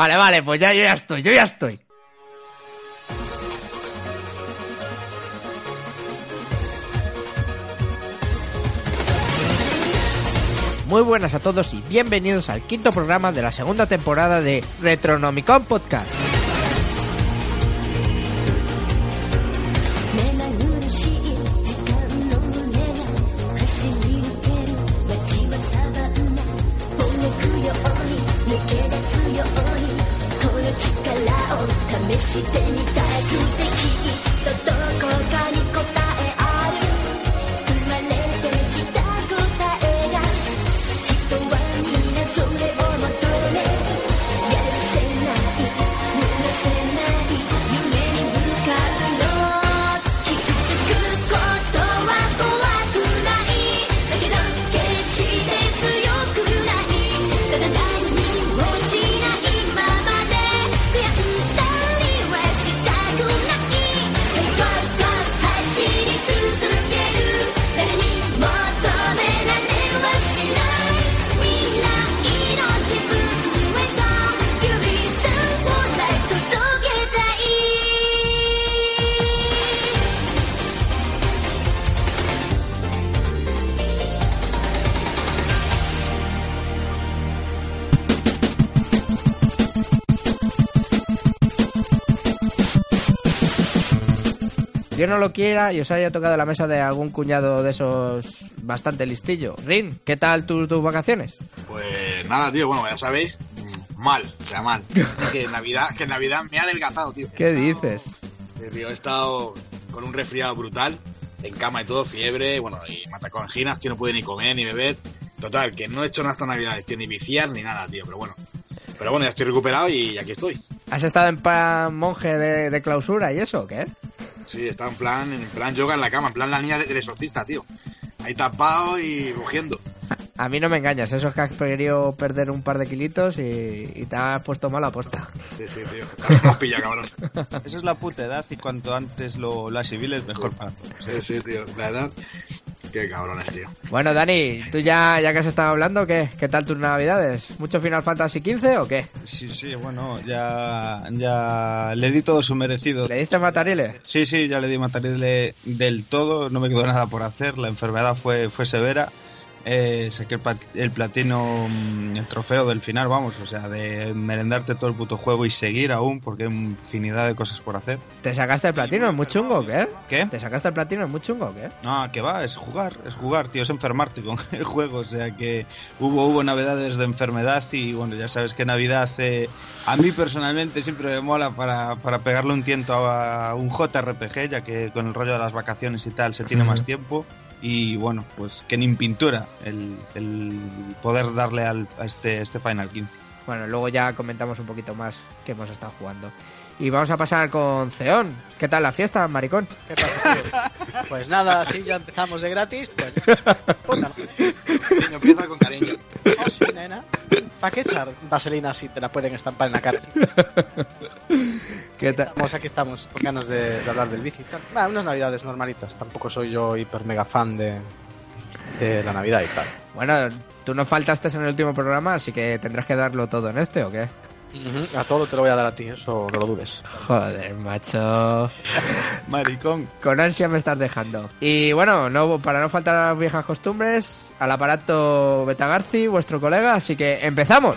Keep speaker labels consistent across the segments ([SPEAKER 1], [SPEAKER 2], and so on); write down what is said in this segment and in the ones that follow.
[SPEAKER 1] Vale, vale, pues ya, yo ya estoy, yo ya estoy. Muy buenas a todos y bienvenidos al quinto programa de la segunda temporada de Retronomicon Podcast. No lo quiera y os haya tocado la mesa de algún cuñado de esos bastante listillo. Rin, ¿qué tal tu- tus vacaciones?
[SPEAKER 2] Pues nada, tío, bueno, ya sabéis, mm, mal, o sea, mal. que en Navidad, que en Navidad me ha adelgazado, tío.
[SPEAKER 1] ¿Qué dices?
[SPEAKER 2] Tío, he estado con un resfriado brutal, en cama y todo, fiebre, bueno, y anginas, tío, no pude ni comer ni beber. Total, que no he hecho nada esta Navidad, tío, ni viciar ni nada, tío, pero bueno. Pero bueno, ya estoy recuperado y aquí estoy.
[SPEAKER 1] ¿Has estado en plan monje de, de clausura y eso o qué?
[SPEAKER 2] Sí, estaba en plan, en plan yoga en la cama, en plan la niña de- del exorcista, tío. Ahí tapado y rugiendo.
[SPEAKER 1] A mí no me engañas, eso es que has querido perder un par de kilitos y, y te has puesto mal aposta.
[SPEAKER 2] Sí, sí, tío. Has pillado, cabrón.
[SPEAKER 3] Esa es la puta edad y cuanto antes lo, lo asimiles mejor para todos.
[SPEAKER 2] Sí, sí, tío. La edad. Qué cabrones, tío.
[SPEAKER 1] Bueno, Dani, tú ya, ya que has estado hablando, ¿qué? ¿Qué tal tus navidades? ¿Mucho Final Fantasy XV o qué?
[SPEAKER 3] Sí, sí, bueno, ya, ya le di todo su merecido.
[SPEAKER 1] ¿Le diste matarile?
[SPEAKER 3] Sí, sí, ya le di material del todo, no me quedó nada por hacer, la enfermedad fue, fue severa. Eh, saqué el, plat- el platino, mm, el trofeo del final, vamos, o sea, de merendarte todo el puto juego y seguir aún, porque hay infinidad de cosas por hacer.
[SPEAKER 1] ¿Te sacaste el platino? ¿Es muy chungo qué?
[SPEAKER 3] ¿Qué?
[SPEAKER 1] ¿Te sacaste el platino? ¿Es muy chungo qué?
[SPEAKER 3] No, que va, es jugar, es jugar, tío, es enfermarte con el juego. O sea que hubo, hubo navidades de enfermedad y bueno, ya sabes que Navidad eh, a mí personalmente siempre me mola para, para pegarle un tiento a un JRPG, ya que con el rollo de las vacaciones y tal se tiene más tiempo. Y bueno, pues que ni pintura el, el poder darle al, a este, este Final 15.
[SPEAKER 1] Bueno, luego ya comentamos un poquito más que hemos estado jugando. Y vamos a pasar con Ceón. ¿Qué tal la fiesta, maricón?
[SPEAKER 4] ¿Qué pasa, tío? Pues nada, así ya empezamos de gratis, pues...
[SPEAKER 2] Empieza con cariño.
[SPEAKER 4] Oh, sí, nena. ¿Para qué echar vaselina si te la pueden estampar en la cara?
[SPEAKER 1] ¿Qué tal?
[SPEAKER 4] Estamos, aquí estamos, con ganas de, de hablar del bici y tal. Va, unas navidades normalitas. Tampoco soy yo hiper mega fan de, de la navidad y tal.
[SPEAKER 1] Bueno, tú no faltaste en el último programa, así que tendrás que darlo todo en este, ¿o qué?
[SPEAKER 4] A todo te lo voy a dar a ti, eso no lo dudes.
[SPEAKER 1] Joder, macho.
[SPEAKER 3] Maricón.
[SPEAKER 1] Con ansia me estás dejando. Y bueno, no para no faltar a las viejas costumbres, al aparato Betagarci, vuestro colega, así que empezamos.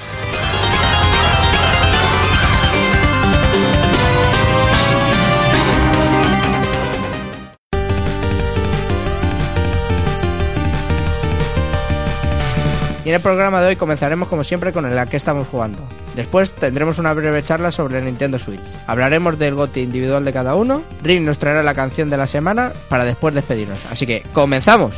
[SPEAKER 1] Y en el programa de hoy comenzaremos como siempre con el a qué estamos jugando. Después tendremos una breve charla sobre Nintendo Switch. Hablaremos del GOTI individual de cada uno. Rin nos traerá la canción de la semana para después despedirnos. Así que comenzamos.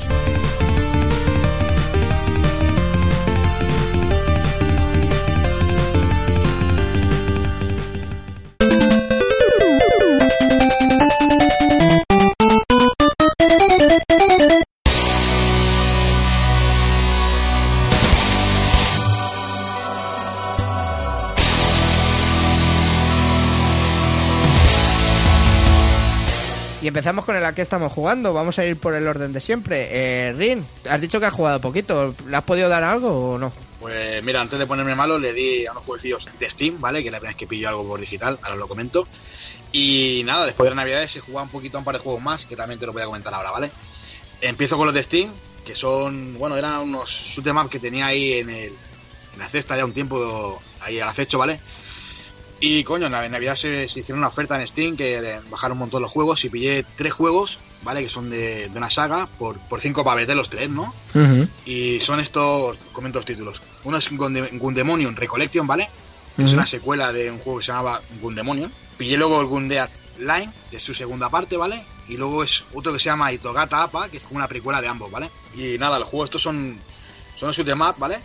[SPEAKER 1] Con el a qué estamos jugando. Vamos a ir por el orden de siempre. Eh, Rin, has dicho que has jugado poquito. ¿Le has podido dar algo o no?
[SPEAKER 2] Pues mira, antes de ponerme malo, le di a unos jueguecillos de Steam, ¿vale? Que la primera vez que pillo algo por digital, ahora os lo comento. Y nada, después de Navidades he jugado un poquito a un par de juegos más, que también te lo voy a comentar ahora, ¿vale? Empiezo con los de Steam, que son, bueno, eran unos shoot que tenía ahí en, el, en la cesta ya un tiempo, ahí al acecho, ¿vale? Y coño, en Navidad se, se hicieron una oferta en Steam que bajaron un montón los juegos y pillé tres juegos, ¿vale? Que son de, de una saga, por, por cinco pavetes los tres, ¿no? Y son estos, comento los títulos. Uno es Gunde- Gundemonium Recollection, ¿vale? Que Es
[SPEAKER 1] Ujú.
[SPEAKER 2] una secuela de un juego que se llamaba Gundemonium. Pillé luego el Gundead Line, que es su segunda parte, ¿vale? Y luego es otro que se llama Itogata Apa, que es como una precuela de ambos, ¿vale? Y nada, los juegos estos son, son shoot 'em up, ¿vale?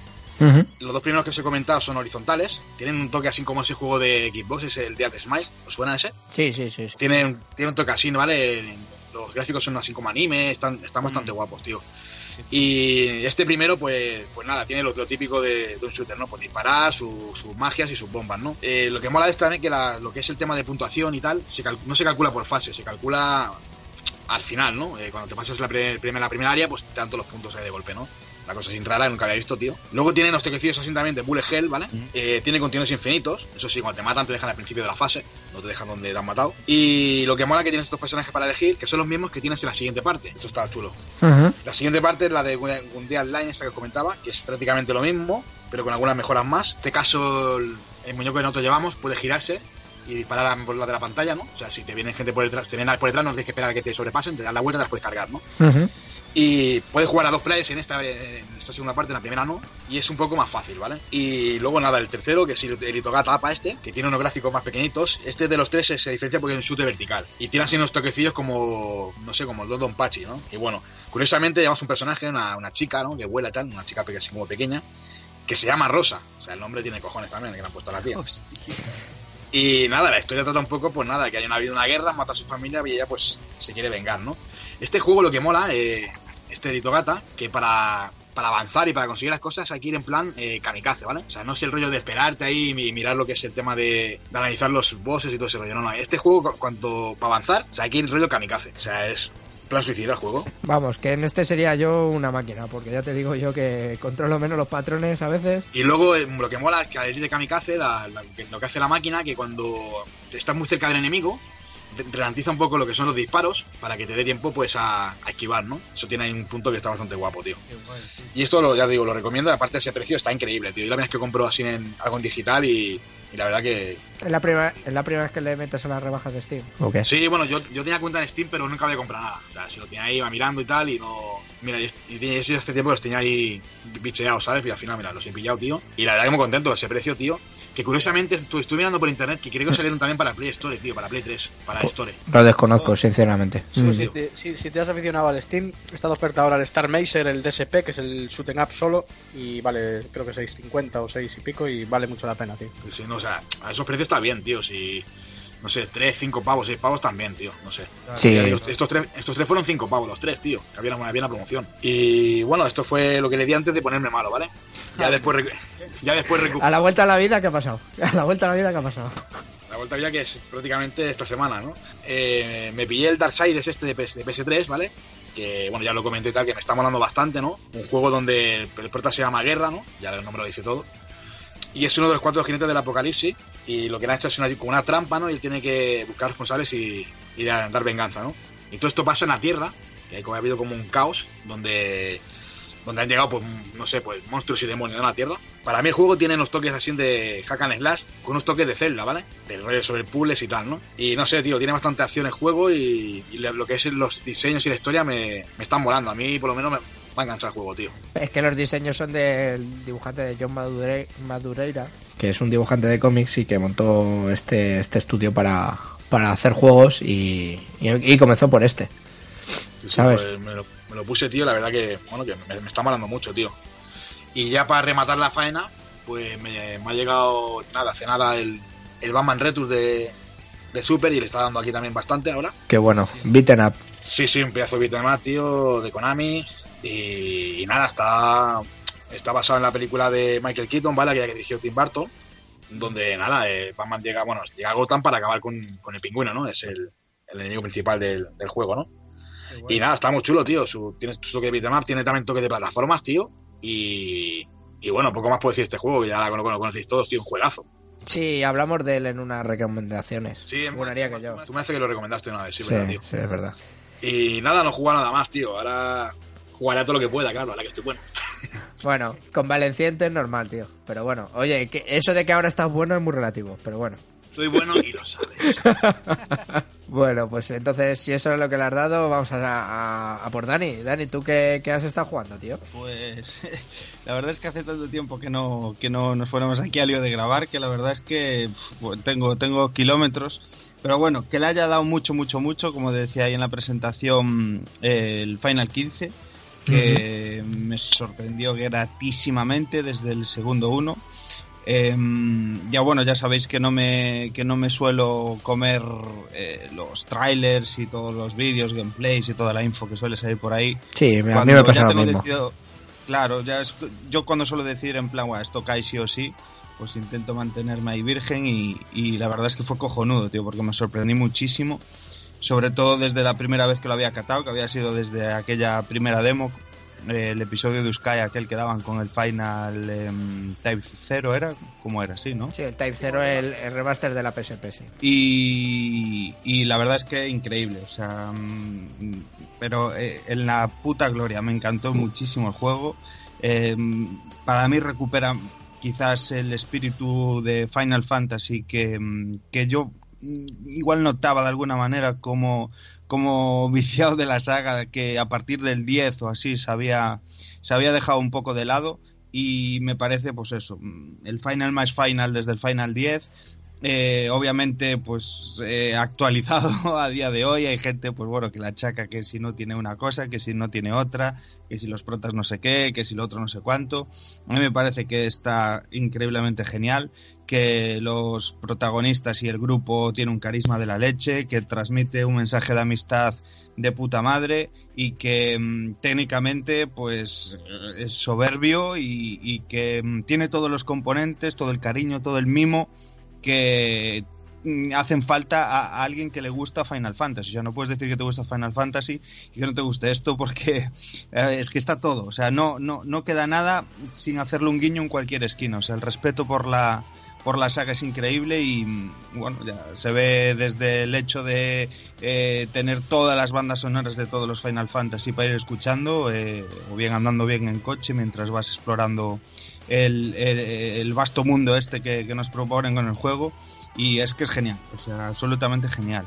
[SPEAKER 2] Los dos primeros que os he comentado son horizontales. Tienen un toque así como ese juego de Xbox, es el Dead Smile. ¿Os suena ese?
[SPEAKER 1] Sí, sí, sí. sí.
[SPEAKER 2] Tienen, tienen un toque así, ¿vale? Los gráficos son así como anime, están, están bastante
[SPEAKER 3] Mm.
[SPEAKER 2] guapos, tío. Y este primero, pues, pues nada, tiene lo, lo típico de, de un shooter, ¿no? Pues disparar, su- sus magias y sus bombas, ¿no? Eh, lo que mola de esto también es que la- lo que es el tema de puntuación y tal, se cal- no se calcula por fase, se calcula al final, ¿no? Eh, cuando te pasas la, primer- la primera área, pues te dan todos los puntos ahí de golpe, ¿no? La cosa sin rara, nunca había visto, tío. Luego tiene los toquecillos así también de Bullet Hell, ¿vale?
[SPEAKER 3] Mm.
[SPEAKER 2] Eh, tiene continuos infinitos. Eso sí, cuando te matan te dejan al principio de la fase. No te dejan donde te han matado. Y lo que mola es que tienes estos personajes para elegir, que son los mismos que tienes en la siguiente parte. Esto está chulo.
[SPEAKER 1] Ujú.
[SPEAKER 2] La siguiente parte es la de Gundia Line, esta que os comentaba, que es prácticamente lo mismo, pero con algunas mejoras más. En este caso, el, muñeco que nosotros llevamos puede girarse y disparar por la de la pantalla, ¿no? O sea, si te vienen gente por detrás, te vienen por detrás, no tienes que esperar a que te sobrepasen, te das la vuelta y te las puedes cargar, ¿no?
[SPEAKER 1] Ujú.
[SPEAKER 2] Y puedes jugar a dos players en esta, en esta segunda parte, en la primera no, y es un poco más fácil, ¿vale? Y luego nada, el tercero, que es el Itogata Apa este, que tiene unos gráficos más pequeñitos. Este de los tres se, diferencia porque es un shooter vertical. Y tiene así unos toquecillos como, no sé, como el Don Pachi, ¿no? Y bueno, curiosamente llevamos un personaje, una, una chica, ¿no? Que vuela y tal, una chica pequeña, así como pequeña, que se llama Rosa. O sea, el nombre tiene cojones también, que le han puesto a la tía. Y nada, la historia trata un poco, pues nada, que hay una, habido una guerra, mata a su familia y ella pues se quiere vengar, ¿no? Este juego lo que mola, eh, este Ritogata, que para, para avanzar y para conseguir las cosas hay que ir en plan eh, kamikaze, ¿vale? O sea, no es el rollo de esperarte ahí y mirar lo que es el tema de, de analizar los bosses y todo ese rollo, no, no. Este juego, cu- cuanto para avanzar, o sea, hay que ir en rollo kamikaze. O sea, es plan suicida el juego.
[SPEAKER 1] Vamos, que en este sería yo una máquina, porque ya te digo yo que controlo menos los patrones a veces.
[SPEAKER 2] Y luego eh, lo que mola es que al ir de kamikaze, la- la- que- lo que hace la máquina, que cuando estás muy cerca del enemigo, ralentiza un poco lo que son los disparos para que te dé tiempo pues a, a esquivar, ¿no? Eso tiene ahí un punto que está bastante guapo, tío. Y esto lo, ya digo, lo recomiendo, aparte ese precio está increíble, tío. Yo la primera vez que compro así en algo en digital y, y la verdad que...
[SPEAKER 1] Es la, primera, es la primera vez que le metes a las rebajas de Steam.
[SPEAKER 2] Sí, bueno, yo, yo tenía cuenta en Steam, pero nunca había comprado nada. O sea, si lo tenía ahí, iba mirando y tal, y no... Mira, y, est- y hace tiempo que los tenía ahí bicheados, ¿sabes? Y al final, mira, los he pillado, tío. Y la verdad que muy contento de ese precio, tío. Que curiosamente estu- estuve mirando por internet que creo que salieron también para Play Store, tío, para Play 3, para Store.
[SPEAKER 1] Lo desconozco, sinceramente.
[SPEAKER 4] Sí,
[SPEAKER 1] Mm.
[SPEAKER 4] si, te, si- si te has aficionado al Steam, está de oferta ahora el Star Mazer, el DSP, que es el shooting up solo, y vale, creo que 6.50 o 6 y pico, y vale mucho la pena, tío.
[SPEAKER 2] Pues sí, no, o sea, a esos precios está bien, tío. Si, no sé, 3, 5 pavos, 6 pavos también, tío. No sé.
[SPEAKER 1] Sí.
[SPEAKER 2] Estos, tres, estos tres fueron 5 pavos, los tres, tío. Que había una, había una promoción. Y bueno, esto fue lo que le di antes de ponerme malo, ¿vale? Ya después, ya después recu-
[SPEAKER 1] A la vuelta a la vida, ¿qué ha pasado? A la vuelta a la vida, ¿qué ha pasado?
[SPEAKER 2] La vuelta ya que es prácticamente esta semana, ¿no? Eh, me pillé el Darksiders este de, PS, de PS3, ¿vale? Que, bueno, ya lo comenté y tal, que me está molando bastante, ¿no? Un juego donde el, el prota se llama Guerra, ¿no? Ya el nombre lo dice todo. Y es uno de los cuatro jinetes del apocalipsis. Y lo que han hecho es una, como una trampa, ¿no? Y él tiene que buscar responsables y, y dar, venganza, ¿no? Y todo esto pasa en la Tierra, que ha habido como un caos, donde donde han llegado, pues, no sé, pues monstruos y demonios de la Tierra. Para mí el juego tiene unos toques así de hack and slash, con unos toques de Zelda, ¿vale? Del rollo sobre puzzles y tal, ¿no? Y no sé, tío, tiene bastante acción el juego y, y lo que es los diseños y la historia me, me están volando. A mí, por lo menos, me el juego, tío.
[SPEAKER 1] Es que los diseños son del dibujante de John Madure- Madureira, que es un dibujante de cómics y que montó este, este estudio para, para hacer juegos y, y, y comenzó por este.
[SPEAKER 2] Sí, sí,
[SPEAKER 1] ¿Sabes?
[SPEAKER 2] pues, me, lo, me lo puse, tío, la verdad que, bueno, que me, me está malando mucho, tío. Y ya para rematar la faena, pues me, me ha llegado, nada, hace nada el, el Batman Return de, de Super y le está dando aquí también bastante ahora.
[SPEAKER 1] Que bueno, beaten up.
[SPEAKER 2] Sí, sí, un pedazo de beat'em up, tío, de Konami. Y, y nada, está, está basado en la película de Michael Keaton, ¿vale? Que que dirigió Tim Burton. Donde, nada, eh, Batman llega, bueno, llega a Gotham para acabar con, con el pingüino, ¿no? Es el, el enemigo principal del, del juego, ¿no? Y nada, está muy chulo, tío. Su, tiene su toque de beat'em up, tiene también toque de plataformas, tío. Y, Y bueno, poco más puedo decir de este juego, que ya lo, lo conocéis todos, tío, un juegazo.
[SPEAKER 1] Sí, hablamos de él en unas recomendaciones.
[SPEAKER 2] Sí,
[SPEAKER 1] Juraría que yo.
[SPEAKER 2] Tú me hace que lo recomendaste una vez, sí,
[SPEAKER 1] Sí,
[SPEAKER 2] verdad, tío.
[SPEAKER 1] sí, es verdad.
[SPEAKER 2] Y nada, no juega nada más, tío. Ahora jugaré a todo lo que pueda, claro, ahora que estoy bueno.
[SPEAKER 1] Bueno, con Valenciente es normal, tío. Pero bueno, oye, que eso de que ahora estás bueno es muy relativo, pero bueno.
[SPEAKER 2] Estoy bueno y lo sabes.
[SPEAKER 1] Bueno, pues entonces, si eso es lo que le has dado, vamos a, a- a por Dani. Dani, ¿tú qué, qué has estado jugando, tío?
[SPEAKER 3] Pues la verdad es que hace tanto tiempo que no, que no nos fuéramos aquí al lío de grabar que la verdad es que bueno, tengo, tengo kilómetros. Pero bueno, que le haya dado mucho, mucho, mucho, como decía ahí en la presentación, eh, el Final 15, que me sorprendió gratísimamente desde el segundo uno. Em, ya bueno, ya sabéis que no me, que no me suelo comer eh, los trailers y todos los vídeos, gameplays y toda la info que suele salir por ahí.
[SPEAKER 1] Sí, a mí
[SPEAKER 3] Cuando
[SPEAKER 1] me pasa lo mismo.
[SPEAKER 3] decidido- claro, ya es- yo cuando suelo decir en plan, "Buah, esto cae sí o sí, pues intento mantenerme ahí virgen y, y la verdad es que fue cojonudo, tío, porque me sorprendí muchísimo, sobre todo desde la primera vez que lo había catado, que había sido desde aquella primera demo, eh, el episodio de Uskai, aquel que daban con el Final Type 0, ¿era? ¿Cómo era? Sí, ¿no?
[SPEAKER 1] Sí, el Type 0, el, el remaster de la PSP, sí.
[SPEAKER 3] Y, y la verdad es que increíble, o sea, mm, pero eh, en la puta gloria, me encantó muchísimo el juego. Eh, para mí recupera quizás el espíritu de Final Fantasy que, mm, que yo igual notaba de alguna manera como, como viciado de la saga, que a partir del 10 o así se había, se había dejado un poco de lado. Y me parece, pues eso, mm, el Final más Final desde el Final 10, eh, obviamente pues eh, actualizado a día de hoy. Hay gente pues bueno que la achaca que si no tiene una cosa que si no tiene otra que si los protas no sé qué que si lo otro no sé cuánto. A mí me parece que está increíblemente genial que los protagonistas y el grupo tienen un carisma de la leche que transmite un mensaje de amistad de puta madre y que mm, técnicamente pues es soberbio y, y que mm, tiene todos los componentes todo el cariño todo el mimo que mm, hacen falta a, alguien que le gusta Final Fantasy. O sea, no puedes decir que te gusta Final Fantasy y que no te guste esto porque eh, es que está todo. O sea, no, no, no queda nada sin hacerle un guiño en cualquier esquina. O sea, el respeto por la por la saga es increíble y mm, bueno, ya se ve desde el hecho de eh, tener todas las bandas sonoras de todos los Final Fantasy para ir escuchando, eh, o bien andando bien en coche mientras vas explorando el, el- el vasto mundo este que, que nos proponen con el juego y es que es genial, o sea, absolutamente genial.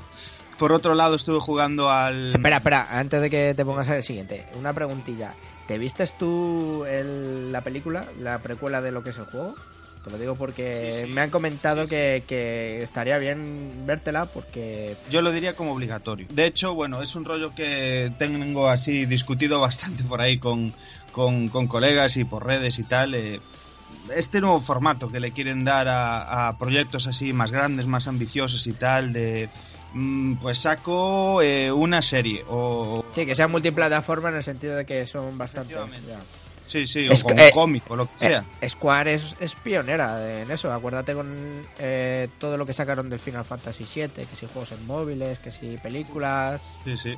[SPEAKER 3] Por otro lado estuve jugando al...
[SPEAKER 1] Espera, espera, antes de que te pongas el siguiente, una preguntilla. ¿Te vistes tú el- la película, la precuela de lo que es el juego? Te lo digo porque
[SPEAKER 3] Sí, sí.
[SPEAKER 1] me han comentado que, que estaría bien vértela porque...
[SPEAKER 3] Yo lo diría como obligatorio. De hecho, bueno, es un rollo que tengo así discutido bastante por ahí con, con, con colegas y por redes y tal. eh, este nuevo formato que le quieren dar a, a proyectos así más grandes, más ambiciosos y tal, de mm, pues saco eh, una serie o
[SPEAKER 1] Sí, que sea multiplataforma en el sentido de que son bastante... Ya.
[SPEAKER 3] Sí, sí, o como
[SPEAKER 1] eh,
[SPEAKER 3] cómic o lo que sea.
[SPEAKER 1] Eh, Square es, es pionera en eso. Acuérdate con eh, todo lo que sacaron del Final Fantasy VII, que si juegos en móviles, que si películas...
[SPEAKER 3] Sí, sí.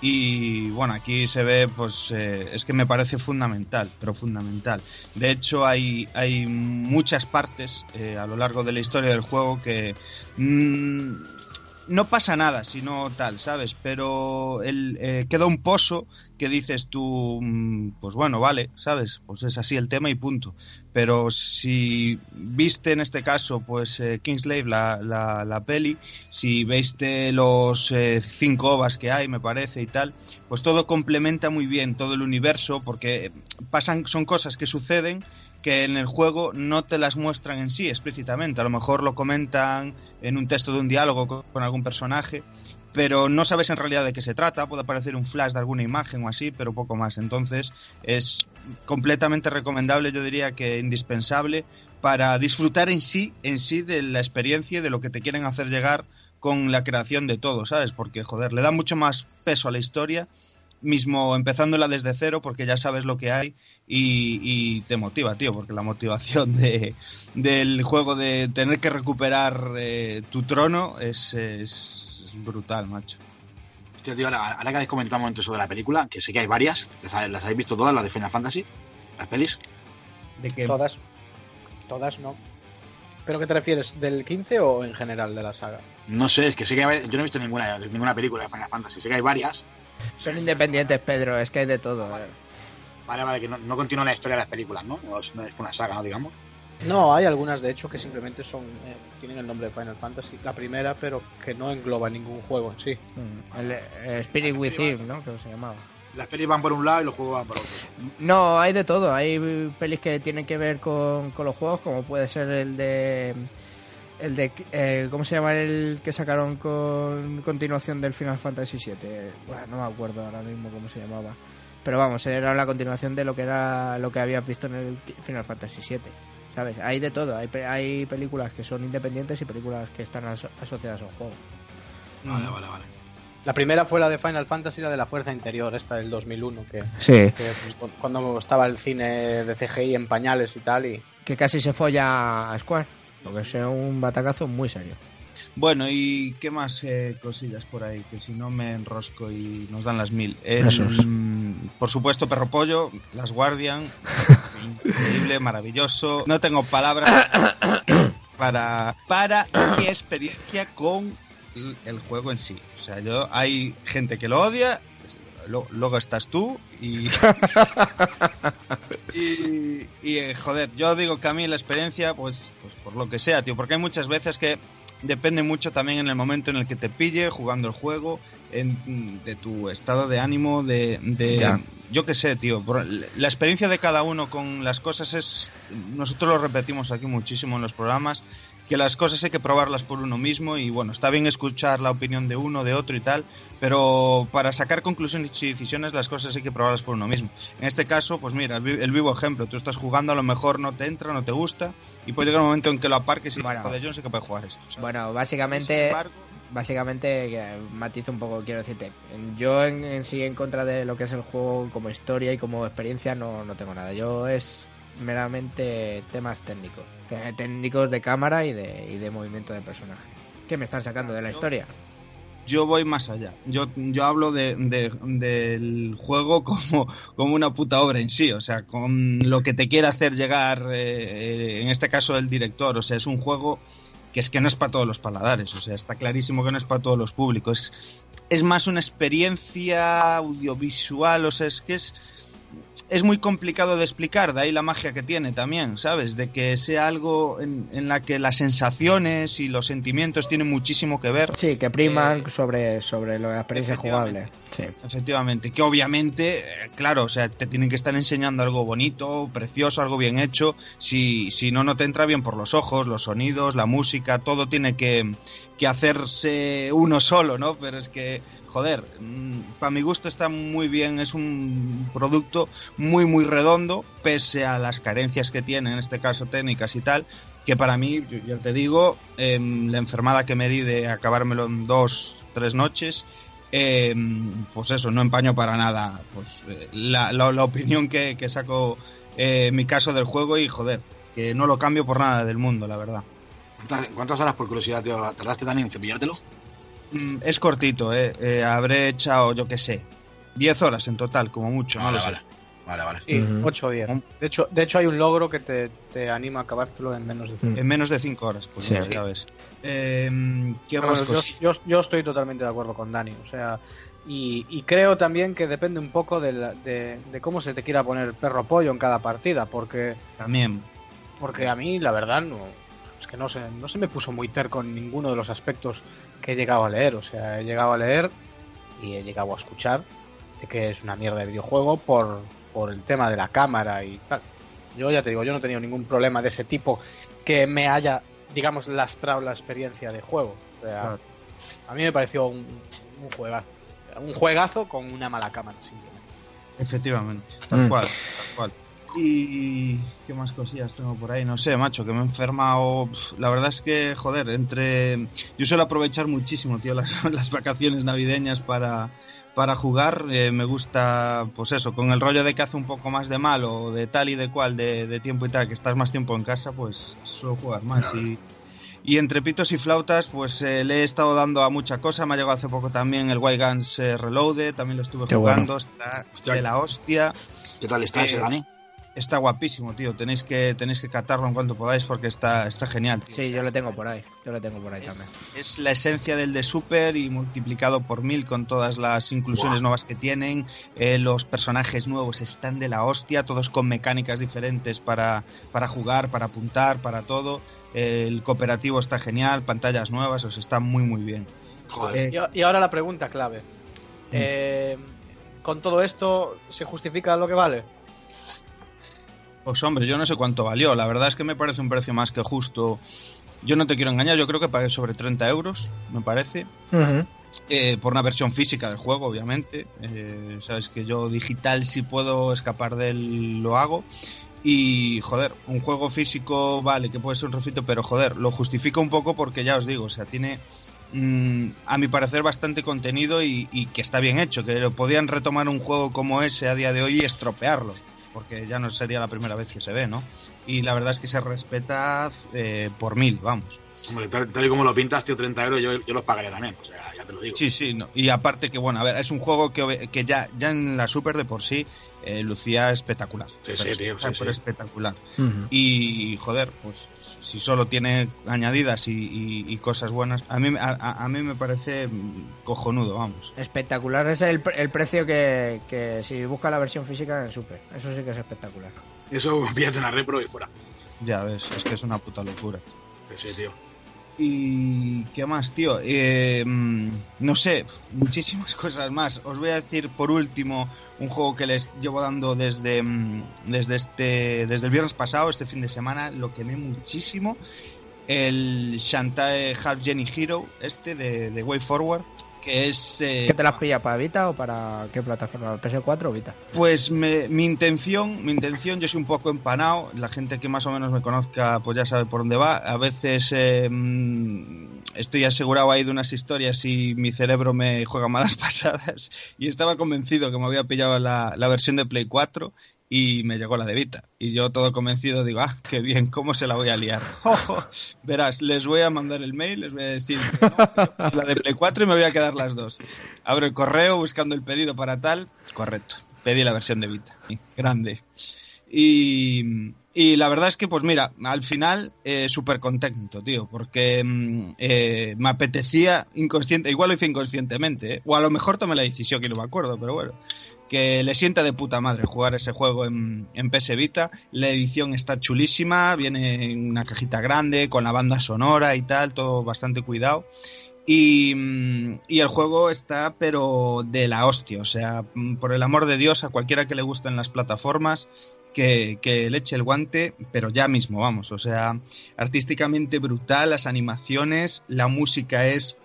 [SPEAKER 3] Y bueno, aquí se ve, pues eh, es que me parece fundamental, pero fundamental. De hecho, hay, hay muchas partes a lo largo de la historia del juego que mm, no pasa nada, sino tal, ¿sabes? Pero el, eh, queda un pozo que dices tú, mm, pues bueno, vale, ¿sabes? Pues es así el tema y punto. Pero si viste en este caso, pues eh, Kingslave, la, la, la peli, si veiste los eh, cinco ovas que hay, me parece, y tal, pues todo complementa muy bien todo el universo, porque pasan, son cosas que suceden que en el juego no te las muestran en sí explícitamente. A lo mejor lo comentan en un texto de un diálogo con, algún personaje, pero no sabes en realidad de qué se trata. Puede aparecer un flash de alguna imagen o así, pero poco más. Entonces es completamente recomendable, yo diría que indispensable para disfrutar en sí, en sí de la experiencia y de lo que te quieren hacer llegar con la creación de todo, ¿sabes? Porque, joder, le da mucho más peso a la historia, mismo empezándola desde cero, porque ya sabes lo que hay y, y te motiva, tío, porque la motivación de, del juego de tener que recuperar eh, tu trono es, es, es brutal, macho.
[SPEAKER 2] Tío, tío, ahora, ahora que habéis comentado un momento eso de la película, que sé que hay varias, las, ha- las habéis visto todas, las de Final Fantasy, las pelis.
[SPEAKER 3] De que
[SPEAKER 4] Todas. Todas no. ¿Pero qué te refieres? ¿Del 15 o en general de la saga?
[SPEAKER 2] No sé, es que sé que hay- yo no he visto ninguna, ninguna película de Final Fantasy. Sé que hay varias.
[SPEAKER 1] Son independientes, Pedro, es que hay de todo. eh.
[SPEAKER 2] Vale, vale, que no, no continúa la historia de las películas, ¿no? No es, no es una saga, ¿no? Digamos.
[SPEAKER 4] No, hay algunas de hecho que simplemente son eh, tienen el nombre de Final Fantasy. La primera, pero que no engloba ningún juego en sí.
[SPEAKER 1] Mm, El, eh, Spirit Within, ¿no? Que se llamaba.
[SPEAKER 2] Las pelis van por un lado y los juegos van por otro.
[SPEAKER 1] No, hay de todo. Hay pelis que tienen que ver con, con los juegos, como puede ser el de. El de. eh, ¿Cómo se llama el que sacaron con continuación del Final Fantasy VII? Bueno, no me acuerdo ahora mismo cómo se llamaba. Pero vamos, era la continuación de lo que era lo que habías visto en el Final Fantasy VII. ¿Sabes? Hay de todo. Hay, hay películas que son independientes y películas que están aso- asociadas a un juego.
[SPEAKER 2] Vale, vale, vale.
[SPEAKER 4] La primera fue la de Final Fantasy, la de la Fuerza Interior, esta del 2001, que,
[SPEAKER 1] Sí.
[SPEAKER 4] que, pues, cu- cuando estaba el cine de CGI en pañales y tal, y
[SPEAKER 1] Que casi se folla a Square. Porque es un batacazo muy serio.
[SPEAKER 3] Bueno, ¿y qué más eh, cosillas por ahí? Que si no me enrosco y nos dan las mil. El,
[SPEAKER 1] Esos.
[SPEAKER 3] mm, por supuesto, Perro Pollo, Las Guardian, increíble, maravilloso. No tengo palabras para, para mi experiencia con el- el juego en sí. O sea, yo hay gente que lo odia, lo- luego estás tú y... y, y, eh, joder, yo digo que a mí la experiencia, pues, pues por lo que sea, tío, porque hay muchas veces que depende mucho también en el momento en el que te pille jugando el juego, en- de tu estado de ánimo, de... de-
[SPEAKER 1] Ya.
[SPEAKER 3] yo qué sé, tío, la experiencia de cada uno con las cosas es... Nosotros lo repetimos aquí muchísimo en los programas, que las cosas hay que probarlas por uno mismo y bueno, está bien escuchar la opinión de uno, de otro y tal, pero para sacar conclusiones y decisiones las cosas hay que probarlas por uno mismo. En este caso, pues mira, el vivo ejemplo, tú estás jugando, a lo mejor no te entra, no te gusta, y puede llegar un momento en que lo aparques y
[SPEAKER 1] Bueno.
[SPEAKER 3] joder, yo no sé qué puede jugar. ¿sabes?
[SPEAKER 1] Bueno, básicamente,
[SPEAKER 3] embargo,
[SPEAKER 1] básicamente que matizo un poco, quiero decirte. Yo en, en sí en contra de lo que es el juego como historia y como experiencia no, no tengo nada. Yo es meramente temas técnicos. Técnicos de cámara y de, y de movimiento de personaje. ¿Qué me están sacando de la historia?
[SPEAKER 3] Yo voy más allá. Yo, yo hablo de, de- del juego como, como una puta obra en sí, o sea, con lo que te quiere hacer llegar, eh, eh, en este caso el director, o sea, es un juego que es que no es para todos los paladares, o sea, está clarísimo que no es para todos los públicos. Es, es más una experiencia audiovisual, o sea, es que es, es muy complicado de explicar, de ahí la magia que tiene también, ¿sabes? De que sea algo en, en la que las sensaciones y los sentimientos tienen muchísimo que ver.
[SPEAKER 1] Sí, que priman sobre, sobre la experiencia jugable. Sí.
[SPEAKER 3] Efectivamente, que obviamente, eh, claro, o sea, te tienen que estar enseñando algo bonito, precioso, algo bien hecho. Si, si no, no te entra bien por los ojos, los sonidos, la música, todo tiene que, que hacerse uno solo, ¿no? Pero es que, joder, para mi gusto está muy bien, es un producto muy, muy redondo, pese a las carencias que tiene, en este caso técnicas y tal, que para mí, yo ya te digo, em, la enfermada que me di de acabármelo en dos, tres noches, eh, pues eso, no empaño para nada pues, eh, la, la- la opinión que, que saco eh, mi caso del juego y joder, que no lo cambio por nada del mundo, la verdad.
[SPEAKER 2] ¿Cuántas, cuántas horas por curiosidad tío, tardaste Dani en cepillártelo?
[SPEAKER 3] Mm, es cortito, eh, eh, habré echado, yo qué sé, 10 horas en total, como mucho, no
[SPEAKER 2] vale, vale. Vale, vale.
[SPEAKER 4] Sí,
[SPEAKER 1] Ujú.
[SPEAKER 4] 8 o 10. De hecho, de hecho, hay un logro que te, te anima a acabártelo en menos de 5.
[SPEAKER 3] En menos de 5 horas, pues
[SPEAKER 1] Sí.
[SPEAKER 3] ves. Eh, ¿Qué más
[SPEAKER 4] bueno, yo,
[SPEAKER 3] cosas?
[SPEAKER 4] yo- yo estoy totalmente de acuerdo con Dani. O sea, y, y creo también que depende un poco de, la- de- de cómo se te quiera poner el perro pollo en cada partida. Porque,
[SPEAKER 3] También.
[SPEAKER 4] porque a mí, la verdad, no, es que no se, no se me puso muy terco en ninguno de los aspectos que he llegado a leer. O sea, he llegado a leer y he llegado a escuchar de que es una mierda de videojuego por, por el tema de la cámara y tal. Yo ya te digo, yo no he tenido ningún problema de ese tipo que me haya, digamos, lastrado la experiencia de juego. O sea,
[SPEAKER 3] Claro.
[SPEAKER 4] a mí me pareció un, un juegazo. Un juegazo con una mala cámara, simplemente.
[SPEAKER 3] Efectivamente, tal
[SPEAKER 1] Mm.
[SPEAKER 3] cual, tal cual. Y qué más cosillas tengo por ahí, no sé, macho, que me he enfermado. La verdad es que, joder, entre. Yo suelo aprovechar muchísimo, tío, las, las vacaciones navideñas para, para jugar. Eh, me gusta, pues eso, con el rollo de que hace un poco más de mal o de tal y de cual, de, de tiempo y tal, que estás más tiempo en casa, pues suelo jugar más. Y, y entre pitos y flautas, pues eh, le he estado dando a mucha cosa. Me ha llegado hace poco también el White Guns eh, Reloaded, también lo estuve
[SPEAKER 1] Qué
[SPEAKER 3] jugando,
[SPEAKER 1] bueno.
[SPEAKER 3] está
[SPEAKER 2] Hostia.
[SPEAKER 3] de la hostia.
[SPEAKER 2] ¿Qué tal está ese,
[SPEAKER 3] Eh,
[SPEAKER 2] Dani?
[SPEAKER 3] Está guapísimo, tío. Tenéis que, tenéis que catarlo en cuanto podáis porque está, está genial, tío.
[SPEAKER 1] Sí, yo lo tengo por ahí. Yo lo tengo por ahí también.
[SPEAKER 3] Es la esencia del de Super y multiplicado por mil con todas las inclusiones nuevas que tienen. Eh, los personajes nuevos están de la hostia, todos con mecánicas diferentes para, para jugar, para apuntar, para todo. El cooperativo está genial, pantallas nuevas, os está muy muy bien.
[SPEAKER 2] Joder.
[SPEAKER 3] Eh,
[SPEAKER 4] Y, y ahora la pregunta clave. Eh, ¿Con todo esto se justifica lo que vale?
[SPEAKER 3] Pues hombre, yo no sé cuánto valió. La verdad es que me parece un precio más que justo. Yo no te quiero engañar, yo creo que pagué sobre 30 euros, me parece. Eh, por una versión física del juego, obviamente. Eh, Sabes que yo digital, si puedo escapar de él, lo hago. Y, joder, un juego físico, vale, que puede ser un refrito, pero joder, lo justifico un poco porque ya os digo, o sea, tiene, mm, a mi parecer, bastante contenido y, y que está bien hecho. Que lo podían retomar un juego como ese a día de hoy y estropearlo, porque ya no sería la primera vez que se ve, ¿no? Y la verdad es que se respeta eh, por mil, vamos.
[SPEAKER 2] Hombre, tal, tal y como lo pintas, tío, 30 euros, yo, yo los pagaría también. O sea, ya te lo digo.
[SPEAKER 3] Sí, sí, no. y aparte que, bueno, a ver, es un juego que, que ya, ya en la Super de por sí eh, lucía espectacular.
[SPEAKER 2] Sí, sí, tío, sí,
[SPEAKER 3] pero
[SPEAKER 2] sí.
[SPEAKER 3] espectacular. Y, joder, pues si solo tiene añadidas y, y- y cosas buenas, a mí, a, a- a mí me parece cojonudo, vamos.
[SPEAKER 1] Espectacular es el, el precio que, que si busca la versión física en Super. Eso sí que es espectacular.
[SPEAKER 2] Eso, píllate una repro y fuera.
[SPEAKER 3] Ya ves, es que es una puta locura.
[SPEAKER 2] Sí, sí, tío.
[SPEAKER 3] Y qué más, tío. Eh, mm, no sé, muchísimas cosas más. Os voy a decir por último un juego que les llevo dando desde, mm, desde este desde el viernes pasado, este fin de semana, lo quemé muchísimo. El Shantae Half Jenny Hero, este de, de Way Forward, que es. eh,
[SPEAKER 1] ¿Qué te las pilla para Vita o para qué plataforma? ¿PS4 o Vita?
[SPEAKER 3] Pues me- mi intención, mi intención, yo soy un poco empanado, la gente que más o menos me conozca pues ya sabe por dónde va. A veces eh, mm, estoy asegurado ahí de unas historias y mi cerebro me juega malas pasadas y estaba convencido que me había pillado la, la versión de Play 4 y me llegó la de Vita. Y yo todo convencido digo, ah, qué bien, ¿cómo se la voy a liar? Verás, les voy a mandar el mail, les voy a decir que no, la de Play 4 y me voy a quedar las dos. Abro el correo buscando el pedido para tal, correcto. Pedí la versión de Vita, grande. Y, y la verdad es que, pues mira, al final eh, súper contento, tío, porque mm, eh, me apetecía inconsciente, igual lo hice inconscientemente, ¿eh? o a lo mejor tomé la decisión que no me acuerdo, pero bueno, que le sienta de puta madre jugar ese juego en, en PS Vita. La edición está chulísima, viene en una cajita grande, con la banda sonora y tal, todo bastante cuidado. Y, y el juego está, pero de la hostia. O sea, por el amor de Dios, a cualquiera que le gusten las plataformas, que, que le eche el guante, pero ya mismo, vamos. O sea, artísticamente brutal, las animaciones, la música es.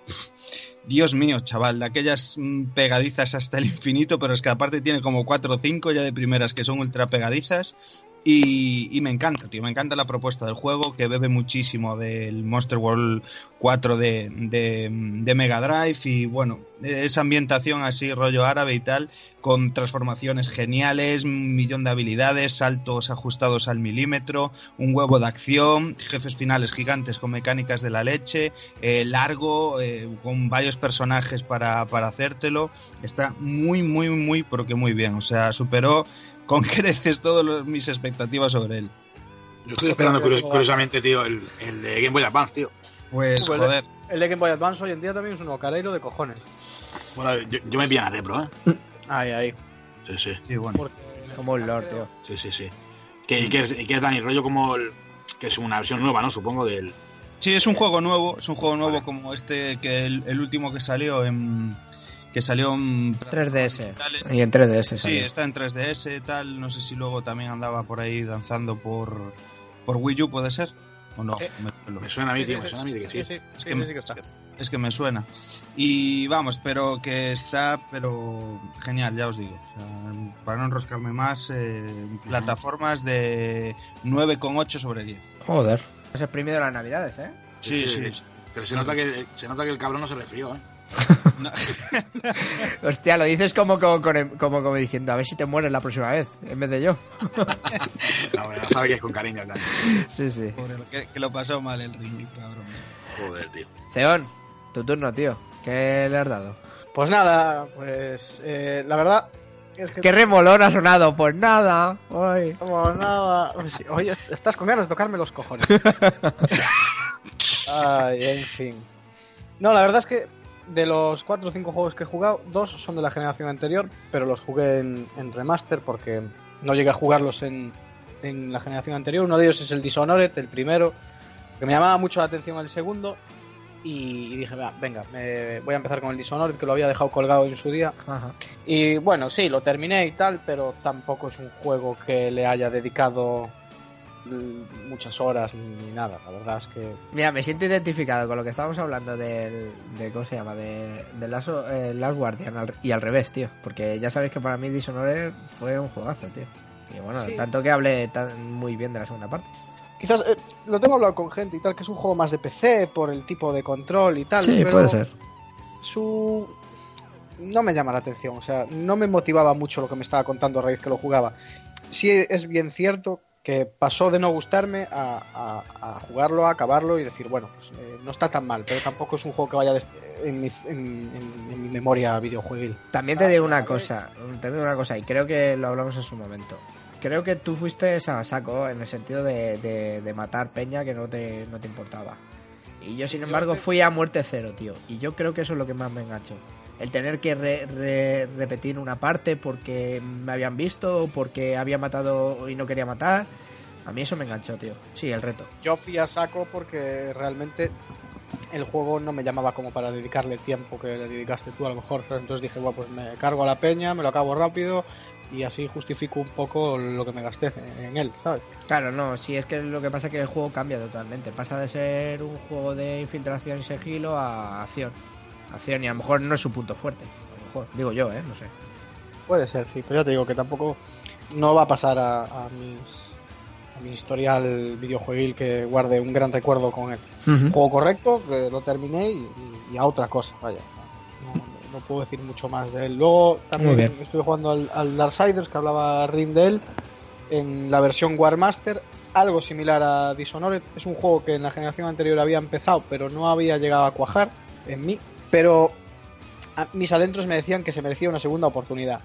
[SPEAKER 3] Dios mío, chaval, de aquellas mm, pegadizas hasta el infinito, pero es que aparte tiene como cuatro o cinco ya de primeras que son ultra pegadizas. Y, y me encanta, tío, me encanta la propuesta del juego, que bebe muchísimo del Monster World 4 de, de, de Mega Drive y bueno, esa ambientación así, rollo árabe y tal, con transformaciones geniales, un millón de habilidades, saltos ajustados al milímetro, un huevo de acción, jefes finales gigantes con mecánicas de la leche, eh, largo, eh, con varios personajes para, para hacértelo. Está muy, muy, muy, pero que muy bien. O sea, superó con creces todas mis expectativas sobre él.
[SPEAKER 2] Yo estoy esperando curios- curiosamente, tío, el, el de Game Boy Advance, tío.
[SPEAKER 3] Pues,
[SPEAKER 4] Pues,
[SPEAKER 3] joder,
[SPEAKER 4] El de Game Boy Advance hoy en día también es un ocarero de cojones.
[SPEAKER 2] Bueno, yo, yo me pillan a repro, ¿eh?
[SPEAKER 4] Ahí, ahí.
[SPEAKER 2] Sí, sí,
[SPEAKER 3] sí, bueno.
[SPEAKER 4] Porque
[SPEAKER 1] Como un lord, tío.
[SPEAKER 2] sí, sí, sí. Que, que es, que es Dani, rollo como el, que es una versión nueva, ¿no? Supongo del...
[SPEAKER 3] Sí, es un juego nuevo, es un juego nuevo
[SPEAKER 2] Vale.
[SPEAKER 3] como este, que el, el último que salió en... que salió en...
[SPEAKER 1] 3DS. Y en 3DS
[SPEAKER 3] Sí, está en 3DS, tal, no sé si luego también andaba por ahí danzando por, por Wii U, ¿puede ser? ¿O no?
[SPEAKER 4] Sí.
[SPEAKER 3] Me-
[SPEAKER 2] Me suena a mí,
[SPEAKER 4] Sí,
[SPEAKER 2] tío,
[SPEAKER 4] sí,
[SPEAKER 2] me
[SPEAKER 4] sí.
[SPEAKER 2] suena a mí de que sí.
[SPEAKER 4] sí, sí,
[SPEAKER 3] Es
[SPEAKER 4] sí,
[SPEAKER 3] que
[SPEAKER 4] sí,
[SPEAKER 3] me-
[SPEAKER 4] sí que está.
[SPEAKER 3] Es que me suena. Y vamos, pero que está, pero genial, ya os digo. O sea, para no enroscarme más, eh, plataformas de 9,8 sobre 10.
[SPEAKER 1] Joder. Has exprimido las navidades, ¿eh?
[SPEAKER 3] Sí, sí.
[SPEAKER 2] Pero se nota que, se nota que el cabrón no se resfrió, ¿eh?
[SPEAKER 3] No,
[SPEAKER 1] Hostia, lo dices como, como, como, diciendo, a ver si te mueres la próxima vez, en vez de yo.
[SPEAKER 2] No, hombre, no sabe que es con cariño.
[SPEAKER 1] Sí, sí.
[SPEAKER 3] pobre, que, que lo pasó mal el ring, cabrón.
[SPEAKER 2] Joder, tío.
[SPEAKER 1] Ceón, tu turno, tío. ¿Qué le has dado?
[SPEAKER 4] Pues nada, pues eh, la verdad, Es que
[SPEAKER 1] ¡Qué remolón ha sonado! Pues nada. Ay.
[SPEAKER 4] como nada. Sí, Oye, est- estás con ganas de tocarme los cojones. Ay, en fin. No, la verdad es que de los 4 o 5 juegos que he jugado, dos son de la generación anterior, pero los jugué en, en remaster porque no llegué a jugarlos en, en la generación anterior. Uno de ellos es el Dishonored, el primero, que me llamaba mucho la atención el segundo. Y, dije, "Va, venga, me voy a empezar con el Dishonored, que lo había dejado colgado en su día.
[SPEAKER 1] Ajá.
[SPEAKER 4] Y bueno, sí, lo terminé y tal, pero tampoco es un juego que le haya dedicado muchas horas ni, ni nada. La verdad es que
[SPEAKER 1] Mira, me siento identificado con lo que estábamos hablando del, de, ¿cómo se llama? De, de Last, eh, Last Guardian al- y al revés, tío. Porque ya sabéis que para mí Dishonored fue un juegazo, tío. Y bueno,
[SPEAKER 4] Sí.
[SPEAKER 1] tanto que hablé tan muy bien de la segunda parte.
[SPEAKER 4] quizás eh, lo tengo hablado con gente y tal, que es un juego más de PC por el tipo de control y tal. pero Su no me llama la atención, o sea, no me motivaba mucho lo que me estaba contando a raíz que lo jugaba. Sí es bien cierto que pasó de no gustarme a, a- a jugarlo, a acabarlo y decir, bueno, pues, eh, no está tan mal, pero tampoco es un juego que vaya en, mi, en- en- en mi memoria videojueguil.
[SPEAKER 1] También te digo una cosa, te digo una cosa, y creo que lo hablamos en su momento. Creo que tú fuiste a saco en el sentido de, de- de matar peña que no te, no te importaba. Y yo, sin embargo, fui a muerte cero, tío. Y yo creo que eso es lo que más me enganchó. El tener que re- re- repetir una parte porque me habían visto o porque había matado y no quería matar. A mí eso me enganchó, tío. Sí, el reto.
[SPEAKER 4] Yo fui a saco porque realmente el juego no me llamaba como para dedicarle el tiempo que le dedicaste tú a lo mejor. Entonces dije, bueno, pues me cargo a la peña, me lo acabo rápido y así justifico un poco lo que me gasté en él, ¿sabes?
[SPEAKER 1] Claro, no, si es que lo que pasa es que el juego cambia totalmente. Pasa de ser un juego de infiltración y sigilo a acción. Acción, y a lo mejor no es su punto fuerte. A lo mejor, digo yo, ¿eh? No sé.
[SPEAKER 4] Puede ser, sí, pero ya te digo que tampoco no va a pasar a, a mis a mi historial videojueguil que guarde un gran recuerdo con él. Juego correcto, que lo terminé y, a otra cosa, vaya. No, no puedo decir mucho más de él. Luego también estuve jugando al, al Darksiders, que hablaba Rin de él, en la versión Warmaster, algo similar a Dishonored. Es un juego que en la generación anterior había empezado, pero no había llegado a cuajar en mí. Pero mis adentros me decían que se merecía una segunda oportunidad.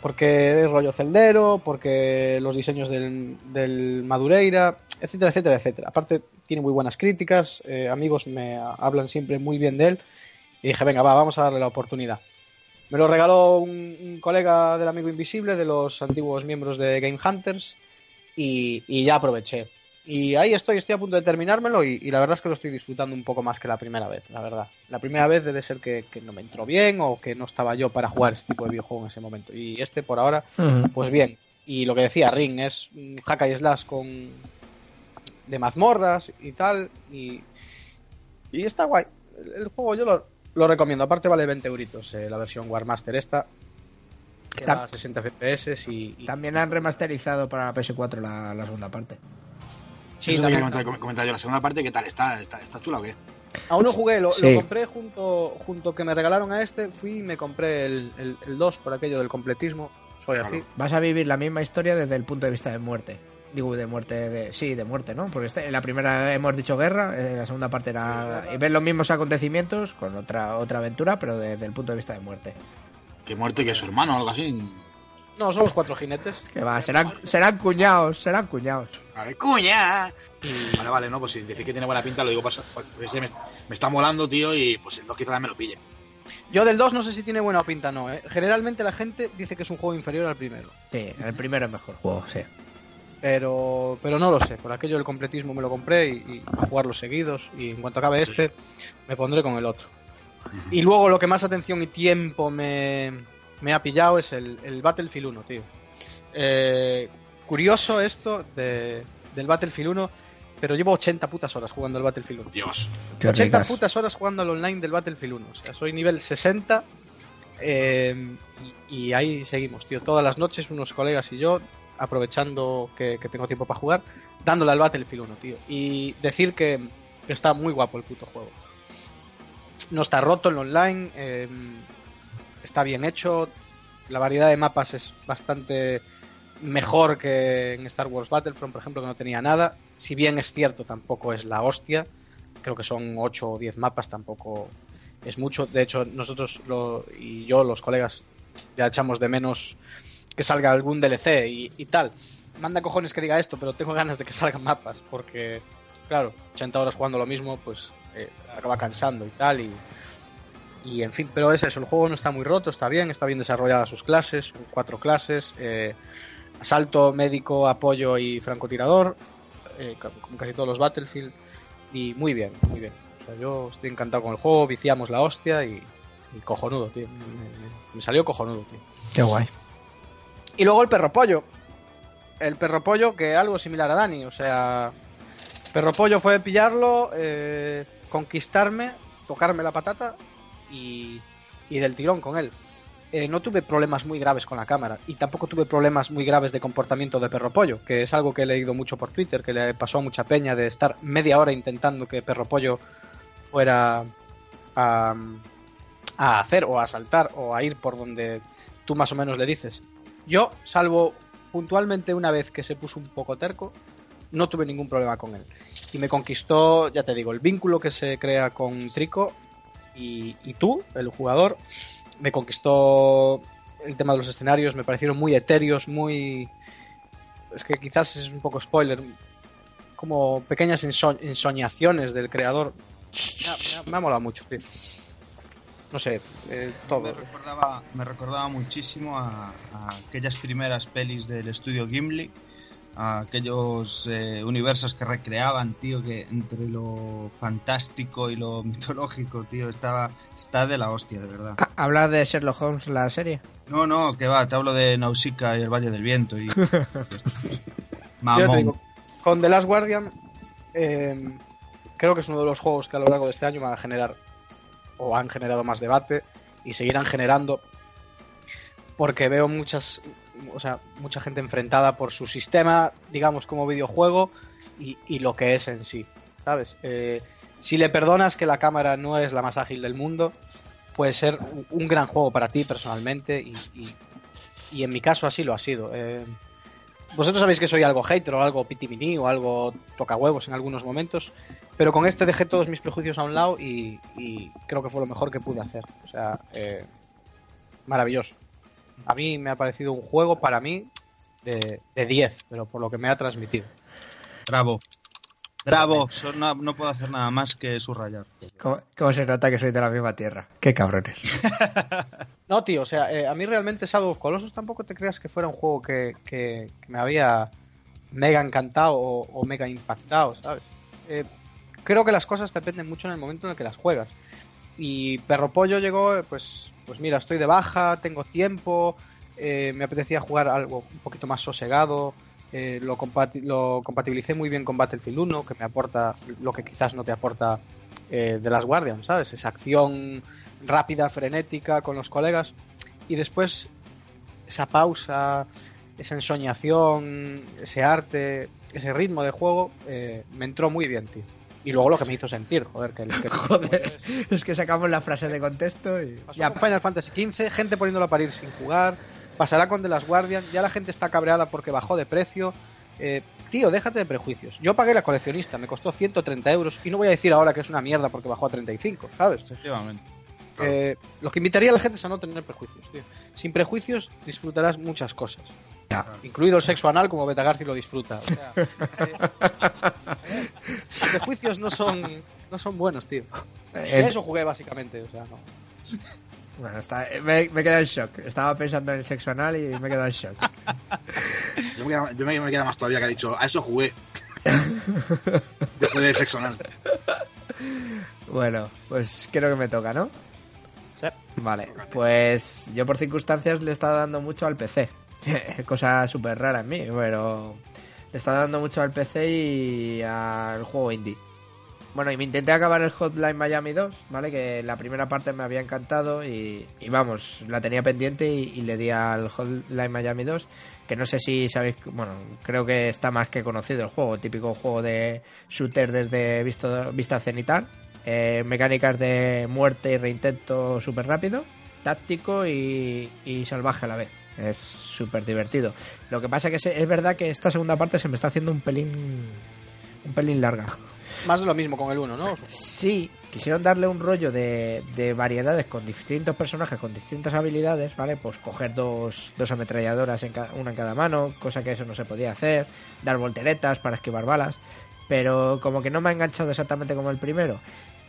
[SPEAKER 4] Porque es rollo celdero, porque los diseños del, Madureira, etcétera, etcétera, etcétera. Aparte, tiene muy buenas críticas, eh, amigos me hablan siempre muy bien de él. Y dije, venga, va, vamos a darle la oportunidad. Me lo regaló un, colega del amigo invisible, de los antiguos miembros de Game Hunters, y ya aproveché. Y ahí estoy, estoy a punto de terminármelo y, y la verdad es que lo estoy disfrutando un poco más que la primera vez, la verdad. La primera vez debe ser que, que no me entró bien o que no estaba yo para jugar este tipo de videojuego en ese momento. Y este por ahora, pues bien. Y lo que decía Ring es un hack y slash con de mazmorras y tal. Y, y está guay. El, el juego yo lo, lo recomiendo. Aparte vale 20 euritos eh, la versión Warmaster esta. Que da 60 FPS y, y-
[SPEAKER 1] También han remasterizado para la PS4 la, la segunda parte.
[SPEAKER 4] Sí,
[SPEAKER 2] Eso
[SPEAKER 4] también.
[SPEAKER 2] quería comentar, comentar yo. La segunda parte, ¿qué tal? ¿Está, está, está chula o qué?
[SPEAKER 4] Aún no jugué, lo,
[SPEAKER 1] Sí.
[SPEAKER 4] lo compré junto, junto que me regalaron a este. Fui y me compré el, el, el 2 por aquello del completismo. Soy así.
[SPEAKER 1] Vas a vivir la misma historia desde el punto de vista de muerte. Digo, de muerte, de, sí, de muerte, ¿no? Porque este- en la primera hemos dicho guerra, en la segunda parte era... Y ves los mismos acontecimientos con otra otra aventura, pero desde el punto de vista de muerte.
[SPEAKER 2] Que muerte que es su hermano o algo así.
[SPEAKER 4] No, somos cuatro jinetes.
[SPEAKER 1] Que va, serán, serán cuñados, serán cuñados.
[SPEAKER 2] A ver, cuña. Vale, vale, no, pues si decís que tiene buena pinta, lo digo pasa- porque ese me, me está molando, tío, y pues el 2 quizás me lo pille.
[SPEAKER 4] Yo del 2 no sé si tiene buena pinta no, ¿eh? Generalmente la gente dice que es un juego inferior al primero.
[SPEAKER 1] Sí, el primero es mejor juego, sí.
[SPEAKER 4] Pero, pero no lo sé. Por aquello del completismo me lo compré y, y a jugarlos seguidos. Y en cuanto acabe este, me pondré con el otro. Y luego lo que más atención y tiempo me, me ha pillado es el, el Battlefield 1, tío. Eh, curioso esto de, del Battlefield 1, pero llevo 80 putas horas jugando al Battlefield 1.
[SPEAKER 2] Dios.
[SPEAKER 1] Qué
[SPEAKER 4] 80
[SPEAKER 1] ricas.
[SPEAKER 4] putas horas jugando al online del Battlefield 1. O sea, soy nivel 60. eh, y, y ahí seguimos, tío. Todas las noches, unos colegas y yo, aprovechando que, que tengo tiempo para jugar, dándole al Battlefield 1, tío. Y decir que está muy guapo el puto juego. No está roto en lo online. eh, está bien hecho. La variedad de mapas es bastante mejor que en Star Wars Battlefront, por ejemplo, que no tenía nada. Si bien es cierto, tampoco es la hostia. Creo que son 8 o 10 mapas, tampoco es mucho. De hecho, nosotros lo- y yo, los colegas, ya echamos de menos que salga algún DLC y, y tal. Manda cojones que diga esto, pero tengo ganas de que salgan mapas, porque, claro, 80 horas jugando lo mismo, pues eh, acaba cansando y tal, y, y en fin, pero es eso, el juego no está muy roto, está bien, está bien desarrollada sus clases, cuatro clases, eh, asalto, médico, apoyo y francotirador, eh, como casi todos los Battlefield, y muy bien, muy bien. O sea, yo estoy encantado con el juego, viciamos la hostia y, y cojonudo, tío. Me, me- me salió cojonudo, tío.
[SPEAKER 1] Qué guay.
[SPEAKER 4] Y luego el perro pollo. El perro pollo, que algo similar a Dani, o sea. Perro pollo fue pillarlo, eh, conquistarme, tocarme la patata y, y del tirón con él. Eh, no tuve problemas muy graves con la cámara y tampoco tuve problemas muy graves de comportamiento de perro pollo, que es algo que he leído mucho por Twitter, que le pasó a mucha peña de estar media hora intentando que perro pollo fuera a, a hacer o a saltar o a ir por donde tú más o menos le dices. Yo, salvo puntualmente una vez que se puso un poco terco, no tuve ningún problema con él. Y me conquistó, ya te digo, el vínculo que se crea con Trico y, tú, el jugador, me conquistó el tema de los escenarios, me parecieron muy etéreos, muy... Es que quizás es un poco spoiler, como pequeñas enso- ensoñaciones del creador. Me ha, molado mucho, tío. No sé, eh, todo.
[SPEAKER 3] Me recordaba, muchísimo a aquellas primeras pelis del estudio Gimli, a aquellos eh, universos que recreaban, tío, que entre lo fantástico y lo mitológico, tío, estaba está de la hostia, de verdad.
[SPEAKER 1] Ah, Hablar de Sherlock Holmes, la serie.
[SPEAKER 3] No, no, que va, te hablo de Nausicaa y el Valle del Viento y...
[SPEAKER 4] Yo te
[SPEAKER 3] Mamón.
[SPEAKER 4] digo, con The Last Guardian, eh, creo que es uno de los juegos que a lo largo de este año van a generar o han generado más debate y seguirán generando porque veo muchas, o sea, mucha gente enfrentada por su sistema, digamos, como videojuego y, lo que es en sí, ¿sabes? Eh, si le perdonas que la cámara no es la más ágil del mundo, puede ser un- gran juego para ti personalmente y en mi caso así lo ha sido. Eh, vosotros sabéis que soy algo hater o algo pitimini o algo toca huevos en algunos momentos, pero con este dejé todos mis prejuicios a un lado y, y creo que fue lo mejor que pude hacer. O sea, eh, maravilloso. A mí me ha parecido un juego para mí de, de 10, pero por lo que me ha transmitido.
[SPEAKER 3] Bravo. Bravo. No, no puedo hacer nada más que subrayar.
[SPEAKER 1] ¿Cómo, cómo se nota que soy de la misma tierra? Qué cabrones.
[SPEAKER 4] No, tío, o sea, eh, a mí realmente Shadow of Colossus tampoco te creas que fuera un juego que, que- que me había mega encantado o, o mega impactado, ¿sabes? Eh, creo que las cosas dependen mucho en el momento en el que las juegas. Y Perro Pollo llegó, pues, pues mira, estoy de baja, tengo tiempo, eh, me apetecía jugar algo un poquito más sosegado, eh, lo, compati- lo compatibilicé muy bien con Battlefield 1, que me aporta lo que quizás no te aporta eh, de las Guardian, ¿sabes? Esa acción rápida, frenética con los colegas. Y después esa pausa, esa ensoñación, ese arte, ese ritmo de juego, eh, me entró muy bien, tío. Y luego lo que me hizo sentir, joder, que, que
[SPEAKER 1] Joder, es que sacamos la frase de contexto y... Ya,
[SPEAKER 4] con Final Fantasy XV, gente poniéndolo a parir sin jugar. Pasará con The Last Guardian. Ya la gente está cabreada porque bajó de precio. Eh, tío, déjate de prejuicios. Yo pagué la coleccionista, me costó 130 euros. Y no voy a decir ahora que es una mierda porque bajó a 35, ¿sabes?
[SPEAKER 3] Efectivamente.
[SPEAKER 4] Eh, lo que invitaría a la gente es a no tener prejuicios, tío. Sin prejuicios disfrutarás muchas cosas.
[SPEAKER 1] Ya.
[SPEAKER 4] Incluido el sexo anal como Beta Garci lo disfruta. O sea, eh, los prejuicios no son, no son buenos, tío.
[SPEAKER 1] Eh,
[SPEAKER 4] Eso jugué básicamente, o sea, no.
[SPEAKER 1] Bueno, está, me, me he quedado en shock. Estaba pensando en el sexo anal y me he quedado en shock.
[SPEAKER 2] Yo me, queda, yo me, me queda más todavía que ha dicho, a eso jugué. Después del sexo anal.
[SPEAKER 1] Bueno, pues creo que me toca, ¿no?
[SPEAKER 4] Sí.
[SPEAKER 1] Vale, pues yo por circunstancias le he estado dando mucho al PC. Cosa súper rara en mí, pero le estado dando mucho al PC y al juego indie. Bueno, y me intenté acabar el Hotline Miami 2, ¿vale? Que la primera parte me había encantado y, vamos, la tenía pendiente y, le di al Hotline Miami 2, que no sé si sabéis, bueno, creo que está más que conocido el juego, típico juego de shooter desde vista cenital, eh, mecánicas de muerte y reintento súper rápido, táctico y salvaje a la vez. Es súper divertido. Lo que pasa que se- es verdad que esta segunda parte se me está haciendo un pelín un pelín larga.
[SPEAKER 4] Más de lo mismo con el 1, ¿no?
[SPEAKER 1] Sí, quisieron darle un rollo de, de variedades con distintos personajes, con distintas habilidades, ¿vale? Pues coger dos, dos ametralladoras, en ca- una en cada mano, cosa que eso no se podía hacer, dar volteretas para esquivar balas, pero como que no me ha enganchado exactamente como el primero.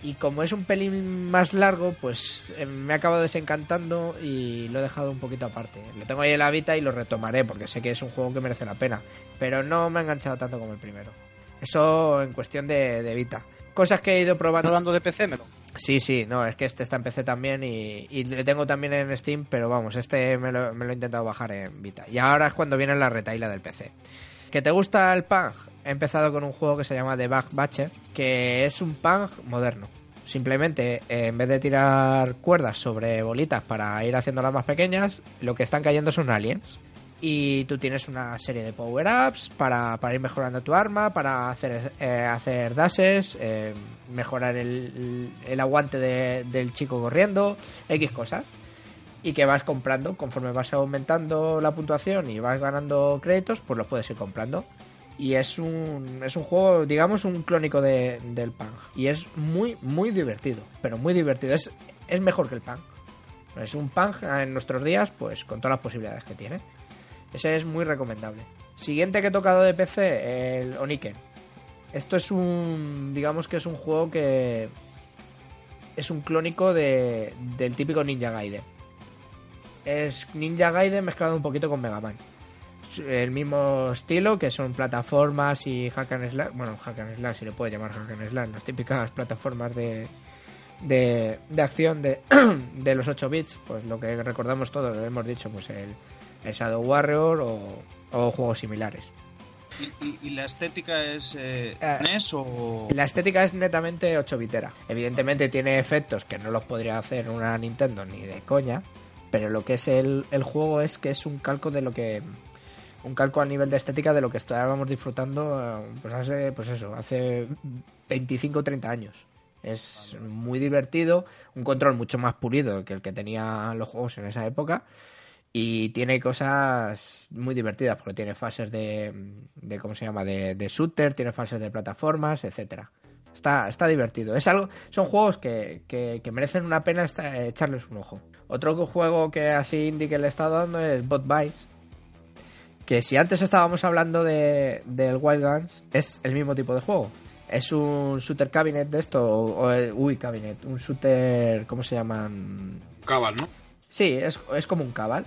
[SPEAKER 1] Y como es un pelín más largo, pues eh, me ha acabado desencantando y lo he dejado un poquito aparte. Lo tengo ahí en la Vita y lo retomaré porque sé que es un juego que merece la pena, pero no me ha enganchado tanto como el primero. Eso en cuestión de, de Vita. Cosas que he ido
[SPEAKER 4] ¿Estás
[SPEAKER 1] probando.
[SPEAKER 4] hablando de PC, Melo?
[SPEAKER 1] Sí, sí, no, es que este está en PC también y, y le tengo también en Steam, pero vamos, este me lo, me lo he intentado bajar en Vita. Y ahora es cuando viene la retaila del PC. ¿Que te gusta el Pang? He empezado con un juego que se llama The Bug Batcher, que es un Pang moderno. Simplemente, eh, en vez de tirar cuerdas sobre bolitas para ir haciéndolas más pequeñas, lo que están cayendo son aliens. Y tú tienes una serie de power-ups para, ir mejorando tu arma, para hacer, eh, dashes, eh, mejorar el, aguante de- del chico corriendo, X cosas. Y que vas comprando conforme vas aumentando la puntuación y vas ganando créditos, pues los puedes ir comprando. Y es un, es un juego, digamos, un clónico de, del Pang. Y es muy, muy divertido. Pero muy divertido. Es, es mejor que el Pang. Es un Pang en nuestros días, pues con todas las posibilidades que tiene. Ese es muy recomendable. Siguiente que he tocado de PC, el Oniken. Esto es un. Digamos que es un juego que. Es un clónico de, del típico Ninja Gaiden. Es Ninja Gaiden mezclado un poquito con Mega Man. El mismo estilo, que son plataformas y hack and slash. Bueno, hack and slash, si le puede llamar hack and slash. Las típicas plataformas de, de, de acción de, de los 8 bits. Pues lo que recordamos todos, lo hemos dicho, pues el, el Shadow Warrior o, o juegos similares.
[SPEAKER 3] ¿Y, la estética es eh,
[SPEAKER 1] Eh,
[SPEAKER 3] NES o...?
[SPEAKER 1] La estética es netamente 8 bitera. Evidentemente tiene efectos que no los podría hacer una Nintendo ni de coña. Pero lo que es el, el juego es que es un calco de lo que. Un calco a nivel de estética de lo que estábamos disfrutando eh, pues hace, pues eso, hace 25 o 30 años. Es muy divertido, un control mucho más pulido que el que tenían los juegos en esa época. Y tiene cosas muy divertidas, porque tiene fases de, de ¿cómo se llama? De, de shooter, tiene fases de plataformas, etcétera. Está, está divertido. Es algo, son juegos que, que, que merecen una pena echarles un ojo. Otro juego que así indie que le estado dando es Bot Vice. Que si antes estábamos hablando de, del Wild Guns, es el mismo tipo de juego. Es un shooter cabinet de esto, o, o- uy, cabinet, un shooter, ¿cómo se llaman?
[SPEAKER 2] Cabal, ¿no?
[SPEAKER 1] Sí, es, es como un cabal.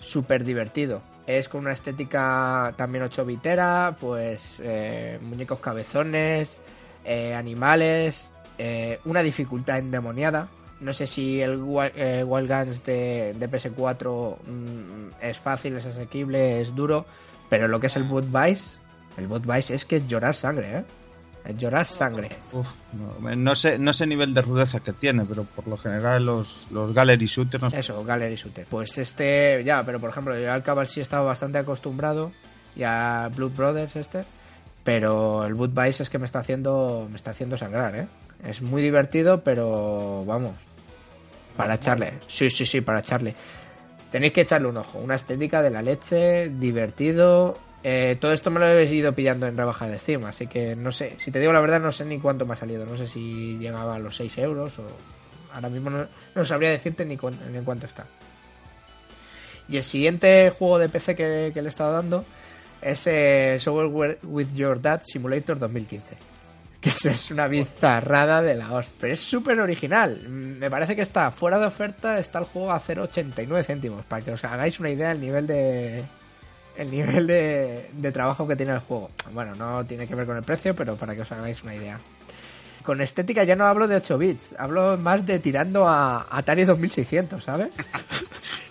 [SPEAKER 1] Súper divertido. Es con una estética también 8 bitera, pues eh, muñecos cabezones, eh, animales, eh, una dificultad endemoniada. No sé si el eh, Wild Guns de, de PS4 mm, es fácil, es asequible, es duro, pero lo que es el Boot Vice, el Boot Vice es que es llorar sangre, ¿eh? Es llorar sangre.
[SPEAKER 3] Uf, no, no sé no sé el nivel de rudeza que tiene, pero por lo general los, los gallery shooters no
[SPEAKER 1] Eso, Gallery Shooter. Pues este, ya, pero por ejemplo, yo al Cabal sí estaba bastante acostumbrado y a Blood Brothers este, pero el Boot Vice es que me está haciendo me está haciendo sangrar, ¿eh? Es muy divertido, pero vamos, para echarle. Sí, sí, sí, para echarle. Tenéis que echarle un ojo, una estética de la leche, divertido. Eh, todo esto me lo he ido pillando en rebaja de Steam, así que no sé, si te digo la verdad, no sé ni cuánto me ha salido. No sé si llegaba a los 6 euros o. Ahora mismo no, no sabría decirte ni, ni en cuánto está. Y el siguiente juego de PC que, que le he estado dando es eh, Software with Your Dad Simulator 2015. Eso es una bizarrada de la hostia. Pero es súper original. Me parece que está fuera de oferta, está el juego a 0,89 céntimos. Para que os hagáis una idea del nivel de. El nivel de, de trabajo que tiene el juego. Bueno, no tiene que ver con el precio, pero para que os hagáis una idea. Con estética ya no hablo de 8 bits, hablo más de tirando a Atari 2600, ¿sabes?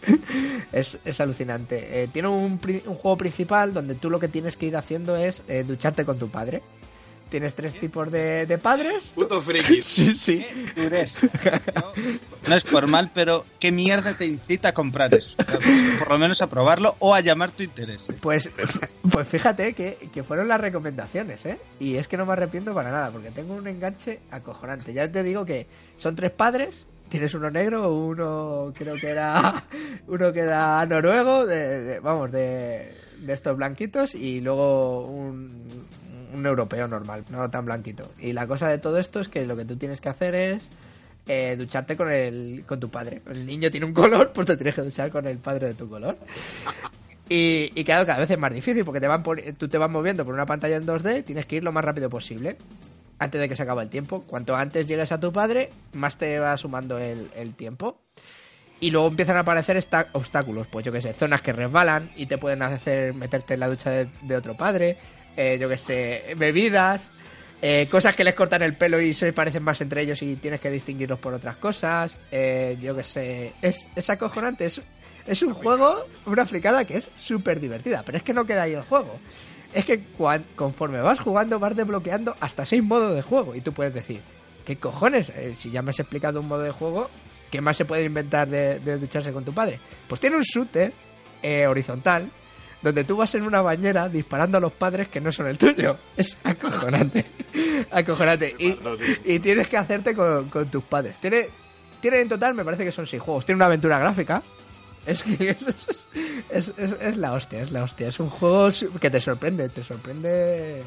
[SPEAKER 1] es, es alucinante. Eh, tiene un juego principal donde tú lo que tienes que ir haciendo es eh, ducharte con tu padre. Tienes tres tipos de, de padres.
[SPEAKER 2] Puto friki.
[SPEAKER 1] Sí, sí.
[SPEAKER 3] dureza. No, no es por mal, pero ¿qué mierda te incita a comprar eso? Por lo menos a probarlo o a llamar tu interés. ¿eh?
[SPEAKER 1] Pues, pues fíjate que, que fueron las recomendaciones, ¿eh? Y es que no me arrepiento para nada, porque tengo un enganche acojonante. Ya te digo que son tres padres, tienes uno negro, uno creo que era uno que era noruego, de, de- vamos, de, de estos blanquitos, y luego un, un europeo normal, no tan blanquito. Y la cosa de todo esto es que lo que tú tienes que hacer es eh, ducharte con el con tu padre. El niño tiene un color, pues te tienes que duchar con el padre de tu color. Y, y claro, cada vez es más difícil porque te van tú te vas moviendo por una pantalla en 2D, tienes que ir lo más rápido posible antes de que se acabe el tiempo. Cuanto antes llegues a tu padre, más te va sumando el, el tiempo. Y luego empiezan a aparecer obstáculos, pues yo que sé, zonas que resbalan y te pueden hacer meterte en la ducha de, de otro padre, eh, yo que sé, bebidas, eh, cosas que les cortan el pelo y se parecen más entre ellos y tienes que distinguirlos por otras cosas, eh, yo que sé, es, es acojonante, es, es un juego, una fricada que es súper divertida, pero es que no queda ahí el juego. Es que cuan- conforme vas jugando vas desbloqueando hasta seis modos de juego y tú puedes decir, ¿qué cojones? Eh, si ya me has explicado un modo de juego, ¿qué más se puede inventar de, de ducharse con tu padre? Pues tiene un shooter eh, horizontal donde tú vas en una bañera disparando a los padres que no son el tuyo. Es acojonante. acojonante. Y, y tienes que hacerte con, con tus padres. Tiene, tiene en total, me parece que son seis juegos. Tiene una aventura gráfica. Es que es, es, es- es la hostia, es la hostia. Es un juego que te sorprende, te sorprende.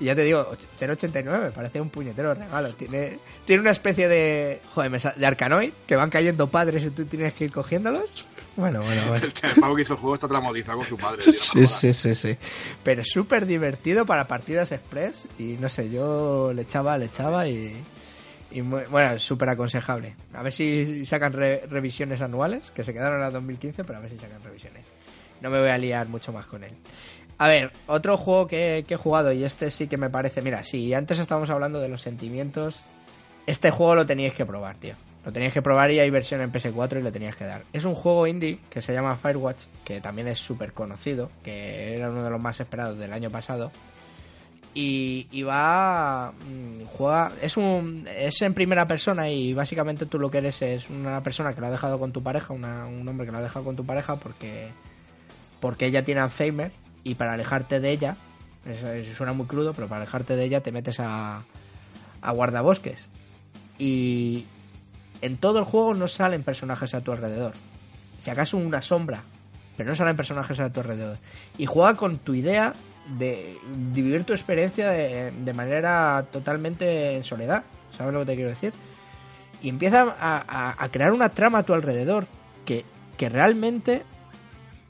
[SPEAKER 1] Y ya te digo, 0.89, parece un puñetero regalo. Tiene, tiene una especie de. Joder, de Arcanoid, que van cayendo padres y tú tienes que ir cogiéndolos. Bueno, bueno, bueno.
[SPEAKER 2] El pavo que hizo el juego está traumatizado con su padre. tío,
[SPEAKER 1] Sí, sí, sí, sí. Pero es súper divertido para partidas express y no sé, yo le echaba, le echaba y... y muy- bueno, súper aconsejable. A ver si sacan re- revisiones anuales, que se quedaron a 2015, pero a ver si sacan revisiones. No me voy a liar mucho más con él. A ver, otro juego que, que he jugado y este sí que me parece... Mira, si antes estábamos hablando de los sentimientos, este juego lo teníais que probar, tío. Lo teníais que probar y hay versión en PS4 y lo teníais que dar. Es un juego indie que se llama Firewatch, que también es súper conocido, que era uno de los más esperados del año pasado. Y, y va. mm, Juega. Es un. Es en primera persona y básicamente tú lo que eres es una persona que lo ha dejado con tu pareja, un hombre que lo ha dejado con tu pareja porque. Porque ella tiene Alzheimer y para alejarte de ella. Suena muy crudo, pero para alejarte de ella te metes a. a guardabosques. Y. En todo el juego no salen personajes a tu alrededor. Si acaso una sombra, pero no salen personajes a tu alrededor. Y juega con tu idea de vivir tu experiencia de, manera totalmente en soledad. ¿Sabes lo que te quiero decir? Y empieza a crear una trama a tu alrededor que, que realmente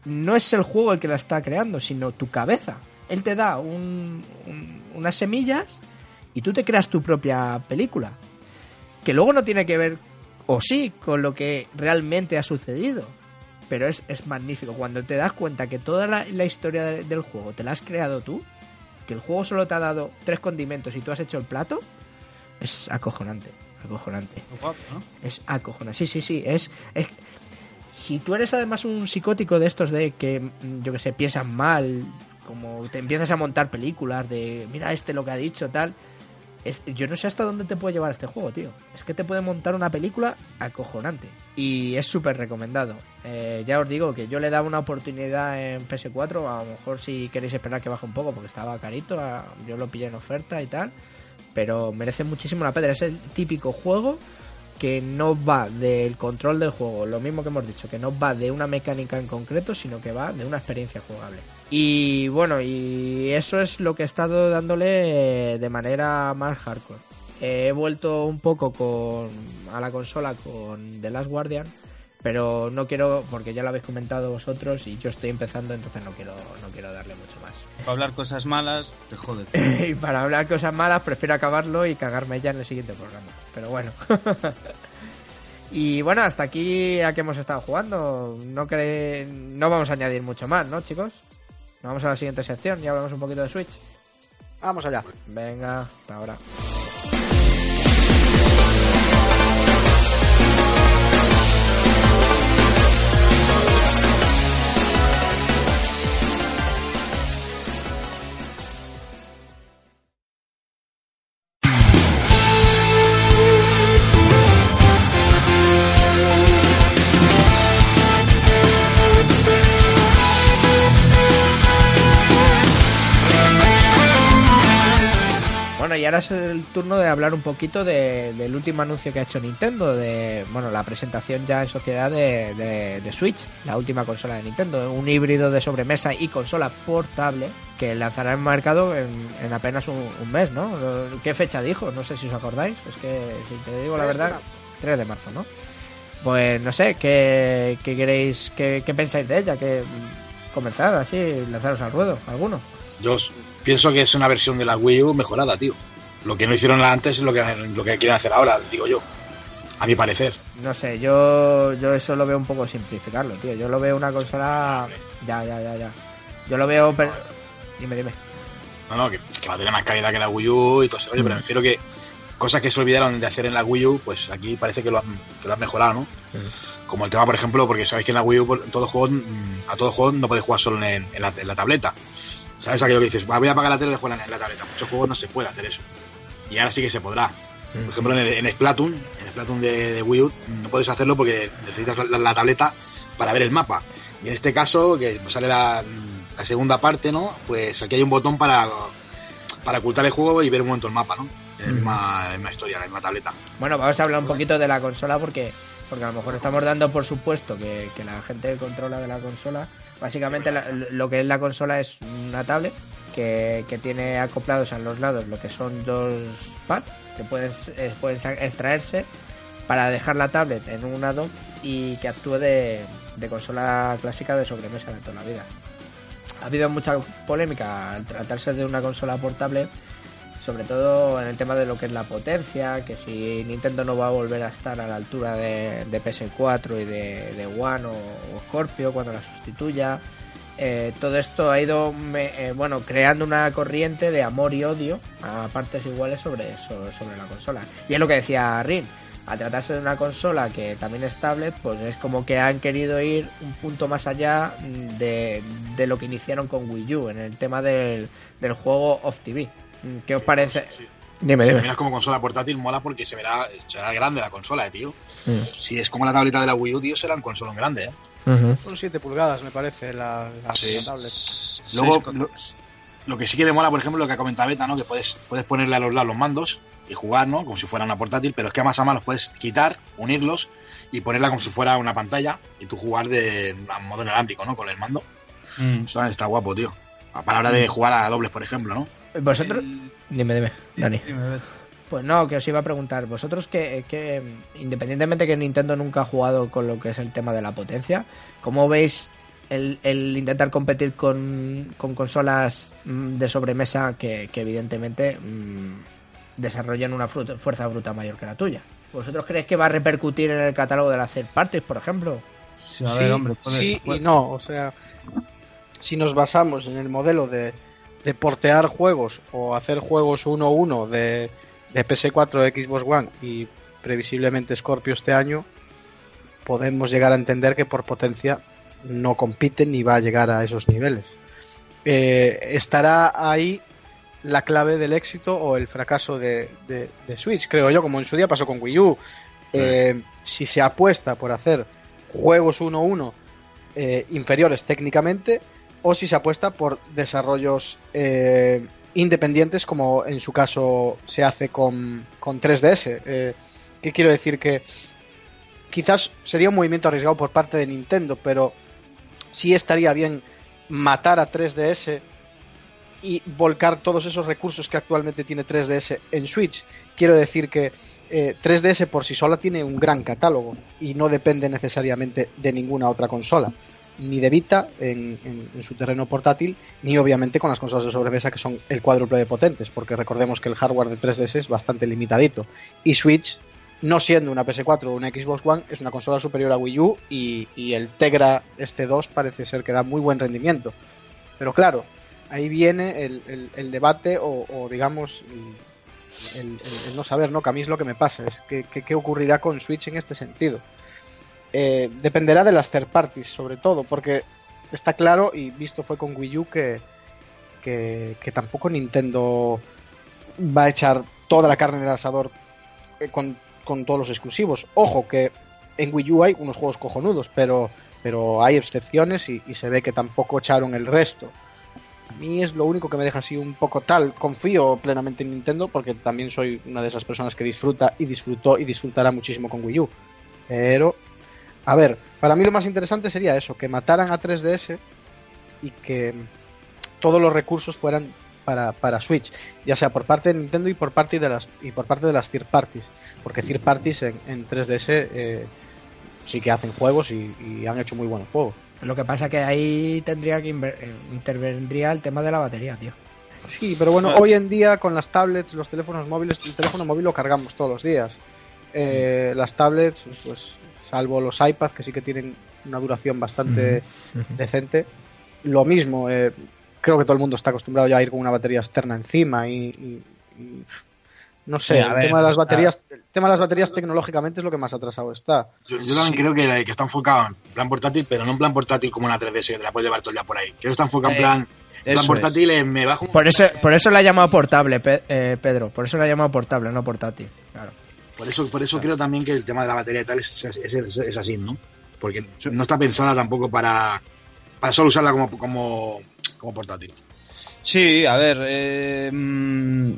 [SPEAKER 1] no es el juego el que la está creando, sino tu cabeza. Él te da un- un- unas semillas y tú te creas tu propia película. Que luego no tiene que ver, o sí, con lo que realmente ha sucedido. Pero es, es magnífico. Cuando te das cuenta que toda la, la historia de- del juego te la has creado tú, que el juego solo te ha dado tres condimentos y tú has hecho el plato, es acojonante. Acojonante.
[SPEAKER 3] Guapo, ¿no?
[SPEAKER 1] Es acojonante. Sí, sí, sí. Es, es- Si tú eres además un psicótico de estos de que, mm, yo que sé, piensas mal, como te empiezas a montar películas de, mira este lo que ha dicho, tal. Yo no sé hasta dónde te puede llevar este juego, tío. Es que te puede montar una película acojonante. Y es súper recomendado. Eh, ya os digo que yo le daba una oportunidad en PS4. A lo mejor si queréis esperar que baje un poco porque estaba carito. Yo lo pillé en oferta y tal. Pero merece muchísimo la pena. Es el típico juego que no va del control del juego, lo mismo que hemos dicho, que no va de una mecánica en concreto, sino que va de una experiencia jugable. Y bueno, y eso es lo que he estado dándole de manera más hardcore. He vuelto un poco con a la consola con The Last Guardian, pero no quiero porque ya lo habéis comentado vosotros y yo estoy empezando, entonces no quiero no quiero darle mucho más.
[SPEAKER 3] Para hablar cosas malas, te jodes.
[SPEAKER 1] y para hablar cosas malas prefiero acabarlo y cagarme ya en el siguiente programa. Pero bueno. y bueno, hasta aquí a que hemos estado jugando. No cre... no vamos a añadir mucho más, ¿no, chicos? Nos vamos a la siguiente sección y hablamos un poquito de Switch.
[SPEAKER 4] Vamos allá.
[SPEAKER 1] Venga, hasta ahora. Y ahora es el turno de hablar un poquito de- del último anuncio que ha hecho Nintendo, de bueno, la presentación ya en sociedad de, de- de Switch, la última consola de Nintendo, un híbrido de sobremesa y consola portable que lanzará en mercado en, en apenas un, un mes, ¿no? ¿Qué fecha dijo? No sé si os acordáis, es que si te digo la verdad, 3 de marzo, ¿no? Pues no sé, ¿qué, qué queréis, qué, qué pensáis de ella? Que comenzar así, lanzaros al ruedo, alguno.
[SPEAKER 2] Yo pienso que es una versión de la Wii U mejorada, tío. Lo que no hicieron antes es lo que, lo que quieren hacer ahora, digo yo. A mi parecer.
[SPEAKER 1] No sé, yo, yo eso lo veo un poco simplificarlo, tío. Yo lo veo una consola. Ya, ya, ya, ya. Yo lo veo. per- Dime, dime.
[SPEAKER 2] No, no, que, que va a tener más calidad que la Wii U y todo ese rollo, pero me refiero que cosas que se olvidaron de hacer en la Wii U, pues aquí parece que lo han, que lo han mejorado, ¿no? Como el tema, por ejemplo, porque sabéis que en la Wii U todos juegos, mm, a todos juegos no podéis jugar solo en, en la, en la tableta. ¿Sabes aquello que dices? "Va, Voy a apagar la tele y voy a jugar en la tableta. Muchos juegos no se puede hacer eso. Y ahora sí que se podrá. Por ejemplo, en, el, en Splatoon, en Splatoon de, de Wii U, no puedes hacerlo porque necesitas la, la tableta para ver el mapa. Y en este caso, que sale la, la segunda parte, ¿no? Pues aquí hay un botón para, para ocultar el juego y ver un momento el mapa, ¿no? En la misma, historia, en la misma tableta.
[SPEAKER 1] Bueno, vamos a hablar un poquito de la consola porque, porque a lo mejor estamos dando por supuesto que, que la gente controla de la consola. Básicamente la- lo que es la consola es una tablet que, tiene acoplados a los lados lo que son dos pads que pueden, eh, pueden extraerse para dejar la tablet en un dock y que actúe de, consola clásica de sobremesa de toda la vida. Ha habido mucha polémica al tratarse de una consola portable sobre todo en el tema de lo que es la potencia, que si Nintendo no va a volver a estar a la altura de, de PS4 y de, One o Scorpio cuando la sustituya. Eh, todo esto ha ido me- eh, bueno creando una corriente de amor y odio a partes iguales sobre, so- sobre la consola. Y es lo que decía Rin, a tratarse de una consola que también es tablet, pues es como que han querido ir un punto más allá de, de lo que iniciaron con Wii U en el tema del, del juego Off TV. Mm, ¿Qué os parece?
[SPEAKER 2] Sí.
[SPEAKER 1] Dime,
[SPEAKER 2] Si
[SPEAKER 1] dime.
[SPEAKER 2] miras como consola portátil, mola porque se verá, será grande la consola, eh, tío.
[SPEAKER 1] Mm.
[SPEAKER 2] Si es como la tableta de la Wii U, tío, será un consola grande, ¿eh?
[SPEAKER 1] Ujú.
[SPEAKER 4] Son 7 pulgadas, me parece, la, la,
[SPEAKER 2] Sí.
[SPEAKER 4] la tablet.
[SPEAKER 2] Luego, lo, lo que sí que me mola, por ejemplo, lo que ha comentado Beta, ¿no? Que puedes, puedes ponerle a los lados los mandos y jugar, ¿no? Como si fuera una portátil, pero es que a más a más los puedes quitar, unirlos y ponerla como si fuera una pantalla y tú jugar de a modo inalámbrico, ¿no? Con el mando.
[SPEAKER 3] Mm.
[SPEAKER 2] Eso está guapo, tío. A palabra de jugar a dobles, por ejemplo, ¿no?
[SPEAKER 1] ¿Vosotros?
[SPEAKER 3] El-
[SPEAKER 1] Dime, dime, Dani.
[SPEAKER 3] Dime, Beth.
[SPEAKER 1] Pues no, que os iba a preguntar, vosotros que, que, independientemente que Nintendo nunca ha jugado con lo que es el tema de la potencia, ¿cómo veis el, el intentar competir con, con consolas mm, de sobremesa que, que evidentemente mm, desarrollan una fruta- fuerza bruta mayor que la tuya? ¿Vosotros creéis que va a repercutir en el catálogo de las third parties, por ejemplo?
[SPEAKER 3] Sí, a ver, hombre, puede-
[SPEAKER 4] sí
[SPEAKER 3] puede-
[SPEAKER 4] y no. O sea, si nos basamos en el modelo de, de portear juegos o hacer juegos 1-1 de, de PS4, Xbox One y previsiblemente Scorpio este año, podemos llegar a entender que por potencia no compiten ni va a llegar a esos niveles. Eh, estará ahí la clave del éxito o el fracaso de, de- de Switch, creo yo, como en su día pasó con Wii U. Eh, si se apuesta por hacer juegos 1-1 eh, inferiores técnicamente o si se apuesta por desarrollos independientes como en su caso se hace con, con 3DS. Eh, ¿Qué quiero decir? Que quizás sería un movimiento arriesgado por parte de Nintendo, pero sí estaría bien matar a 3DS y volcar todos esos recursos que actualmente tiene 3DS en Switch. Quiero decir que eh, 3DS por sí sola tiene un gran catálogo y no depende necesariamente de ninguna otra consola, ni de Vita en, en- su terreno portátil, ni obviamente con las consolas de sobremesa que son el cuádruple de potentes, porque recordemos que el hardware de 3DS es bastante limitadito. Y Switch, no siendo una PS4 o una Xbox One, es una consola superior a Wii U y, el Tegra este 2 parece ser que da muy buen rendimiento. Pero claro, ahí viene el, debate o, digamos el, el- el no saber, ¿no? Que a mí es lo que me pasa, es que, que- qué ocurrirá con Switch en este sentido. Eh, dependerá de las third parties, sobre todo, porque está claro, y visto fue con Wii U, que, que, tampoco Nintendo va a echar toda la carne en el asador eh, con, con todos los exclusivos. Ojo, que en Wii U hay unos juegos cojonudos, pero, pero hay excepciones y, y se ve que tampoco echaron el resto. A mí es lo único que me deja así un poco tal. Confío plenamente en Nintendo porque también soy una de esas personas que disfruta y disfrutó y disfrutará muchísimo con Wii U. Pero, a ver, para mí lo más interesante sería eso, que mataran a 3DS y que todos los recursos fueran para, para Switch, ya sea por parte de Nintendo y por parte de las y por parte de las third parties, porque third parties en, en 3DS eh, sí que hacen juegos y, y han hecho muy buenos juegos.
[SPEAKER 1] Lo que pasa que ahí tendría que eh, intervendría el tema de la batería, tío.
[SPEAKER 4] Sí, pero bueno, hoy en día con las tablets, los teléfonos móviles, el teléfono móvil lo cargamos todos los días. Eh, las tablets, pues salvo los iPads que sí que tienen una duración bastante decente, lo mismo. eh, creo que todo el mundo está acostumbrado ya a ir con una batería externa encima y, y- y- no sé,
[SPEAKER 2] Sí,
[SPEAKER 4] el
[SPEAKER 2] ver,
[SPEAKER 4] tema de las baterías, el tema de las baterías tecnológicamente es lo que más atrasado está.
[SPEAKER 2] Yo, yo también creo que, que está enfocado en plan portátil, pero no en plan portátil como una 3DS que te la puedes llevar todo el día por ahí. Creo que está enfocado en
[SPEAKER 3] Eh,
[SPEAKER 2] plan, portátil, en me bajo un-
[SPEAKER 1] Por eso, por eso la ha llamado portable, eh, Pedro. Por eso la ha llamado portable, no portátil. Claro.
[SPEAKER 2] Por eso, por eso creo también que el tema de la batería y tal es, es, es- es así, ¿no? Porque no está pensada tampoco para, para solo usarla como, como, como portátil.
[SPEAKER 3] Sí, a ver, eh, mm,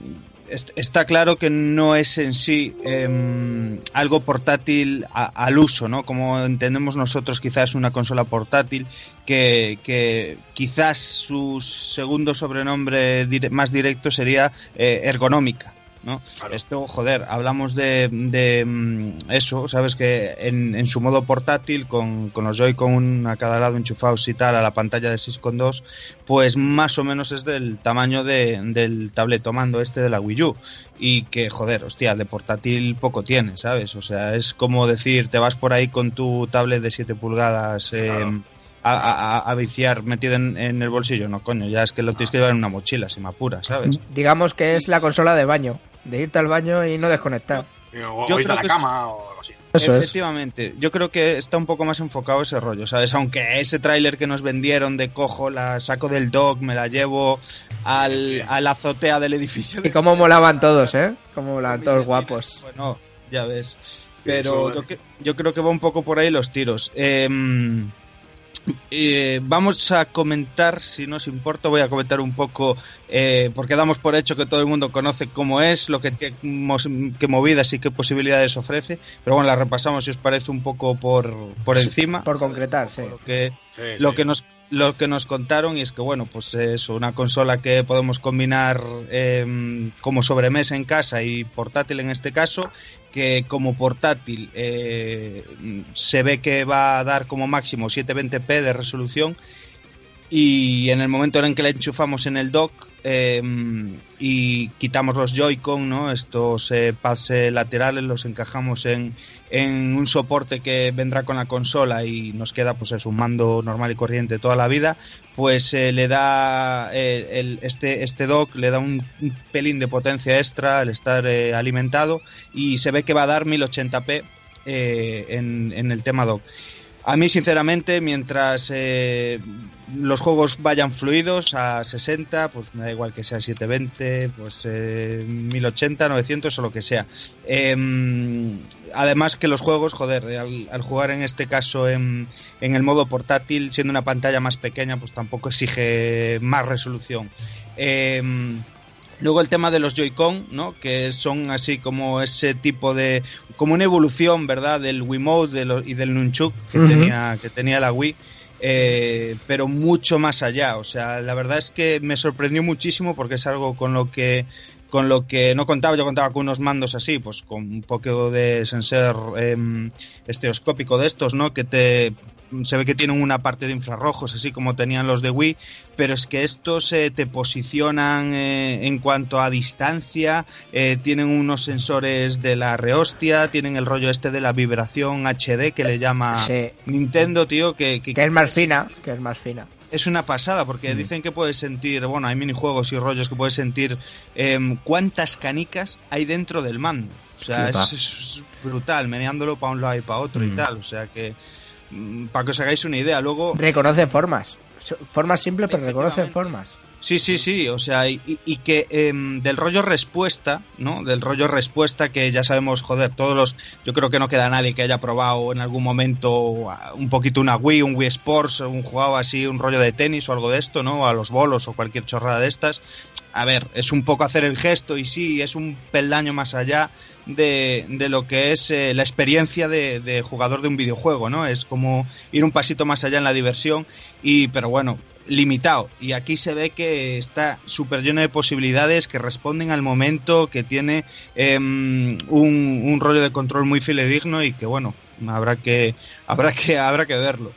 [SPEAKER 3] est- está claro que no es en sí em, algo portátil a- al uso, ¿no? Como entendemos nosotros, quizás una consola portátil que, que quizás su segundo sobrenombre dire- más directo sería eh, ergonómica. ¿No?
[SPEAKER 2] Claro.
[SPEAKER 3] Esto, joder, hablamos de, de, mm, eso, sabes que en, en su modo portátil, con, con los Joy-Con a cada lado enchufados y tal, a la pantalla de 6.2, pues más o menos es del tamaño de, del tabletomando este de la Wii U. Y que, joder, hostia, de portátil poco tiene, ¿sabes? O sea, es como decir, te vas por ahí con tu tablet de 7 pulgadas. eh,
[SPEAKER 2] Claro.
[SPEAKER 3] A, a- a viciar metido en, en el bolsillo, no coño, ya es que lo tienes que llevar en una mochila, si me apura, ¿sabes?
[SPEAKER 1] Digamos que es la consola de baño. De irte al baño y no desconectar.
[SPEAKER 2] O,
[SPEAKER 3] Yo
[SPEAKER 2] o irte
[SPEAKER 3] creo
[SPEAKER 2] a la
[SPEAKER 3] es-
[SPEAKER 2] cama o algo así.
[SPEAKER 1] Eso es.
[SPEAKER 3] Efectivamente, yo creo que está un poco más enfocado ese rollo, ¿sabes? Aunque ese tráiler que nos vendieron de cojo, la saco del dog, me la llevo al, a la azotea del edificio.
[SPEAKER 1] Y cómo molaban todos, ¿eh? Cómo molaban todos guapos.
[SPEAKER 3] Bueno, ya ves. Pero
[SPEAKER 2] eso,
[SPEAKER 3] yo, yo creo que va un poco por ahí los tiros. Em, eh, vamos a comentar, si nos importa, voy a comentar un poco, eh, porque damos por hecho que todo el mundo conoce cómo es, lo que, qué, qué movidas y qué posibilidades ofrece. Pero bueno, la repasamos si os parece un poco por, por encima.
[SPEAKER 1] Por concretar, sí.
[SPEAKER 3] Lo que,
[SPEAKER 2] Sí,
[SPEAKER 3] lo que nos lo que nos contaron y es que bueno pues es una consola que podemos combinar em, como sobremesa en casa y portátil en este caso que como portátil eh, se ve que va a dar como máximo 720p de resolución y en el momento en que la enchufamos en el dock em, y quitamos los Joy-Con, ¿no? estos eh, pads laterales, los encajamos en, un soporte que vendrá con la consola y nos queda pues es un mando normal y corriente toda la vida, pues eh, le da eh, el- este, este dock le da un, un pelín de potencia extra al estar eh, alimentado y se ve que va a dar 1080p eh, en, en el tema dock. A mí, sinceramente, mientras eh, los juegos vayan fluidos a 60, pues me da igual que sea 720, pues eh, 1080, 900 o lo que sea. Em, además que los juegos, joder, al, al jugar en este caso en, en el modo portátil, siendo una pantalla más pequeña, pues tampoco exige más resolución. Luego el tema de los Joy-Con, ¿no? Que son así como ese tipo de... como una evolución, ¿verdad? Del Wiimote de lo- y del Nunchuk que, tenía, que tenía la Wii. eh, pero mucho más allá. O sea, la verdad es que me sorprendió muchísimo porque es algo con lo que con lo que no contaba, yo contaba con unos mandos así, pues con un poco de sensor em, estereoscópico de estos, ¿no? Que te se ve que tienen una parte de infrarrojos, así como tenían los de Wii, pero es que estos eh, te posicionan eh, en cuanto a distancia, eh, tienen unos sensores de la rehostia, tienen el rollo este de la vibración HD que le llama
[SPEAKER 1] Sí.
[SPEAKER 3] Nintendo, tío, que, que-
[SPEAKER 1] Que es más fina, que es más fina.
[SPEAKER 3] es una pasada porque dicen que puedes sentir, bueno, hay minijuegos y rollos que puedes sentir em, cuántas canicas hay dentro del mando. O sea, es, es brutal, meneándolo para un lado y para otro y tal. O sea que, mm, para que os hagáis una idea, luego...
[SPEAKER 1] Reconoce formas. Formas simples, pero reconoce formas.
[SPEAKER 3] Sí, sí, sí, o sea, y, y que em, del rollo respuesta, ¿no? Del rollo respuesta que ya sabemos, joder, todos los, yo creo que no queda nadie que haya probado en algún momento ah, un poquito una Wii, un Wii Sports, un jugado así, un rollo de tenis o algo de esto, ¿no? A los bolos o cualquier chorrada de estas. A ver, es un poco hacer el gesto y sí, es un peldaño más allá de, de lo que es eh, la experiencia de, de jugador de un videojuego, ¿no? Es como ir un pasito más allá en la diversión y, pero bueno, limitado y aquí se ve que está súper lleno de posibilidades que responden al momento que tiene em, un, un rollo de control muy fidedigno y que bueno habrá que habrá que habrá que verlo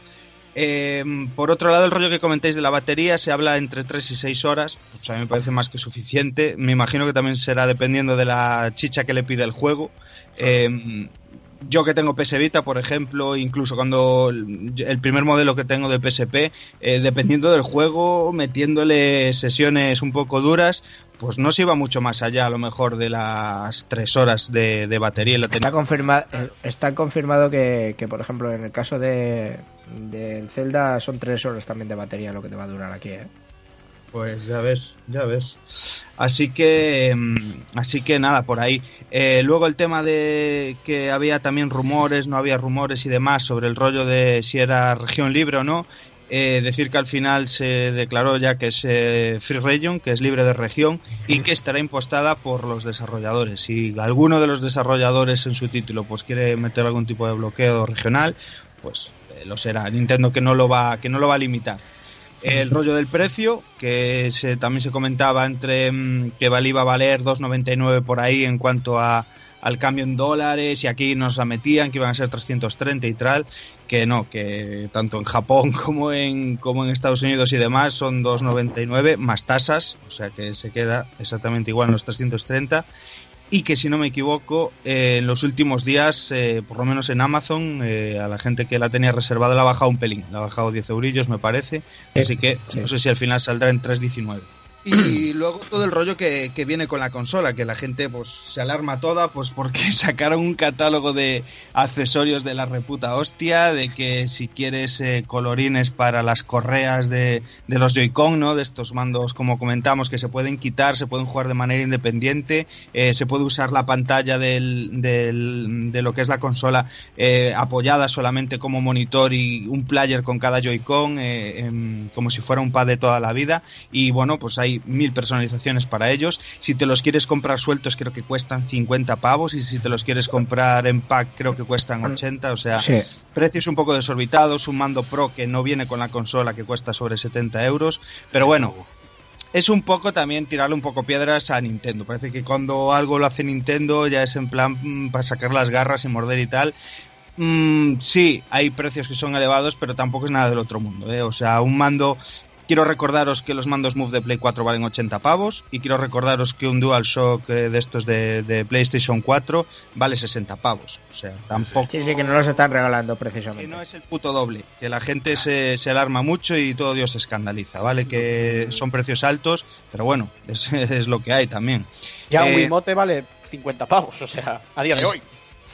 [SPEAKER 3] Em, por otro lado, el rollo que comentáis de la batería se habla entre 3 y 6 horas. Pues a mí me parece más que suficiente. Me imagino que también será dependiendo de la chicha que le pide el juego. Em, yo que tengo PS Vita, por ejemplo, incluso cuando el primer modelo que tengo de PSP, eh, dependiendo del juego, metiéndole sesiones un poco duras, pues no se iba mucho más allá a lo mejor de las 3 horas de, de batería. La
[SPEAKER 1] Está, confirma, eh, está confirmado que, que, por ejemplo, en el caso de del Zelda son tres horas también de batería lo que te va a durar aquí, ¿eh?
[SPEAKER 3] Pues ya ves, ya ves. Así que, mm, así que nada, por ahí. Eh, luego el tema de que había también rumores, no había rumores y demás sobre el rollo de si era región libre o no. Eh, decir que al final se declaró ya que es eh, Free Region, que es libre de región y que estará impostada por los desarrolladores. Si alguno de los desarrolladores en su título pues quiere meter algún tipo de bloqueo regional, pues lo será. Nintendo que no lo va, que no lo va a limitar. El rollo del precio, que se, también se comentaba entre mm, que val- iba a valer 2,99 por ahí en cuanto a, al cambio en dólares y aquí nos la metían que iban a ser 330 y tal, que no, que tanto en Japón como en, como en Estados Unidos y demás son 2,99 más tasas, o sea que se queda exactamente igual en los 330 y que si no me equivoco eh, en los últimos días eh, por lo menos en Amazon eh, a la gente que la tenía reservada la ha bajado un pelín. La ha bajado 10 eurillos me parece.
[SPEAKER 1] Sí,
[SPEAKER 3] así que
[SPEAKER 1] sí.
[SPEAKER 3] no sé si al final saldrá en 3.19 y luego todo el rollo que, que viene con la consola, que la gente pues se alarma toda pues porque sacaron un catálogo de accesorios de la reputa hostia, de que si quieres eh, colorines para las correas de, de los Joy-Con, ¿no? De estos mandos, como comentamos, que se pueden quitar, se pueden jugar de manera independiente, eh, se puede usar la pantalla del, del- de lo que es la consola eh, apoyada solamente como monitor y un player con cada Joy-Con, eh, em, como si fuera un pad de toda la vida. Y bueno, pues hay mil personalizaciones para ellos. Si te los quieres comprar sueltos, creo que cuestan 50 pavos. Y si te los quieres comprar en pack, creo que cuestan 80. O sea,
[SPEAKER 1] Sí.
[SPEAKER 3] precios un poco desorbitados. Un mando pro que no viene con la consola, que cuesta sobre 70 euros. Pero bueno, es un poco también tirarle un poco piedras a Nintendo. Parece que cuando algo lo hace Nintendo ya es en plan mm, para sacar las garras y morder y tal. Mm, sí, hay precios que son elevados, pero tampoco es nada del otro mundo. ¿eh? O sea, un mando. Quiero recordaros que los mandos Move de Play 4 valen 80 pavos y quiero recordaros que un DualShock eh, de estos de, de PlayStation 4 vale 60 pavos. O sea, tampoco
[SPEAKER 1] Sí, sí, que no los están regalando
[SPEAKER 3] que
[SPEAKER 1] precisamente.
[SPEAKER 3] no es el puto doble, que la gente se, se alarma mucho y todo Dios se escandaliza, ¿vale? Que son precios altos, pero bueno, es, es lo que hay también.
[SPEAKER 4] Ya un
[SPEAKER 3] Eh,
[SPEAKER 4] Wiimote vale 50 pavos, o sea, a día de hoy.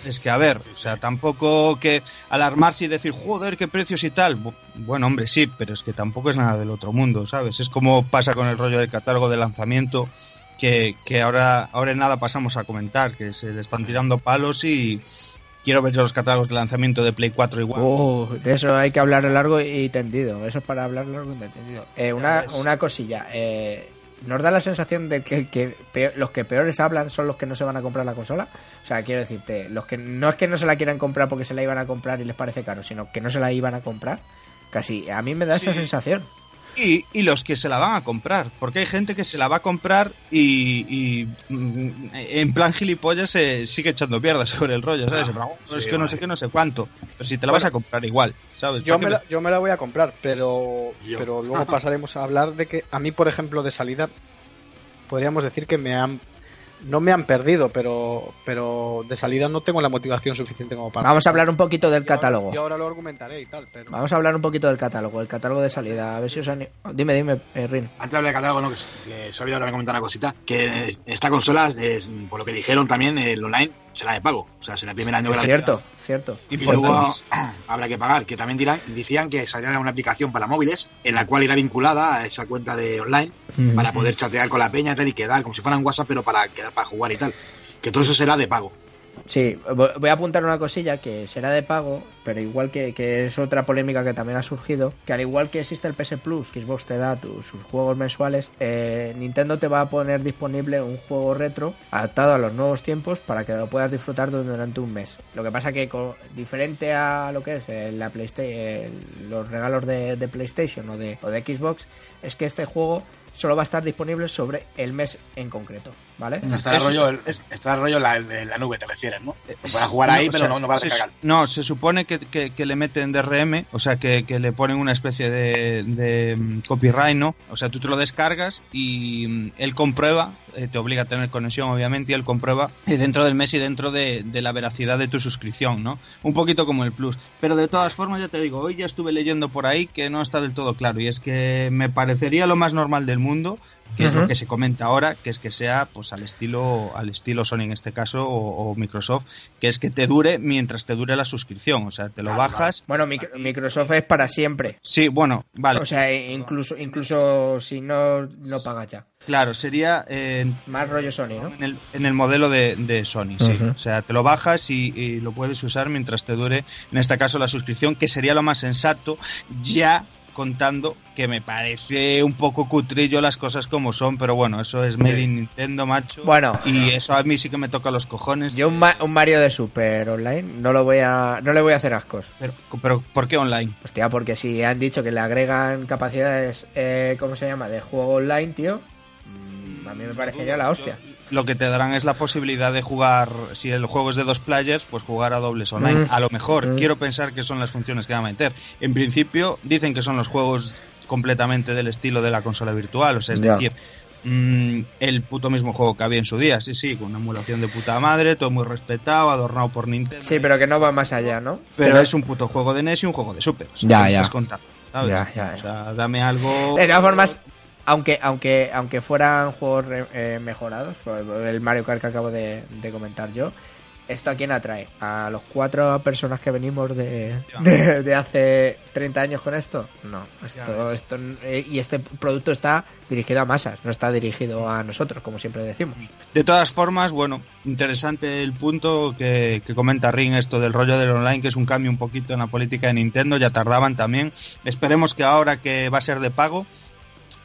[SPEAKER 3] Es que, a ver, o sea, tampoco que alarmarse y decir, joder, qué precios y tal. Bu- Bueno, hombre, sí, pero es que tampoco es nada del otro mundo, ¿sabes? Es como pasa con el rollo del catálogo de lanzamiento, que, que ahora, ahora en nada pasamos a comentar, que se le están tirando palos y quiero ver los catálogos de lanzamiento de Play 4 igual.
[SPEAKER 1] Uh, de eso hay que hablar largo y tendido. Eso es para hablar largo y tendido. Eh, una, una cosilla. Eh, ¿Nos da la sensación de que, que peor- los que peores hablan son los que no se van a comprar la consola? O sea, quiero decirte, los que no es que no se la quieran comprar porque se la iban a comprar y les parece caro, sino que no se la iban a comprar. Casi, a mí me da esa sensación.
[SPEAKER 3] Y, y los que se la van a comprar, porque hay gente que se la va a comprar y, y, mm, en plan gilipollas se sigue echando mierda sobre el rollo, ¿sabes?
[SPEAKER 2] Ah,
[SPEAKER 3] "Oh,
[SPEAKER 2] sí,
[SPEAKER 3] es que no sé qué, no sé cuánto. Pero si te la
[SPEAKER 4] Bueno,
[SPEAKER 3] vas a comprar igual, ¿sabes?
[SPEAKER 4] Yo
[SPEAKER 3] ¿Para
[SPEAKER 4] me, la, yo me la voy a comprar, pero,
[SPEAKER 2] Yo.
[SPEAKER 4] pero luego pasaremos a hablar de que a mí, por ejemplo, de salida, podríamos decir que me han no me han perdido, pero pero de salida no tengo la motivación suficiente como para.
[SPEAKER 1] Vamos a hablar un poquito del
[SPEAKER 4] Yo ahora-
[SPEAKER 1] catálogo.
[SPEAKER 4] Yo ahora lo argumentaré y tal, pero.
[SPEAKER 1] Vamos a hablar un poquito del catálogo, el catálogo de salida. A ver si os han... Dime, dime, eh, Rin.
[SPEAKER 2] Antes de hablar de catálogo, ¿no? que, que se ha olvidado también comentar una cosita, que esta consola, es, por lo que dijeron también, el online, será de pago. O sea, será el primer año
[SPEAKER 1] Es
[SPEAKER 2] gratuito.
[SPEAKER 1] cierto, cierto.
[SPEAKER 2] Y luego habrá que pagar, que también dirán, decían que saldría una aplicación para móviles en la cual irá vinculada a esa cuenta de online para poder chatear con la peña y tal y quedar como si fuera un WhatsApp pero para quedar para jugar y tal. Que todo eso será de pago.
[SPEAKER 1] Sí, vo- voy a apuntar una cosilla que será de pago, pero igual que, que es otra polémica que también ha surgido, que al igual que existe el PS Plus, que Xbox te da tus, sus juegos mensuales, eh, Nintendo te va a poner disponible un juego retro adaptado a los nuevos tiempos para que lo puedas disfrutar durante un mes. Lo que pasa que diferente a lo que es eh, la PlayStation, los regalos de, de PlayStation o de, o de Xbox, es que este juego solo va a estar disponible sobre el mes en concreto, ¿vale?
[SPEAKER 2] Está el rollo, el- está el rollo la, de la nube, te refieres, ¿no? Puedes jugar ahí,
[SPEAKER 3] o
[SPEAKER 2] pero
[SPEAKER 3] sea,
[SPEAKER 2] no, no vas a.
[SPEAKER 3] No, se supone que, que- que le meten DRM, o sea, que, que le ponen una especie de, de, mm, copyright, ¿no? O sea, tú te lo descargas y mm, él comprueba, eh, te obliga a tener conexión, obviamente, y él comprueba eh, dentro del mes y dentro de, de la veracidad de tu suscripción, ¿no? Un poquito como el Plus. Pero de todas formas, ya te digo, hoy ya estuve leyendo por ahí que no está del todo claro, y es que me parecería lo más normal del mundo que es lo que se comenta ahora, que es que sea pues al estilo al estilo Sony en este caso o, o Microsoft, que es que te dure mientras te dure la suscripción, o sea, te lo
[SPEAKER 2] Claro,
[SPEAKER 3] bajas.
[SPEAKER 1] Bueno, Mic- Microsoft es para siempre.
[SPEAKER 3] Sí, bueno, vale,
[SPEAKER 1] O sea, incluso incluso si no, no pagas ya.
[SPEAKER 3] claro, sería eh,
[SPEAKER 1] Más rollo Sony, ¿no?
[SPEAKER 3] en, el, en el modelo de, de Sony, sí. O sea, te lo bajas y, y lo puedes usar mientras te dure, en este caso, la suscripción, que sería lo más sensato, ya contando que me parece un poco cutrillo las cosas como son, pero bueno, eso es Made in Nintendo, macho.
[SPEAKER 1] Bueno.
[SPEAKER 3] y eso a mí sí que me toca los cojones.
[SPEAKER 1] Yo un, Ma- un Mario de Super Online no lo voy a no le voy a hacer ascos.
[SPEAKER 3] Pero, pero ¿por qué online?
[SPEAKER 1] Hostia, porque si han dicho que le agregan capacidades, eh, ¿cómo se llama? De juego online, tío. mm, A mí me parecería la hostia.
[SPEAKER 3] Lo que te darán es la posibilidad de jugar, si el juego es de dos players, pues jugar a dobles online.
[SPEAKER 1] Mm.
[SPEAKER 3] A lo mejor,
[SPEAKER 1] Mm.
[SPEAKER 3] quiero pensar que son las funciones que van a meter. En principio, dicen que son los juegos completamente del estilo de la consola virtual, o sea, es decir, mm, el puto mismo juego que había en su día, sí, sí, con una emulación de puta madre, todo muy respetado, adornado por Nintendo.
[SPEAKER 1] Sí, pero que no va más allá, ¿no?
[SPEAKER 3] Pero es un puto juego de NES y un juego de Super. O sea,
[SPEAKER 1] Ya,
[SPEAKER 3] ¿qué me
[SPEAKER 1] ya.
[SPEAKER 3] estás contando? ¿sabes?
[SPEAKER 1] Ya, ya, ya.
[SPEAKER 3] O sea, dame algo...
[SPEAKER 1] De todas formas, aunque aunque aunque fueran juegos re- eh, mejorados, el Mario Kart que acabo de, de comentar yo, ¿esto a quién atrae? ¿A los cuatro personas que venimos de, de, de hace 30 años con esto? No, esto, esto eh, y este producto está dirigido a masas, no está dirigido a nosotros, como siempre decimos.
[SPEAKER 3] De todas formas, bueno, interesante el punto que, que comenta Ring, esto del rollo del online, que es un cambio un poquito en la política de Nintendo, ya tardaban también. Esperemos que ahora que va a ser de pago,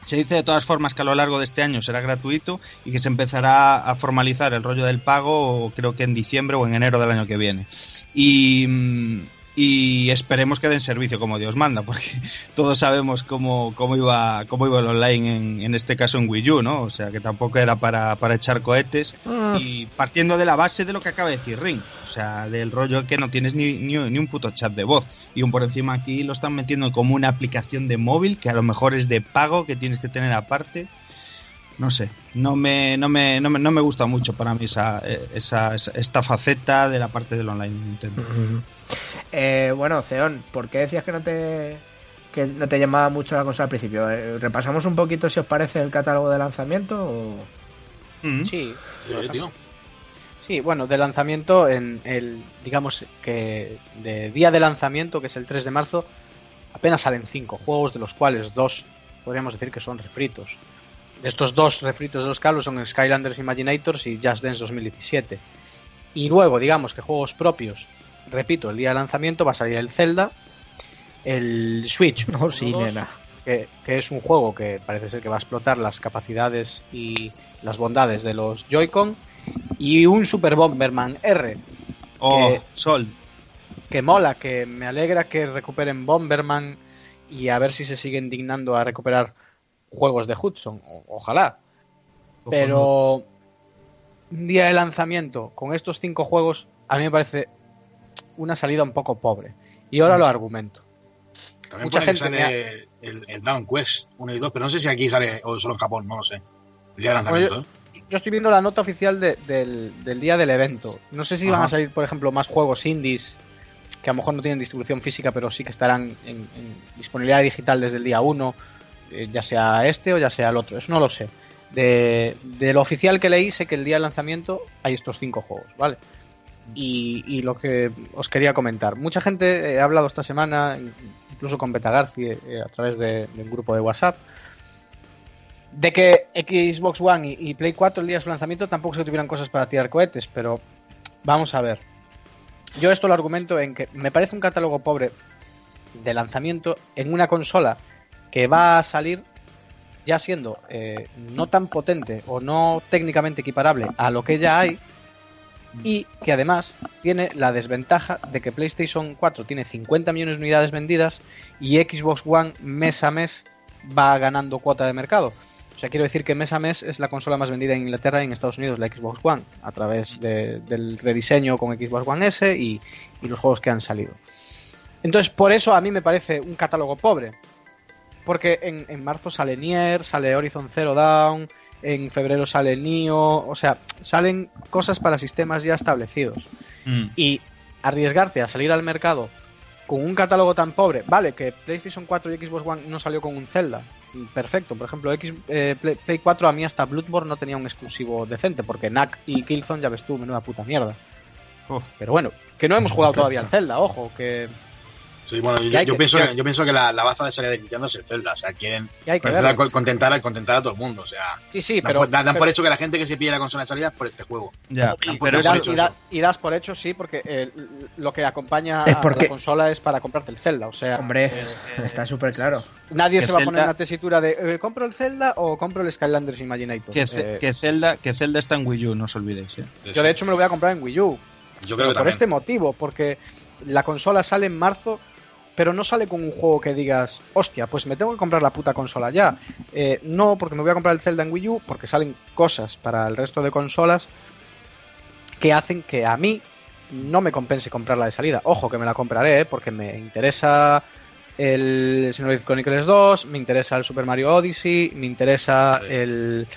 [SPEAKER 3] se dice de todas formas que a lo largo de este año será gratuito y que se empezará a formalizar el rollo del pago, creo que en diciembre o en enero del año que viene. Y, mm, y esperemos que den servicio como Dios manda, porque todos sabemos cómo, cómo, iba, cómo iba el online en, en este caso en Wii U, ¿no? O sea que tampoco era para, para echar cohetes. Y partiendo de la base de lo que acaba de decir Ring, o sea, del rollo que no tienes ni, ni, ni un puto chat de voz. Y un por encima aquí lo están metiendo como una aplicación de móvil que a lo mejor es de pago, que tienes que tener aparte. No sé, no me, no me, no me, no me gusta mucho para mí esa, eh, esa, esa- esta faceta de la parte del online de Nintendo.
[SPEAKER 1] Eh, bueno, Ceón, ¿por qué decías que no te que no te llamaba mucho la consola al principio? Eh, ¿Repasamos un poquito si os parece el catálogo de lanzamiento? O...
[SPEAKER 3] Mm.
[SPEAKER 4] Sí,
[SPEAKER 2] Sí, tío.
[SPEAKER 4] Sí, bueno, de lanzamiento en el, digamos que de día de lanzamiento, que es el 3 de marzo, apenas salen 5 juegos, de los cuales dos podríamos decir que son refritos. De estos dos refritos de los cablos son Skylanders Imaginators y Just Dance 2017. Y luego, digamos que juegos propios, repito, el día de lanzamiento va a salir el Zelda, el Switch.
[SPEAKER 1] No, Oh, sí,
[SPEAKER 4] 1, 2,
[SPEAKER 1] nena.
[SPEAKER 4] que, que es un juego que parece ser que va a explotar las capacidades y las bondades de los Joy-Con y un Super Bomberman R
[SPEAKER 3] Oh,
[SPEAKER 4] Que-
[SPEAKER 3] Sol.
[SPEAKER 4] que mola, que me alegra que recuperen Bomberman y a ver si se siguen dignando a recuperar juegos de Hudson, o- ojalá. Pero un día de lanzamiento con estos cinco juegos a mí me parece una salida un poco pobre. Y ahora lo argumento.
[SPEAKER 2] También
[SPEAKER 4] Mucha gente
[SPEAKER 2] sale el, el Dragon Quest 1 y 2, pero no sé si aquí sale o solo en Japón, no lo sé. El día de lanzamiento, ¿eh?
[SPEAKER 4] Yo estoy viendo la nota oficial de- del, del día del evento. No sé si van a salir, por ejemplo, más juegos indies que a lo mejor no tienen distribución física, pero sí que estarán en, en disponibilidad digital desde el día 1, eh, ya sea este o ya sea el otro. Eso no lo sé. De, lo oficial que leí, sé que el día del lanzamiento hay estos cinco juegos, ¿vale? Y, y lo que os quería comentar. Mucha gente eh, ha hablado esta semana, incluso con Beta Garci, eh, a través de, de un grupo de WhatsApp, de que Xbox One y, y Play 4 el día de su lanzamiento tampoco se tuvieran cosas para tirar cohetes, pero vamos a ver. Yo esto lo argumento en que me parece un catálogo pobre de lanzamiento en una consola que va a salir ya siendo eh, no tan potente o no técnicamente equiparable a lo que ya hay y que además tiene la desventaja de que PlayStation 4 tiene 50 millones de unidades vendidas y Xbox One mes a mes va ganando cuota de mercado. O sea, quiero decir que mes a mes es la consola más vendida en Inglaterra y en Estados Unidos, la Xbox One, a través de- del rediseño con Xbox One S y los juegos que han salido. Entonces, por eso a mí me parece un catálogo pobre. Porque en, en marzo sale Nier, sale Horizon Zero Dawn, en febrero sale Nioh, o sea, salen cosas para sistemas ya establecidos.
[SPEAKER 3] Mm.
[SPEAKER 4] Y arriesgarte a salir al mercado con un catálogo tan pobre, vale, que PlayStation 4 y Xbox One no salió con un Zelda, perfecto. Por ejemplo, X, eh, Play, Play 4 a mí hasta Bloodborne no tenía un exclusivo decente, porque Knack y Killzone ya ves tú, menuda puta mierda.
[SPEAKER 3] Uf.
[SPEAKER 4] Pero bueno, que no hemos jugado todavía al Zelda, ojo, que,
[SPEAKER 2] Sí, bueno,
[SPEAKER 4] Que
[SPEAKER 2] yo,
[SPEAKER 4] hay
[SPEAKER 2] yo
[SPEAKER 4] que-
[SPEAKER 2] pienso,
[SPEAKER 4] que-
[SPEAKER 2] yo pienso que la, la baza de salida de Nintendo es el Zelda. O sea, quieren contentar, a- contentar a todo el mundo. O sea,
[SPEAKER 4] Sí, sí,
[SPEAKER 2] dan,
[SPEAKER 4] pero...
[SPEAKER 2] por- dan- dan
[SPEAKER 4] pero-
[SPEAKER 2] por hecho que la gente que se pille la consola de salida es por este juego.
[SPEAKER 3] Ya, pero
[SPEAKER 4] y, das,
[SPEAKER 2] hecho
[SPEAKER 4] y da-
[SPEAKER 2] eso.
[SPEAKER 4] y das por hecho, sí, porque eh, lo que acompaña
[SPEAKER 1] Es
[SPEAKER 4] a la consola es para comprarte el Zelda. O sea,
[SPEAKER 1] Hombre, está súper claro.
[SPEAKER 4] nadie se va a poner en la tesitura de eh, ¿compro el Zelda o compro el Skylanders Imaginator?
[SPEAKER 3] que,
[SPEAKER 4] Eh,
[SPEAKER 3] que Zelda, que Zelda está en Wii U, no os olvidéis. ¿eh?
[SPEAKER 4] yo, de hecho, me lo voy a comprar en Wii U.
[SPEAKER 2] yo creo
[SPEAKER 4] Pero
[SPEAKER 2] que
[SPEAKER 4] por
[SPEAKER 2] también.
[SPEAKER 4] este motivo, porque la consola sale en marzo, pero no sale con un juego que digas, hostia, pues me tengo que comprar la puta consola ya. Eh, no, porque me voy a comprar el Zelda en Wii U, porque salen cosas para el resto de consolas que hacen que a mí no me compense comprarla de salida. Ojo, que me la compraré, ¿eh? porque me interesa el Xenoblade Chronicles 2, me interesa el Super Mario Odyssey, me interesa el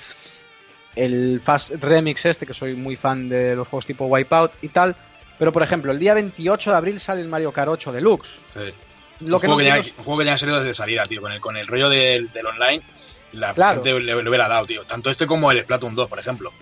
[SPEAKER 4] el Fast Remix este, que soy muy fan de los juegos tipo Wipeout y tal. Pero, por ejemplo, el día 28 de abril sale el Mario Kart 8 Deluxe.
[SPEAKER 2] Sí.
[SPEAKER 4] Lo
[SPEAKER 2] un,
[SPEAKER 4] que
[SPEAKER 2] juego
[SPEAKER 4] no
[SPEAKER 2] que ya,
[SPEAKER 4] es-
[SPEAKER 2] un juego que ya ha salido desde salida, tío. Con el, con el rollo del, del online, la
[SPEAKER 4] Claro.
[SPEAKER 2] gente le, le hubiera dado, tío. Tanto este como el Splatoon 2, por ejemplo.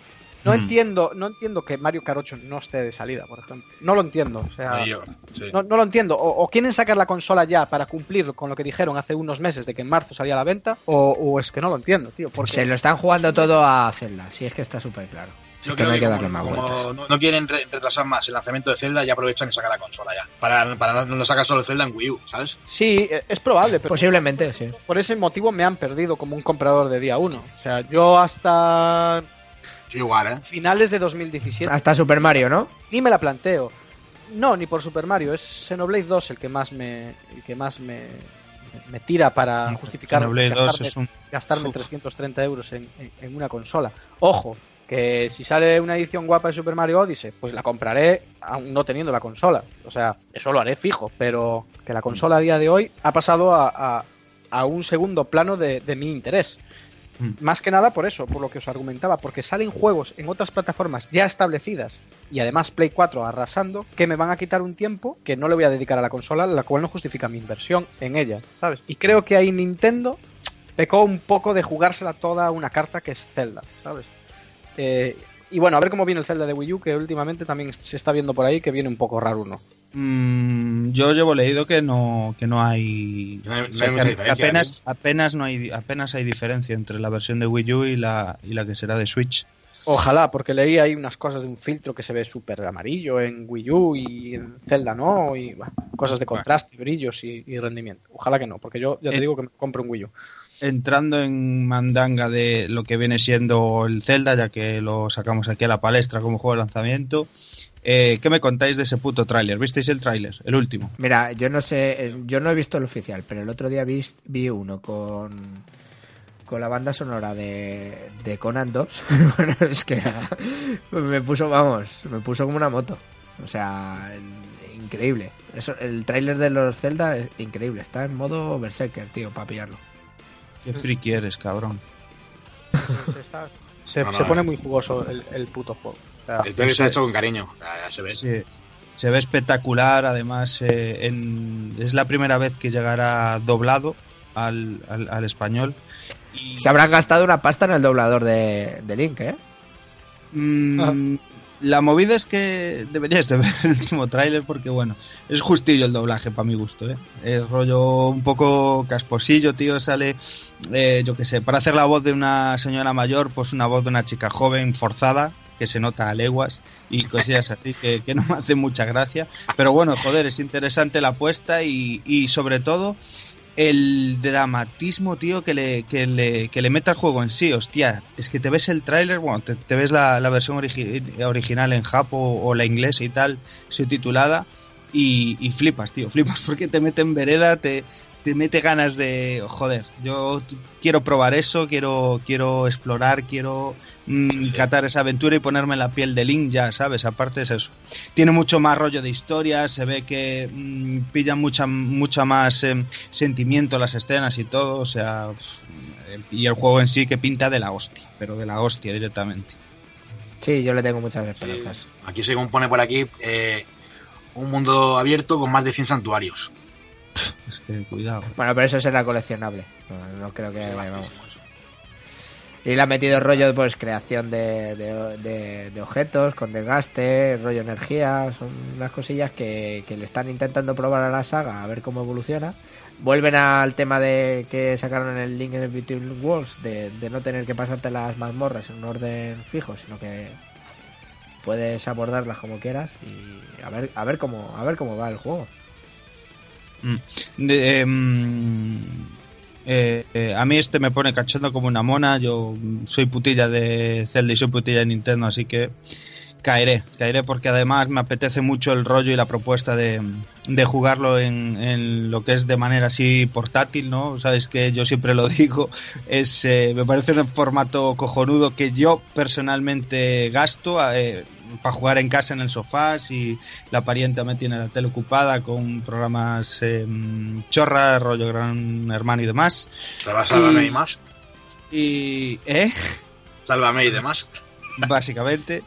[SPEAKER 4] no
[SPEAKER 3] Mm.
[SPEAKER 4] entiendo, no entiendo que Mario Kart 8 no esté de salida, por ejemplo. No lo entiendo. O sea,
[SPEAKER 2] Y yo, sí.
[SPEAKER 4] no, no lo entiendo. O, o quieren sacar la consola ya para cumplir con lo que dijeron hace unos meses de que en marzo salía a la venta, o, o es que no lo entiendo, tío. Porque
[SPEAKER 1] Se lo están jugando todo a Zelda, si es que está súper claro. Si
[SPEAKER 2] Yo
[SPEAKER 1] es que
[SPEAKER 2] creo
[SPEAKER 1] no hay
[SPEAKER 2] que
[SPEAKER 1] que
[SPEAKER 2] como,
[SPEAKER 1] darle más
[SPEAKER 2] como
[SPEAKER 1] vueltas.
[SPEAKER 2] no, no quieren re- retrasar más el lanzamiento de Zelda, ya aprovechan y sacan la consola ya. Para, para no, no sacar solo el Zelda en Wii U, ¿sabes?
[SPEAKER 4] sí, eh, es probable, pero
[SPEAKER 1] Posiblemente, sí.
[SPEAKER 4] por ese motivo me han perdido como un comprador de día 1. O sea, yo hasta
[SPEAKER 2] igual, ¿eh?
[SPEAKER 4] finales de 2017
[SPEAKER 1] Hasta Super Mario, ¿no?
[SPEAKER 4] ni me la planteo. No, ni por Super Mario, es Xenoblade 2 el que más me el que más me, me tira para justificar
[SPEAKER 3] Xenoblade 2
[SPEAKER 4] gastarme,
[SPEAKER 3] un...
[SPEAKER 4] gastarme
[SPEAKER 3] Uf.
[SPEAKER 4] 330 euros en, en- en una consola. Ojo, que si sale una edición guapa de Super Mario Odyssey, pues la compraré aún no teniendo la consola. O sea, eso lo haré fijo, pero que la consola a día de hoy ha pasado a, a- a un segundo plano de, de mi interés.
[SPEAKER 3] Mm.
[SPEAKER 4] Más que nada por eso, por lo que os argumentaba, porque salen juegos en otras plataformas ya establecidas y además Play 4 arrasando, que me van a quitar un tiempo que no le voy a dedicar a la consola, la cual no justifica mi inversión en ella, ¿sabes? Y creo que ahí Nintendo pecó un poco de jugársela toda a una carta que es Zelda, ¿sabes? Eh, y bueno, a ver cómo viene el Zelda de Wii U, que últimamente también se está viendo por ahí que viene un poco raro uno.
[SPEAKER 3] Mm, yo llevo leído que no que no hay,
[SPEAKER 2] No hay- no
[SPEAKER 3] o sea,
[SPEAKER 2] hay
[SPEAKER 3] que
[SPEAKER 2] mucha diferencia,
[SPEAKER 3] apenas
[SPEAKER 2] ¿no?
[SPEAKER 3] apenas no hay apenas hay diferencia entre la versión de Wii U y la y la que será de Switch.
[SPEAKER 4] Ojalá, porque leí ahí unas cosas de un filtro que se ve súper amarillo en Wii U y en Zelda no, y bah, cosas de contraste, brillos y, y rendimiento. Ojalá que no, porque yo ya te
[SPEAKER 3] Eh,
[SPEAKER 4] digo que me compro un Wii U.
[SPEAKER 3] Entrando en mandanga de lo que viene siendo el Zelda, ya que lo sacamos aquí a la palestra como juego de lanzamiento, eh, ¿qué me contáis de ese puto tráiler? ¿Visteis el tráiler? El último.
[SPEAKER 1] Mira, yo no sé, eh, yo no he visto el oficial, pero el otro día vi, vi uno con con la banda sonora de, de Conan 2. bueno, es que me puso, vamos, me puso como una moto. O sea, increíble. Eso, el tráiler de los Zelda es increíble. Está en modo Berserker, tío, para pillarlo.
[SPEAKER 3] Qué friki eres, cabrón.
[SPEAKER 4] Se, está- se-
[SPEAKER 2] No, no,
[SPEAKER 4] se pone muy jugoso el, el puto juego. O sea,
[SPEAKER 2] El trailer se ha hecho con cariño, se ve.
[SPEAKER 3] Sí, se ve espectacular, además eh, en- es la primera vez que llegará doblado al, al- al español. Y,
[SPEAKER 1] Se habrán gastado una pasta en el doblador de, de Link, ¿eh?
[SPEAKER 3] mm, la movida es que deberías de ver el último tráiler porque, bueno, es justillo el doblaje para mi gusto, ¿eh? Es rollo un poco casposillo, tío, sale, eh, yo qué sé, para hacer la voz de una señora mayor, pues una voz de una chica joven forzada, que se nota a leguas y cosillas así que, que no me hace mucha gracia. Pero bueno, joder, es interesante la apuesta y, y sobre todo el dramatismo, tío, que le, que le, que le mete al juego en sí. Hostia, es que te ves el tráiler, bueno, te, ves la, versión origi- original en japo o la inglesa y tal, subtitulada, y, y flipas, tío, flipas porque te mete en vereda, te, te mete ganas de, joder, yo quiero probar eso, quiero, quiero explorar, quiero mm,
[SPEAKER 2] Sí, sí.
[SPEAKER 3] catar esa aventura y ponerme en la piel de Link, ya sabes, aparte es eso. Tiene mucho más rollo de historia, se ve que mm, pilla mucha, mucha más eh, sentimiento las escenas y todo, o sea, y el juego en sí que pinta de la hostia, pero de la hostia directamente.
[SPEAKER 1] Sí, yo le tengo muchas
[SPEAKER 2] Sí.
[SPEAKER 1] esperanzas.
[SPEAKER 2] Aquí según pone por aquí, eh, un mundo abierto con más de 100 santuarios.
[SPEAKER 3] Es que cuidado.
[SPEAKER 1] Bueno, pero eso será coleccionable. No, no creo que.
[SPEAKER 2] Sí,
[SPEAKER 1] vamos. Y le ha metido rollo, pues, creación de, de, de- de objetos con desgaste, rollo energía. Son unas cosillas que, que le están intentando probar a la saga a ver cómo evoluciona. Vuelven al tema de que sacaron en el Link in Between Worlds de, de no tener que pasarte las mazmorras en un orden fijo, sino que puedes abordarlas como quieras y a ver a ver cómo a ver cómo va el juego.
[SPEAKER 3] Mm. Em, eh, eh, a mí este me pone cachondo como una mona. Yo soy putilla de Zelda y soy putilla de Nintendo, así que caeré, caeré porque además me apetece mucho el rollo y la propuesta de, de jugarlo en, en lo que es de manera así portátil, ¿no? Sabes que yo siempre lo digo, es eh, me parece un formato cojonudo que yo personalmente gasto eh, para jugar en casa en el sofá, si la parienta me tiene la tele ocupada con programas eh, chorra, rollo gran hermano y demás.
[SPEAKER 2] Te va a Sálvame
[SPEAKER 3] Y-
[SPEAKER 2] y más.
[SPEAKER 3] Y, ¿eh?
[SPEAKER 2] Sálvame y demás.
[SPEAKER 3] básicamente.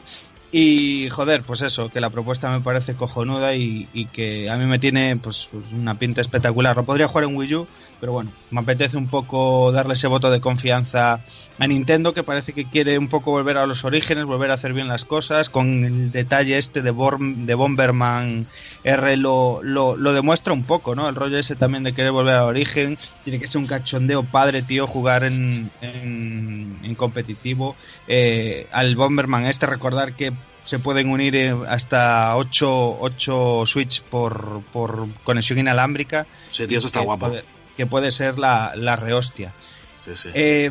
[SPEAKER 3] Y joder, pues eso, que la propuesta me parece cojonuda y, y que a mí me tiene pues una pinta espectacular. Lo podría jugar en Wii U, pero bueno, me apetece un poco darle ese voto de confianza a Nintendo que parece que quiere un poco volver a los orígenes, volver a hacer bien las cosas, con el detalle este de, Borm- de Bomberman R lo, lo, lo demuestra un poco, ¿no? El rollo ese también de querer volver al origen, tiene que ser un cachondeo padre, tío, jugar en, en, en competitivo. Eh, al Bomberman este, recordar que se pueden unir eh, hasta 8, 8 Switch por, por conexión inalámbrica.
[SPEAKER 2] Sí, tío, eso está
[SPEAKER 3] que
[SPEAKER 2] guapo.
[SPEAKER 3] Que puede ser la, la rehostia.
[SPEAKER 2] Sí, sí.
[SPEAKER 3] Eh,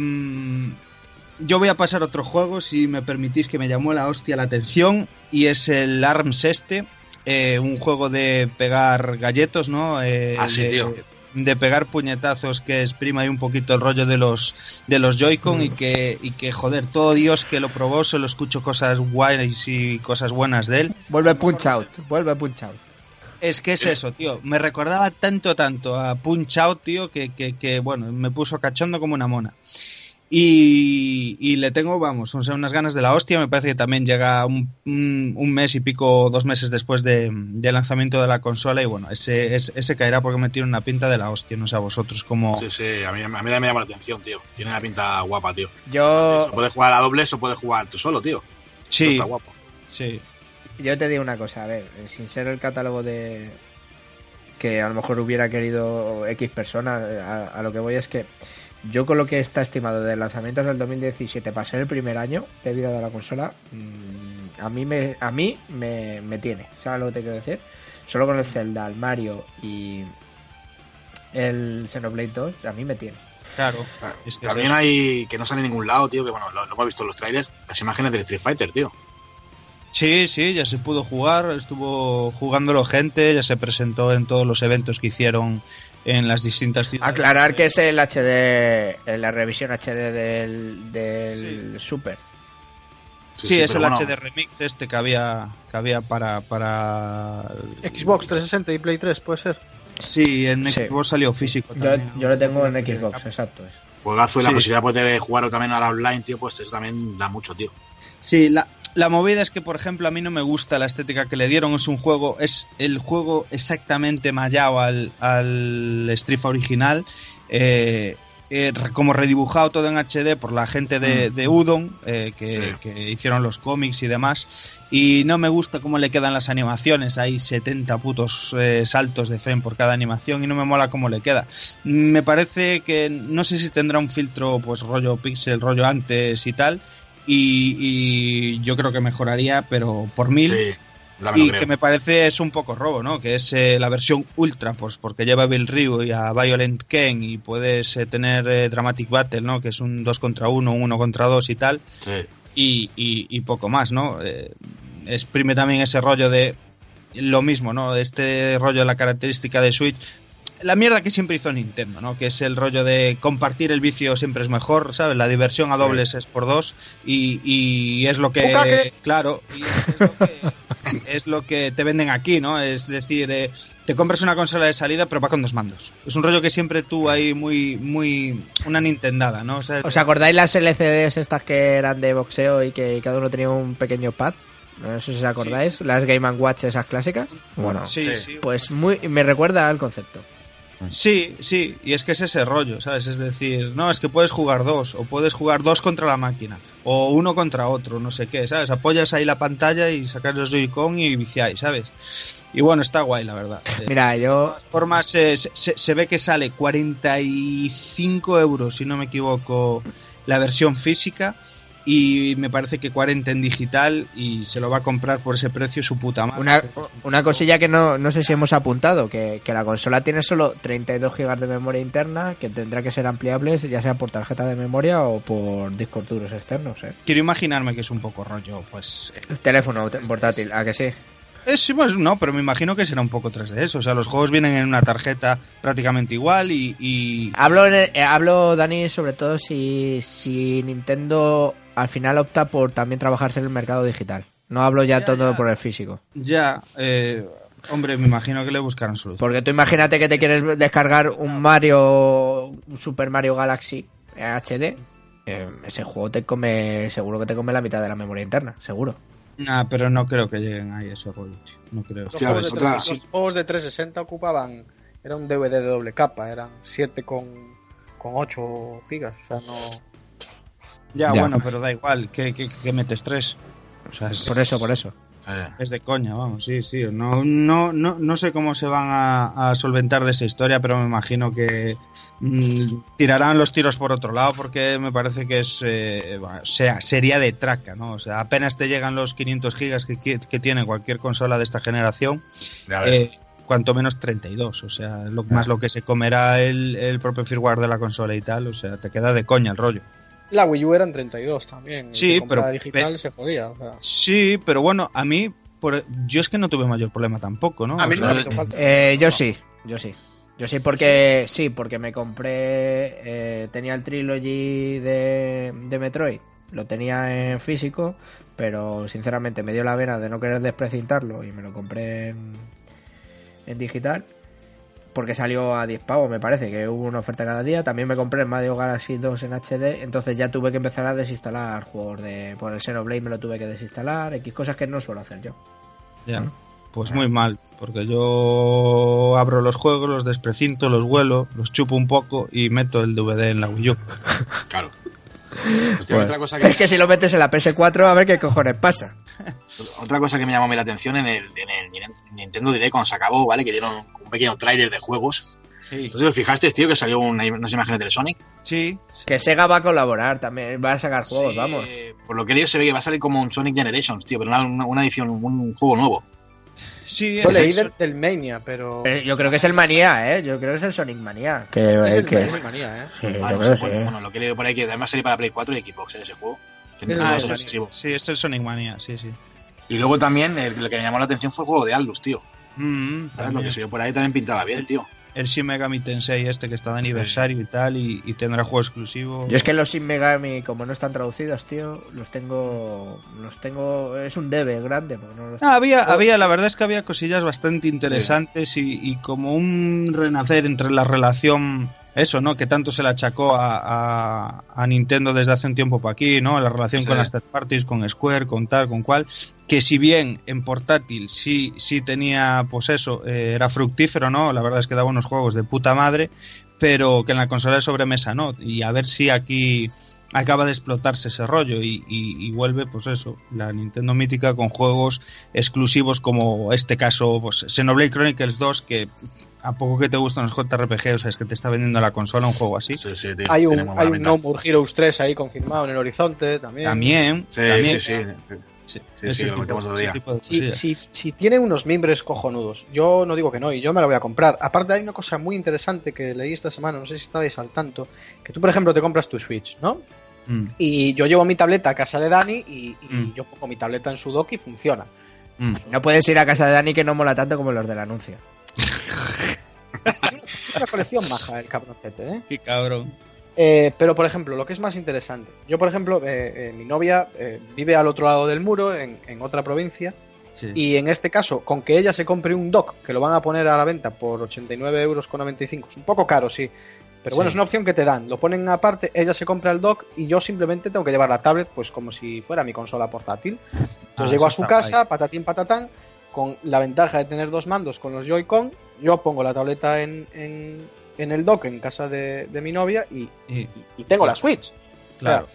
[SPEAKER 3] yo voy a pasar a otro juego, si me permitís, que me llamó la hostia la atención, y es el ARMS este, eh, un juego de pegar galletos, ¿no? Eh,
[SPEAKER 2] Ah, sí,
[SPEAKER 3] de,
[SPEAKER 2] tío.
[SPEAKER 3] de pegar puñetazos que exprima ahí un poquito el rollo de los de los Joy-Con y que y que joder, todo Dios que lo probó, solo escucho cosas guays y cosas buenas de él.
[SPEAKER 1] Vuelve Punch Out, vuelve Punch Out.
[SPEAKER 3] Es que es eso, tío. Me recordaba tanto, tanto a Punch Out, tío, que, que, que, bueno, me puso cachondo como una mona. Y, y le tengo, vamos, o sea, unas ganas de la hostia. Me parece que también llega un, un, un mes y pico, dos meses después de, de lanzamiento de la consola. Y bueno, ese, ese, ese caerá porque me tiene una pinta de la hostia. No sé a vosotros cómo.
[SPEAKER 2] Sí, sí, a mí, a mí me llama la atención, tío. Tiene una pinta guapa, tío.
[SPEAKER 1] Yo,
[SPEAKER 2] Eso puede jugar a dobles o puede jugar tú solo, tío. Eso
[SPEAKER 3] Sí,
[SPEAKER 2] Está guapo.
[SPEAKER 3] sí.
[SPEAKER 1] Yo te digo una cosa, a ver, sin ser el catálogo de que a lo mejor hubiera querido X personas, a, a lo que voy es que yo con lo que está estimado de lanzamientos del 2017 para ser el primer año de vida de la consola, mm, a mí me a mí me, me tiene, ¿sabes lo que te quiero decir? Solo con el Zelda, el Mario y el Xenoblade 2, a mí me tiene.
[SPEAKER 3] Claro.
[SPEAKER 2] Ah,
[SPEAKER 3] Es que
[SPEAKER 2] También
[SPEAKER 3] es
[SPEAKER 2] hay que no sale en ningún lado, tío, que bueno, lo, lo hemos visto en los trailers, las imágenes del Street Fighter, tío.
[SPEAKER 3] Sí, sí, ya se pudo jugar, estuvo jugándolo gente, ya se presentó en todos los eventos que hicieron en las distintas ciudades.
[SPEAKER 1] Aclarar que es el HD, en la revisión HD del, del Super.
[SPEAKER 3] Sí, es el
[SPEAKER 2] bueno,
[SPEAKER 3] HD Remix este que había, que había para, para...
[SPEAKER 4] Xbox 360 y Play 3, puede ser.
[SPEAKER 3] Sí, en
[SPEAKER 1] Sí.
[SPEAKER 3] Xbox salió físico
[SPEAKER 1] Yo,
[SPEAKER 3] también.
[SPEAKER 1] yo lo tengo en Xbox, exacto. es.
[SPEAKER 2] Juegazo y la posibilidad pues, de jugar también a la online, tío, pues eso también da mucho, tío.
[SPEAKER 3] Sí, la, la movida es que, por ejemplo, a mí no me gusta la estética que le dieron. Es un juego, es el juego exactamente mallado al, al Street original. Eh, eh, como redibujado todo en HD por la gente de, de Udon, eh, que, que hicieron los cómics y demás. Y no me gusta cómo le quedan las animaciones. Hay 70 putos eh, saltos de frame por cada animación y no me mola cómo le queda. Me parece que no sé si tendrá un filtro, pues rollo pixel, rollo antes y tal. Y, y yo creo que mejoraría, pero por mil.
[SPEAKER 2] Sí,
[SPEAKER 3] Y
[SPEAKER 2] creo.
[SPEAKER 3] que me parece es un poco robo, ¿no? Que es eh, la versión ultra, pues porque lleva a Bill Ryu y a Violent Ken y puedes eh, tener eh, Dramatic Battle, ¿no? Que es un 2 contra 1, un 1 contra 2 y tal.
[SPEAKER 2] Sí.
[SPEAKER 3] Y, y- y poco más, ¿no? Exprime también ese rollo de lo mismo, ¿no? Este rollo de la característica de Switch. La mierda que siempre hizo Nintendo, ¿no? Que es el rollo de compartir el vicio siempre es mejor, ¿sabes? La diversión a dobles es por dos y, y es lo que...
[SPEAKER 4] Bukake.
[SPEAKER 3] Claro, y es, es lo que, es lo que te venden aquí, ¿no? Es decir, eh, te compras una consola de salida pero va con dos mandos. Es un rollo que siempre tú ahí muy... muy una Nintendada, ¿no? O sea,
[SPEAKER 1] ¿Os acordáis las LCDs estas que eran de boxeo y que cada uno tenía un pequeño pad? No sé si os acordáis, las Game Watch esas clásicas. Bueno,
[SPEAKER 3] sí,
[SPEAKER 2] Sí.
[SPEAKER 3] sí.
[SPEAKER 1] pues muy me recuerda al concepto.
[SPEAKER 3] Sí, sí, y es que es ese rollo, ¿sabes? Es decir, no, es que puedes jugar dos, o puedes jugar dos contra la máquina, o uno contra otro, no sé qué, ¿sabes? Apoyas ahí la pantalla y sacas los Joy-Con y viciáis, ¿sabes? Y bueno, está guay, la verdad. Eh,
[SPEAKER 1] Mira,
[SPEAKER 3] de
[SPEAKER 1] yo
[SPEAKER 3] todas formas, eh, se, se- se ve que sale 45 euros, si no me equivoco, la versión física, y me parece que 40 en digital, y se lo va a comprar por ese precio su puta madre.
[SPEAKER 1] una, una cosilla que no, no sé si hemos apuntado, que, que la consola tiene solo 32 GB de memoria interna, que tendrá que ser ampliables, ya sea por tarjeta de memoria o por discos duros externos. ¿eh?
[SPEAKER 3] Quiero imaginarme que es un poco rollo, pues
[SPEAKER 1] Teléfono te- portátil, ¿a que sí?
[SPEAKER 3] Eh, sí, pues no, pero me imagino que será un poco 3 de eso. O sea, los juegos vienen en una tarjeta prácticamente igual y. y-
[SPEAKER 1] Hablo, en el- eh, hablo Dani, sobre todo si, si Nintendo al final opta por también trabajarse en el mercado digital. No hablo ya,
[SPEAKER 3] Ya,
[SPEAKER 1] todo
[SPEAKER 3] ya.
[SPEAKER 1] por el físico.
[SPEAKER 3] Ya, eh, hombre, me imagino que le buscarán solución.
[SPEAKER 1] Porque tú imagínate que te quieres descargar un Mario, un Super Mario Galaxy HD. eh, ese juego te come, seguro que te come la mitad de la memoria interna, seguro.
[SPEAKER 3] Nah, pero no creo que lleguen ahí a ese rollo, tío. No creo.
[SPEAKER 4] Los,
[SPEAKER 2] Hostia,
[SPEAKER 4] juegos de
[SPEAKER 2] otra-
[SPEAKER 4] 360 los juegos de 360 ocupaban. Era un DVD de doble capa, eran 7 con, con 8 gigas. O sea, no.
[SPEAKER 3] Ya,
[SPEAKER 1] Ya.
[SPEAKER 3] bueno, pero da igual, que, que, que metes 3. O sea, es,
[SPEAKER 1] Por eso, por eso.
[SPEAKER 2] Eh,
[SPEAKER 3] es de coña, vamos, sí, sí. No, no, no, no sé cómo se van a, a solventar de esa historia, pero me imagino que mm, tirarán los tiros por otro lado porque me parece que es eh, sea, sería de traca, ¿no? O sea, apenas te llegan los 500 gigas que, que- que tiene cualquier consola de esta generación, eh, cuanto menos 32, o sea, lo, más lo que se comerá el, el propio firmware de la consola y tal, o sea, te queda de coña el rollo.
[SPEAKER 4] La Wii U eran 32 también. y
[SPEAKER 3] Sí, pero-
[SPEAKER 4] digital se jodía. O sea,
[SPEAKER 3] Sí, pero bueno, a mí, por, yo es que no tuve mayor problema tampoco, ¿no?
[SPEAKER 4] a mí
[SPEAKER 3] O
[SPEAKER 4] no
[SPEAKER 3] sea,
[SPEAKER 4] me falta.
[SPEAKER 1] Eh, yo sí, yo sí. Yo sí, porque sí, porque me compré. eh, tenía el trilogy de, de Metroid, lo tenía en físico, pero sinceramente me dio la vena de no querer desprecintarlo y me lo compré en, en digital. Porque salió a 10 pavos, me parece, que hubo una oferta cada día. También me compré el Mario Galaxy 2 en HD, entonces ya tuve que empezar a desinstalar juegos de. Por el Xenoblade me lo tuve que desinstalar, X cosas que no suelo hacer yo.
[SPEAKER 3] Ya. Pues muy mal, porque yo abro los juegos, los desprecinto, los vuelo, los chupo un poco y meto el DVD en la Wii U.
[SPEAKER 2] Claro. Hostia, otra, cosa que,
[SPEAKER 1] Es que si lo metes en la PS4, a ver qué cojones pasa.
[SPEAKER 2] otra cosa que me llamó a mí la atención en el, en el Nintendo Direct cuando se acabó, ¿vale? Que dieron un pequeño tráiler de juegos.
[SPEAKER 3] Sí,
[SPEAKER 2] Entonces, ¿os fijasteis, tío, que salió una, unas imágenes del Sonic?
[SPEAKER 3] sí,
[SPEAKER 1] Que Sega va a colaborar también, va a sacar juegos,
[SPEAKER 2] Sí,
[SPEAKER 1] vamos.
[SPEAKER 2] Por lo que he leído se ve que va a salir como un Sonic Generations, tío, pero una edición, un juego nuevo.
[SPEAKER 3] Sí,
[SPEAKER 4] Yo
[SPEAKER 3] es
[SPEAKER 4] leí del, del Mania, pero.
[SPEAKER 1] Eh, yo creo que es el Manía, ¿eh? Yo creo que es el Sonic Manía. Que,
[SPEAKER 4] es
[SPEAKER 1] eh,
[SPEAKER 4] el,
[SPEAKER 1] que-
[SPEAKER 4] es el Mania, ¿eh?
[SPEAKER 1] Sí,
[SPEAKER 2] Ah,
[SPEAKER 1] yo
[SPEAKER 2] no
[SPEAKER 1] creo
[SPEAKER 2] sé,
[SPEAKER 1] sí.
[SPEAKER 2] bueno, lo que he leído por ahí que además salir para Play 4 y Xbox, ¿eh? ese juego. Que
[SPEAKER 4] Es
[SPEAKER 2] no
[SPEAKER 4] el
[SPEAKER 2] va a
[SPEAKER 4] de
[SPEAKER 2] ser
[SPEAKER 4] Sonic.
[SPEAKER 2] exclusivo.
[SPEAKER 3] Sí, es el Sonic Mania, sí, sí.
[SPEAKER 2] Y luego también el, lo que me llamó la atención fue el juego de Atlus, tío.
[SPEAKER 3] Mm.
[SPEAKER 2] Lo que se vio por ahí también pintaba bien, tío.
[SPEAKER 3] El Shin Megami Tensei este que está de aniversario y tal, y, y tendrá juego exclusivo.
[SPEAKER 1] Yo es que los Shin Megami, como no están traducidos, tío, los tengo. Los tengo. Es un debe grande. No los-
[SPEAKER 3] Ah, había, había, la verdad es que había cosillas bastante interesantes y, y como un renacer entre la relación eso, ¿no? Que tanto se le achacó a, a- a Nintendo desde hace un tiempo para aquí, ¿no? La relación
[SPEAKER 2] Sí.
[SPEAKER 3] con las third parties, con Square, con tal, con cual. Que si bien en portátil sí, sí tenía, pues eso, eh, era fructífero, ¿no? La verdad es que daba unos juegos de puta madre, pero que en la consola de sobremesa no. Y a ver si aquí acaba de explotarse ese rollo y, y- y vuelve, pues eso, la Nintendo mítica con juegos exclusivos como este caso, pues Xenoblade Chronicles 2, que a poco que te gustan los JRPG, o sea, es que te está vendiendo la consola un juego así.
[SPEAKER 2] Sí, sí, tío.
[SPEAKER 4] Hay un, hay un. No More Heroes 3 ahí confirmado en el horizonte también.
[SPEAKER 3] También,
[SPEAKER 2] Sí,
[SPEAKER 3] también,
[SPEAKER 2] sí, sí.
[SPEAKER 3] Sí,
[SPEAKER 2] sí,
[SPEAKER 3] ese
[SPEAKER 2] lo
[SPEAKER 3] tipo-
[SPEAKER 2] metemos otro
[SPEAKER 3] ese
[SPEAKER 2] día.
[SPEAKER 3] tipo de
[SPEAKER 4] Si,
[SPEAKER 3] cosillas.
[SPEAKER 4] si, si tiene unos mimbres cojonudos, yo no digo que no, y yo me lo voy a comprar. Aparte hay una cosa muy interesante que leí esta semana, no sé si estabais al tanto, que tú por ejemplo te compras tu Switch, ¿no?
[SPEAKER 3] Mm,
[SPEAKER 4] Y yo llevo mi tableta a casa de Dani y, y
[SPEAKER 3] Mm.
[SPEAKER 4] yo pongo mi tableta en su dock y funciona.
[SPEAKER 3] mm.
[SPEAKER 1] No puedes ir a casa de Dani que no mola tanto como los del anuncio.
[SPEAKER 4] Es una colección maja el cabroncete, ¿eh?
[SPEAKER 3] Qué cabrón.
[SPEAKER 4] Eh, pero, por ejemplo, lo que es más interesante. Yo, por ejemplo, eh, eh, mi novia eh, vive al otro lado del muro, en, en otra provincia,
[SPEAKER 3] Sí.
[SPEAKER 4] y en este caso, con que ella se compre un dock, que lo van a poner a la venta por 89 euros con 95, es un poco caro, sí. Pero bueno,
[SPEAKER 3] Sí.
[SPEAKER 4] es una opción que te dan. Lo ponen aparte, ella se compra el dock y yo simplemente tengo que llevar la tablet, pues como si fuera mi consola portátil. Entonces
[SPEAKER 3] Ah,
[SPEAKER 4] llego a su casa, patatín patatán, con la ventaja de tener dos mandos con los Joy-Con. Yo pongo la tableta en, en- en el dock en casa de, de mi novia y,
[SPEAKER 3] Y-
[SPEAKER 4] tengo la Switch.
[SPEAKER 3] claro.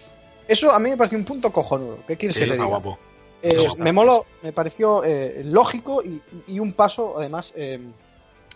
[SPEAKER 4] Eso a mí me parece un punto cojonudo. ¿Qué quieres
[SPEAKER 2] Sí,
[SPEAKER 4] que diga?
[SPEAKER 2] guapo.
[SPEAKER 4] Eh, me moló, me pareció eh, lógico y, y un paso, además, eh,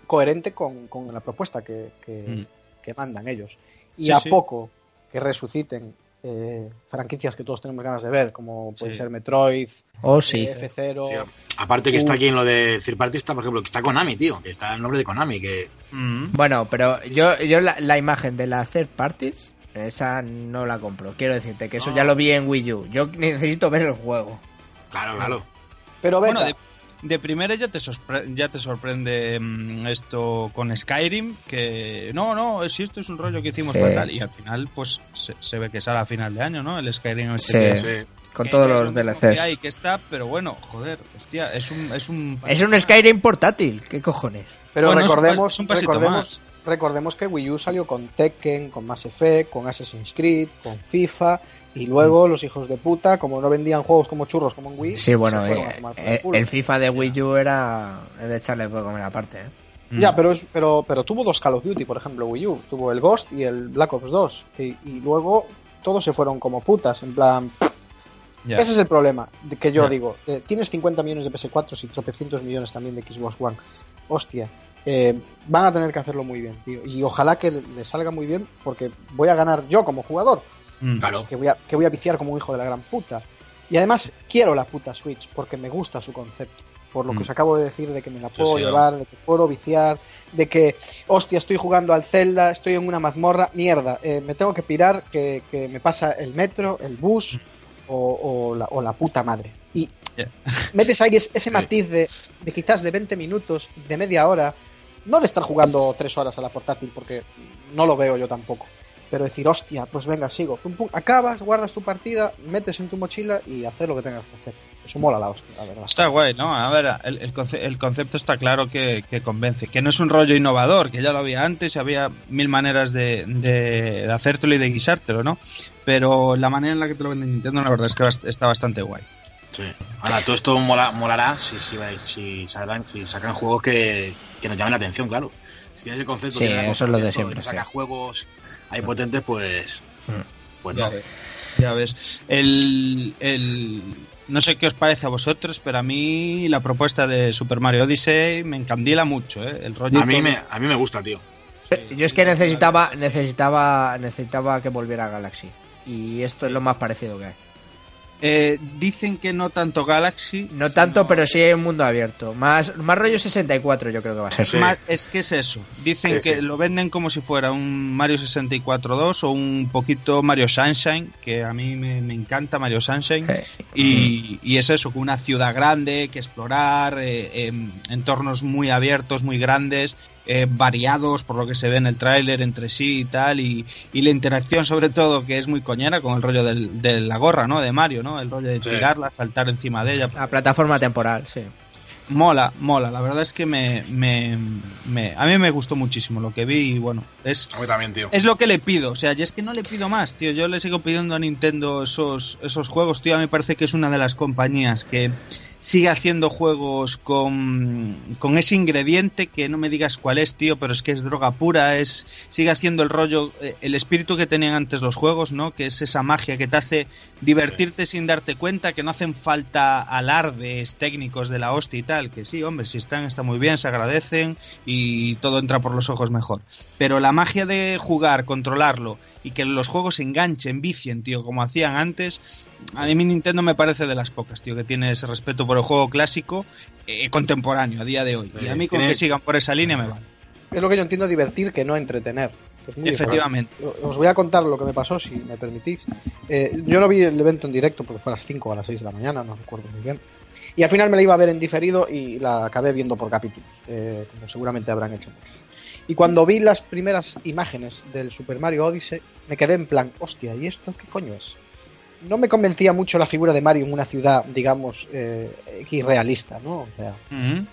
[SPEAKER 4] coherente con, con la propuesta que, que-
[SPEAKER 3] Mm.
[SPEAKER 4] que mandan ellos. Y
[SPEAKER 3] Sí,
[SPEAKER 4] a
[SPEAKER 3] sí.
[SPEAKER 4] poco que resuciten eh, franquicias que todos tenemos ganas de ver, como puede
[SPEAKER 3] Sí.
[SPEAKER 4] ser Metroid,
[SPEAKER 1] Oh, sí.
[SPEAKER 4] eh, F0.
[SPEAKER 2] Sí, aparte que está aquí en lo de third party, está, por ejemplo, que está Konami, tío. Que está el nombre de Konami. Que
[SPEAKER 3] Mm.
[SPEAKER 1] Bueno, pero yo, yo la, la imagen de la third parties, esa no la compro. Quiero decirte que eso
[SPEAKER 2] No.
[SPEAKER 1] ya lo vi en Wii U. Yo necesito ver el juego.
[SPEAKER 2] Claro, claro.
[SPEAKER 4] Pero
[SPEAKER 3] Bueno, de, de primera ya te, sorpre- ya te sorprende mm, esto con Skyrim, que no, no, si esto es un rollo que hicimos
[SPEAKER 1] Sí.
[SPEAKER 3] para tal, y al final pues se, se ve que sale a final de año, ¿no? El Skyrim este
[SPEAKER 1] Sí.
[SPEAKER 3] que-
[SPEAKER 2] Sí.
[SPEAKER 1] Con
[SPEAKER 3] que
[SPEAKER 1] todos
[SPEAKER 3] lo
[SPEAKER 1] los DLCs.
[SPEAKER 3] que hay, que está, pero bueno, joder, hostia, es un... Es un,
[SPEAKER 1] Es un Skyrim portátil. ¿Qué cojones?
[SPEAKER 4] pero
[SPEAKER 3] bueno,
[SPEAKER 4] recordemos,
[SPEAKER 3] es un pasito
[SPEAKER 4] recordemos, recordemos que Wii U salió con Tekken, con Mass Effect, con Assassin's Creed, con FIFA, y
[SPEAKER 3] Mm.
[SPEAKER 4] luego los hijos de puta, como no vendían juegos como churros como en Wii,
[SPEAKER 1] Sí, bueno,
[SPEAKER 4] se fueron a
[SPEAKER 1] eh, eh,
[SPEAKER 4] culo.
[SPEAKER 1] el FIFA de Wii U era es de echarle por comer aparte. ¿eh?
[SPEAKER 3] Mm.
[SPEAKER 4] Ya, pero, es, pero, pero tuvo dos Call of Duty, por ejemplo, Wii U. Tuvo el Ghost y el Black Ops 2. Y, y luego todos se fueron como putas. En plan, ese es el problema de que yo digo. eh, tienes 50 millones de PS4 y tropecientos millones también de Xbox One. Hostia. eh, van a tener que hacerlo muy bien, tío. Y ojalá que le salga muy bien porque voy a ganar yo como jugador.
[SPEAKER 3] Mm.
[SPEAKER 2] Claro.
[SPEAKER 4] Que voy, a, que voy a viciar como un hijo de la gran puta. Y además quiero la puta Switch porque me gusta su concepto. Por lo que
[SPEAKER 3] Mm.
[SPEAKER 4] os acabo de decir de que me la puedo
[SPEAKER 2] sí,
[SPEAKER 4] llevar, de que puedo viciar, de que, hostia, estoy jugando al Zelda, estoy en una mazmorra, mierda, eh, me tengo que pirar, que, que me pasa el metro, el bus o, o la, o la puta madre. Y
[SPEAKER 3] Yeah.
[SPEAKER 4] metes ahí es- ese matiz de, de quizás de 20 minutos, de media hora, no de estar jugando tres horas a la portátil, porque no lo veo yo tampoco. Pero decir, hostia, pues venga, sigo. Pum, pum, acabas, guardas tu partida, metes en tu mochila y hacer lo que tengas que hacer. Eso mola la hostia, la verdad.
[SPEAKER 3] Está guay, ¿no? A ver, el, el conce- el concepto está claro que, que convence. Que no es un rollo innovador, que ya lo había antes, había mil maneras de, de, de hacértelo y de guisártelo, ¿no? Pero la manera en la que te lo vende Nintendo, la verdad es que está bastante guay.
[SPEAKER 2] Sí. Ahora, todo esto mola, molará si, si, si, sacan, si sacan juegos que, que nos llamen la atención, claro. Si tienes el concepto,
[SPEAKER 1] Sí, eso es lo de
[SPEAKER 2] y
[SPEAKER 1] siempre,
[SPEAKER 2] sacas
[SPEAKER 1] sí.
[SPEAKER 2] juegos ahí potentes, pues.
[SPEAKER 1] Mm.
[SPEAKER 2] Pues
[SPEAKER 3] Ya
[SPEAKER 2] no.
[SPEAKER 3] ves. Ya ves. El, el- no sé qué os parece a vosotros, pero a mí la propuesta de Super Mario Odyssey me encandila mucho, ¿eh? El rollo
[SPEAKER 2] A mí, me, a mí me gusta, tío.
[SPEAKER 1] Yo es que necesitaba, necesitaba, necesitaba que volviera a Galaxy. Y esto es lo más parecido que hay.
[SPEAKER 3] Eh, dicen que no tanto Galaxy.
[SPEAKER 1] No tanto,
[SPEAKER 3] sino-
[SPEAKER 1] pero sí hay un mundo abierto. Más, más rollo 64 yo creo que va a ser.
[SPEAKER 2] Sí.
[SPEAKER 3] Más- es que es eso. Dicen
[SPEAKER 2] Sí,
[SPEAKER 3] que
[SPEAKER 2] sí.
[SPEAKER 3] lo venden como si fuera un Mario 64 2 o un poquito Mario Sunshine, que a mí me, me encanta Mario Sunshine. Y, y es eso, con una ciudad grande que explorar, eh, em, entornos muy abiertos, muy grandes, eh, variados por lo que se ve en el tráiler entre sí y tal, y, y la interacción sobre todo que es muy coñera con el rollo del- de la gorra, ¿no? De Mario, ¿no? El rollo de
[SPEAKER 2] Sí.
[SPEAKER 3] tirarla, saltar encima de ella.
[SPEAKER 1] La plataforma temporal, sí.
[SPEAKER 3] Mola, mola. La verdad es que me, me, me- a mí me gustó muchísimo lo que vi y bueno, es,
[SPEAKER 2] A mí también, tío.
[SPEAKER 3] es lo que le pido. O sea, y es que no le pido más, tío. Yo le sigo pidiendo a Nintendo esos, esos juegos, tío. A mí me parece que es una de las compañías que sigue haciendo juegos con, con ese ingrediente que no me digas cuál es, tío, pero es que es droga pura, es sigue haciendo el rollo, eh, el espíritu que tenían antes los juegos, ¿no? Que es esa magia que te hace divertirte sin darte cuenta, que no hacen falta alardes técnicos de la hostia y tal, que sí, hombre, si están, está muy bien, se agradecen y todo entra por los ojos mejor. Pero la magia de jugar, controlarlo y que los juegos enganchen, vicien, tío, como hacían antes, a mí mi Nintendo me parece de las pocas, tío, que tiene ese respeto por el juego clásico eh, contemporáneo a día de hoy. Y a mí con que sigan por esa línea me vale.
[SPEAKER 4] Es lo que yo entiendo divertir que no entretener. Es muy
[SPEAKER 3] Efectivamente.
[SPEAKER 4] diferente. Os voy a contar lo que me pasó, si me permitís. Eh, yo no vi el evento en directo porque fue a las 5 o a las 6 de la mañana, no recuerdo muy bien. Y al final me la iba a ver en diferido y la acabé viendo por capítulos, eh, como seguramente habrán hecho muchos. Y cuando vi las primeras imágenes del Super Mario Odyssey, me quedé en plan, hostia, ¿y esto qué coño es? No me convencía mucho la figura de Mario en una ciudad, digamos, eh, X realista, ¿no? O sea,
[SPEAKER 3] Ujú.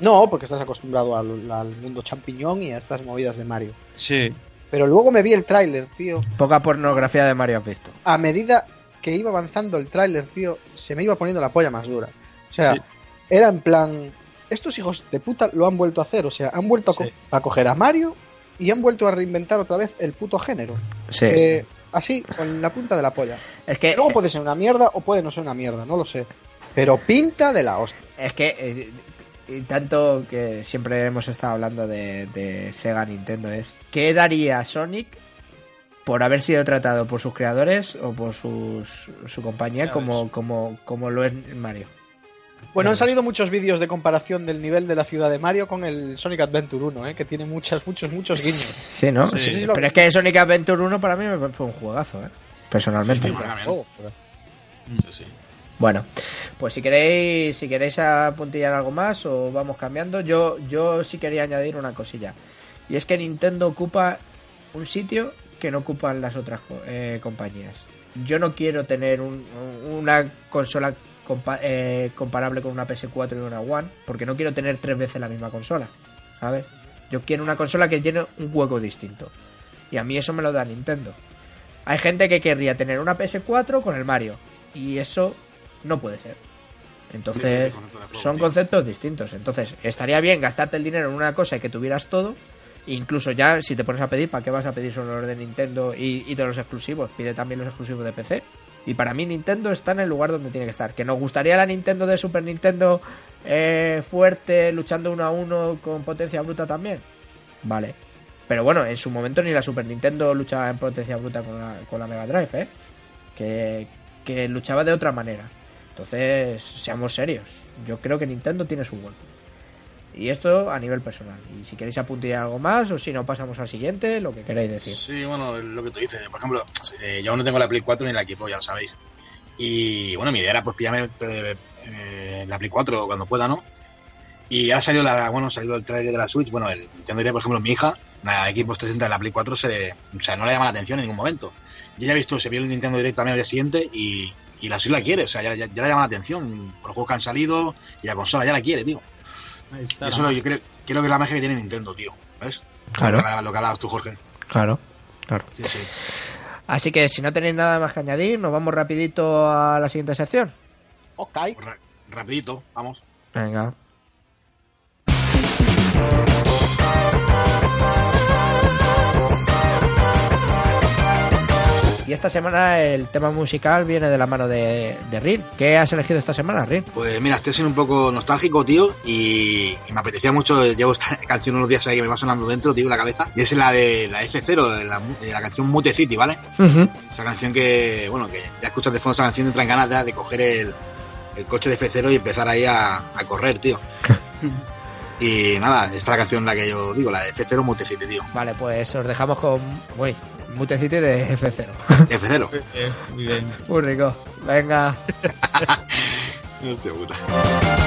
[SPEAKER 4] no, porque estás acostumbrado al, al mundo champiñón y a estas movidas de Mario.
[SPEAKER 3] Sí.
[SPEAKER 4] Pero luego me vi el tráiler, tío.
[SPEAKER 1] Poca pornografía de Mario has visto.
[SPEAKER 4] A medida que iba avanzando el tráiler, tío, se me iba poniendo la polla más dura. O sea,
[SPEAKER 3] Sí.
[SPEAKER 4] era en plan... Estos hijos de puta lo han vuelto a hacer. O sea, han vuelto a, co-
[SPEAKER 3] Sí.
[SPEAKER 4] a coger a Mario y han vuelto a reinventar otra vez el puto género.
[SPEAKER 1] Sí.
[SPEAKER 4] Eh, así, con la punta de la polla.
[SPEAKER 1] es que
[SPEAKER 4] Luego puede ser una mierda o puede no ser una mierda, no lo sé. Pero pinta de la hostia.
[SPEAKER 1] Es que, eh, y tanto que siempre hemos estado hablando de, de Sega Nintendo, es ¿qué daría Sonic por haber sido tratado por sus creadores o por sus, su compañía como, como, como lo es Mario?
[SPEAKER 4] Bueno, han salido muchos vídeos de comparación del nivel de la ciudad de Mario con el Sonic Adventure 1, ¿eh? que tiene muchos, muchos, muchos guiños.
[SPEAKER 1] Sí, ¿no?
[SPEAKER 3] Sí,
[SPEAKER 4] sí, sí,
[SPEAKER 1] Pero es que Sonic Adventure 1 para mí me fue un juegazo, ¿eh? Personalmente.
[SPEAKER 2] Sí, sí, También.
[SPEAKER 4] Oh, pero-.
[SPEAKER 1] Bueno, pues si queréis, si queréis apuntillar algo más o vamos cambiando, yo, yo sí quería añadir una cosilla. Y es que Nintendo ocupa un sitio que no ocupan las otras eh, compañías. Yo no quiero tener un- una consola compa- eh, comparable con una PS4 y una One, porque no quiero tener tres veces la misma consola. ¿Sabes? Yo quiero una consola que llene un hueco distinto. Y a mí eso me lo da Nintendo. Hay gente que querría tener una PS4 con el Mario. Y eso no puede ser. Entonces, son conceptos distintos. Entonces, estaría bien gastarte el dinero en una cosa y que tuvieras todo. Incluso ya, si te pones a pedir, ¿para qué vas a pedir solo los de Nintendo y, y de los exclusivos? Pide también los exclusivos de PC. Y para mí Nintendo está en el lugar donde tiene que estar. Que nos gustaría la Nintendo de Super Nintendo eh, fuerte, luchando uno a uno con potencia bruta también. Vale. Pero bueno, en su momento ni la Super Nintendo luchaba en potencia bruta con la, con la Mega Drive, ¿eh? Que, que luchaba de otra manera. Entonces, seamos serios. Yo creo que Nintendo tiene su gol. Y esto a nivel personal. Y si queréis apuntar algo más o si no pasamos al siguiente, lo que queráis decir.
[SPEAKER 2] Sí, bueno, lo que tú dices. Por ejemplo, eh, yo aún no tengo la Play 4 ni la equipo, ya lo sabéis. Y bueno, mi idea era pues pillarme eh, la Play 4 cuando pueda, ¿no? Y ahora salió la, bueno, salió el trailer de la Switch. Bueno, el Nintendo por ejemplo, mi hija, la Xbox 360 de la Play 4 se o sea, no le llama la atención en ningún momento. Yo ya he visto, se vio el Nintendo Direct también al día siguiente y, y la Switch la quiere, o sea, ya, ya, ya le llama la atención por los juegos que han salido y la consola ya la quiere, tío.
[SPEAKER 3] Ahí está.
[SPEAKER 2] Y eso lo yo creo, creo que es la magia que tiene Nintendo, tío. ¿Ves?
[SPEAKER 1] Claro.
[SPEAKER 2] Lo que, hablabas tú, Jorge.
[SPEAKER 1] Claro, claro.
[SPEAKER 2] Sí, sí.
[SPEAKER 1] Así que si no tenéis nada más que añadir, nos vamos rapidito a la siguiente sección.
[SPEAKER 4] Ok.
[SPEAKER 2] Pues ra- rapidito, vamos.
[SPEAKER 1] Venga. Y esta semana el tema musical viene de la mano de, de Rin. ¿Qué has elegido esta semana, Rin?
[SPEAKER 2] Pues mira, estoy siendo un poco nostálgico, tío, y, y me apetecía mucho, llevo esta canción unos días ahí que me va sonando dentro, tío, en la cabeza, y es la de la F0, de la, canción Mute City, ¿vale? Esa canción que, bueno, que ya escuchas de fondo esa canción entran ganas ya de coger el, el coche de F0 y empezar ahí a, a correr, tío. y nada, esta es la canción la que yo digo, la de F0 Mute City, tío.
[SPEAKER 1] Vale, pues os dejamos con... Uy, Mutecity de F0.
[SPEAKER 2] F0.
[SPEAKER 3] Eh, muy bien.
[SPEAKER 1] Muy rico. Venga.
[SPEAKER 2] Hostia puta.「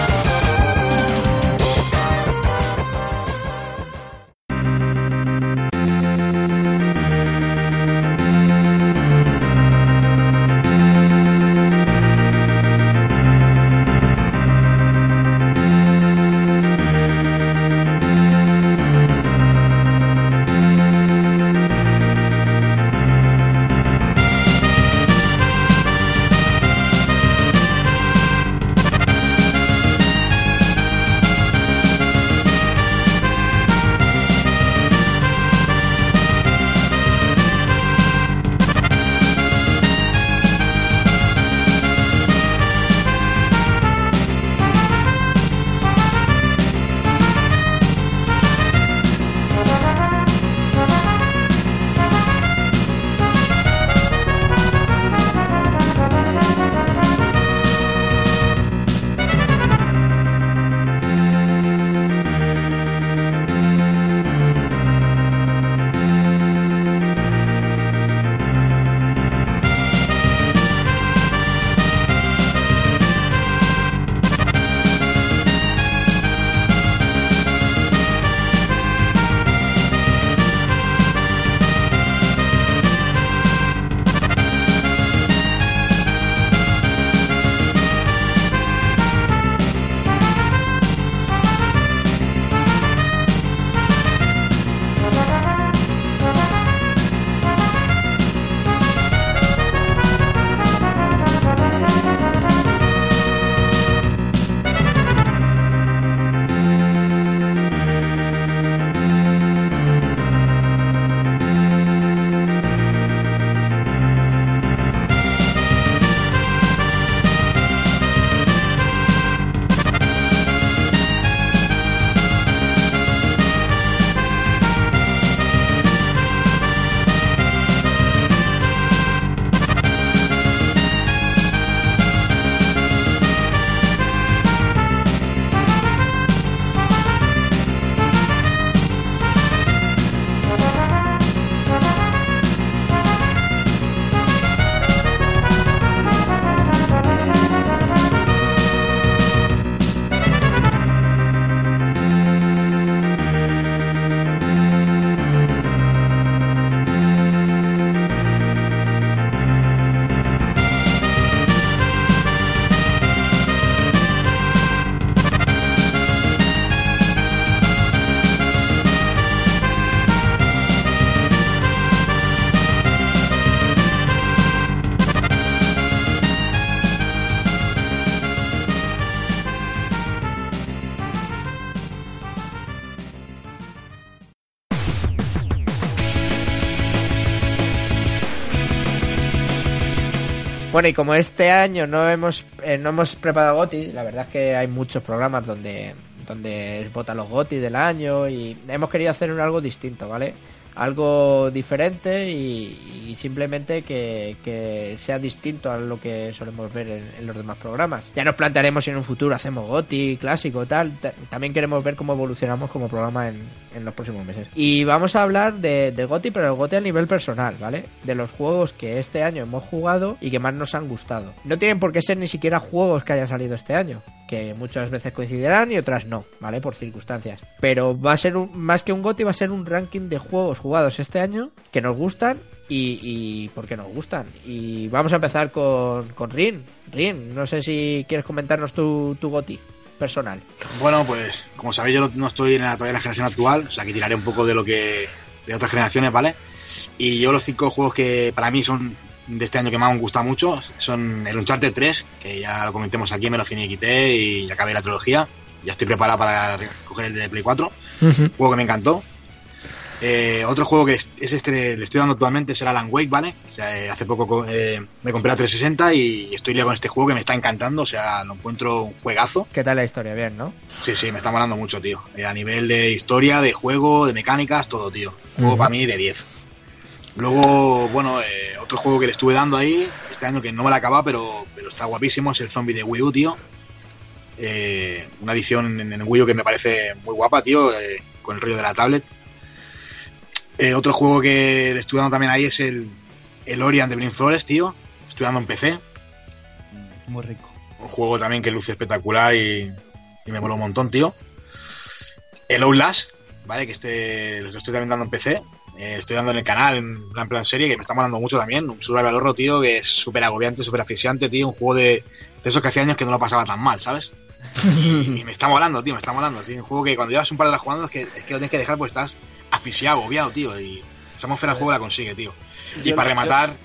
[SPEAKER 1] Bueno, y como este año no hemos eh, no hemos preparado GOTI, la verdad es que hay muchos programas donde donde votan los GOTI del año y hemos querido hacer algo distinto, ¿vale? Algo diferente y, y simplemente que, sea distinto a lo que solemos ver en, los demás programas. Ya nos plantearemos si en un futuro hacemos GOTI, clásico, tal. Ta- También queremos ver cómo evolucionamos como programa en, en los próximos meses. Y vamos a hablar de, de GOTI, pero el GOTI a nivel personal, ¿vale? De los juegos que este año hemos jugado y que más nos han gustado. No tienen por qué ser ni siquiera juegos que hayan salido este año, que muchas veces coincidirán y otras no, ¿vale? Por circunstancias. Pero va a ser un, más que un GOTI, va a ser un ranking de juegos jugados este año que nos gustan y, y por qué nos gustan. Y vamos a empezar con, con Rin. Rin, no sé si quieres comentarnos tu, tu GOTI personal.
[SPEAKER 2] Bueno, pues como sabéis yo no, no estoy en la, todavía en la generación actual, o sea que tiraré un poco de lo que de otras generaciones, ¿vale? Y yo los cinco juegos que para mí son de este año que más me han gustado mucho son el Uncharted 3, que ya lo comentemos aquí, me lo finiquité y acabé la trilogía. Ya estoy preparado para coger el de Play 4, juego que me encantó. Eh, otro juego que es, es este, le estoy dando actualmente es el Alan Wake, ¿vale? O sea, eh, hace poco co- eh, me compré la 360 y estoy liado con este juego que me está encantando, o sea, lo encuentro un juegazo.
[SPEAKER 1] ¿Qué tal la historia? Bien, ¿no?
[SPEAKER 2] Sí, sí, me está molando mucho, tío. A nivel de historia, de juego, de mecánicas, todo, tío. Juego para mí de 10. Luego, bueno, otro juego que le estuve dando ahí, este año que no me la acaba, pero, pero está guapísimo, es el zombie de Wii U, tío. Una edición en, en Wii U que me parece muy guapa, tío, con el rollo de la tablet. Eh, otro juego que le estuve dando también ahí es el, el Ori and the Blind Forest, tío. Estoy dando en PC.
[SPEAKER 3] Muy rico.
[SPEAKER 2] Un juego también que luce espectacular y, y me mola un montón, tío. El Outlast, ¿vale? Que este lo estoy también dando en PC. Eh, estoy dando en el canal, en plan, plan serie, que me está molando mucho también. Un survival horror, tío, que es súper agobiante, súper asfixiante, tío. Un juego de, de esos que hacía años que no lo pasaba tan mal, ¿sabes? y me está molando, tío, me está molando. Sí, un juego que cuando llevas un par de horas jugando es que, es que lo tienes que dejar porque estás asfixiado, agobiado, tío. Y esa atmósfera del juego la consigue, tío. Y
[SPEAKER 3] Yo
[SPEAKER 2] para
[SPEAKER 3] lo-
[SPEAKER 2] rematar...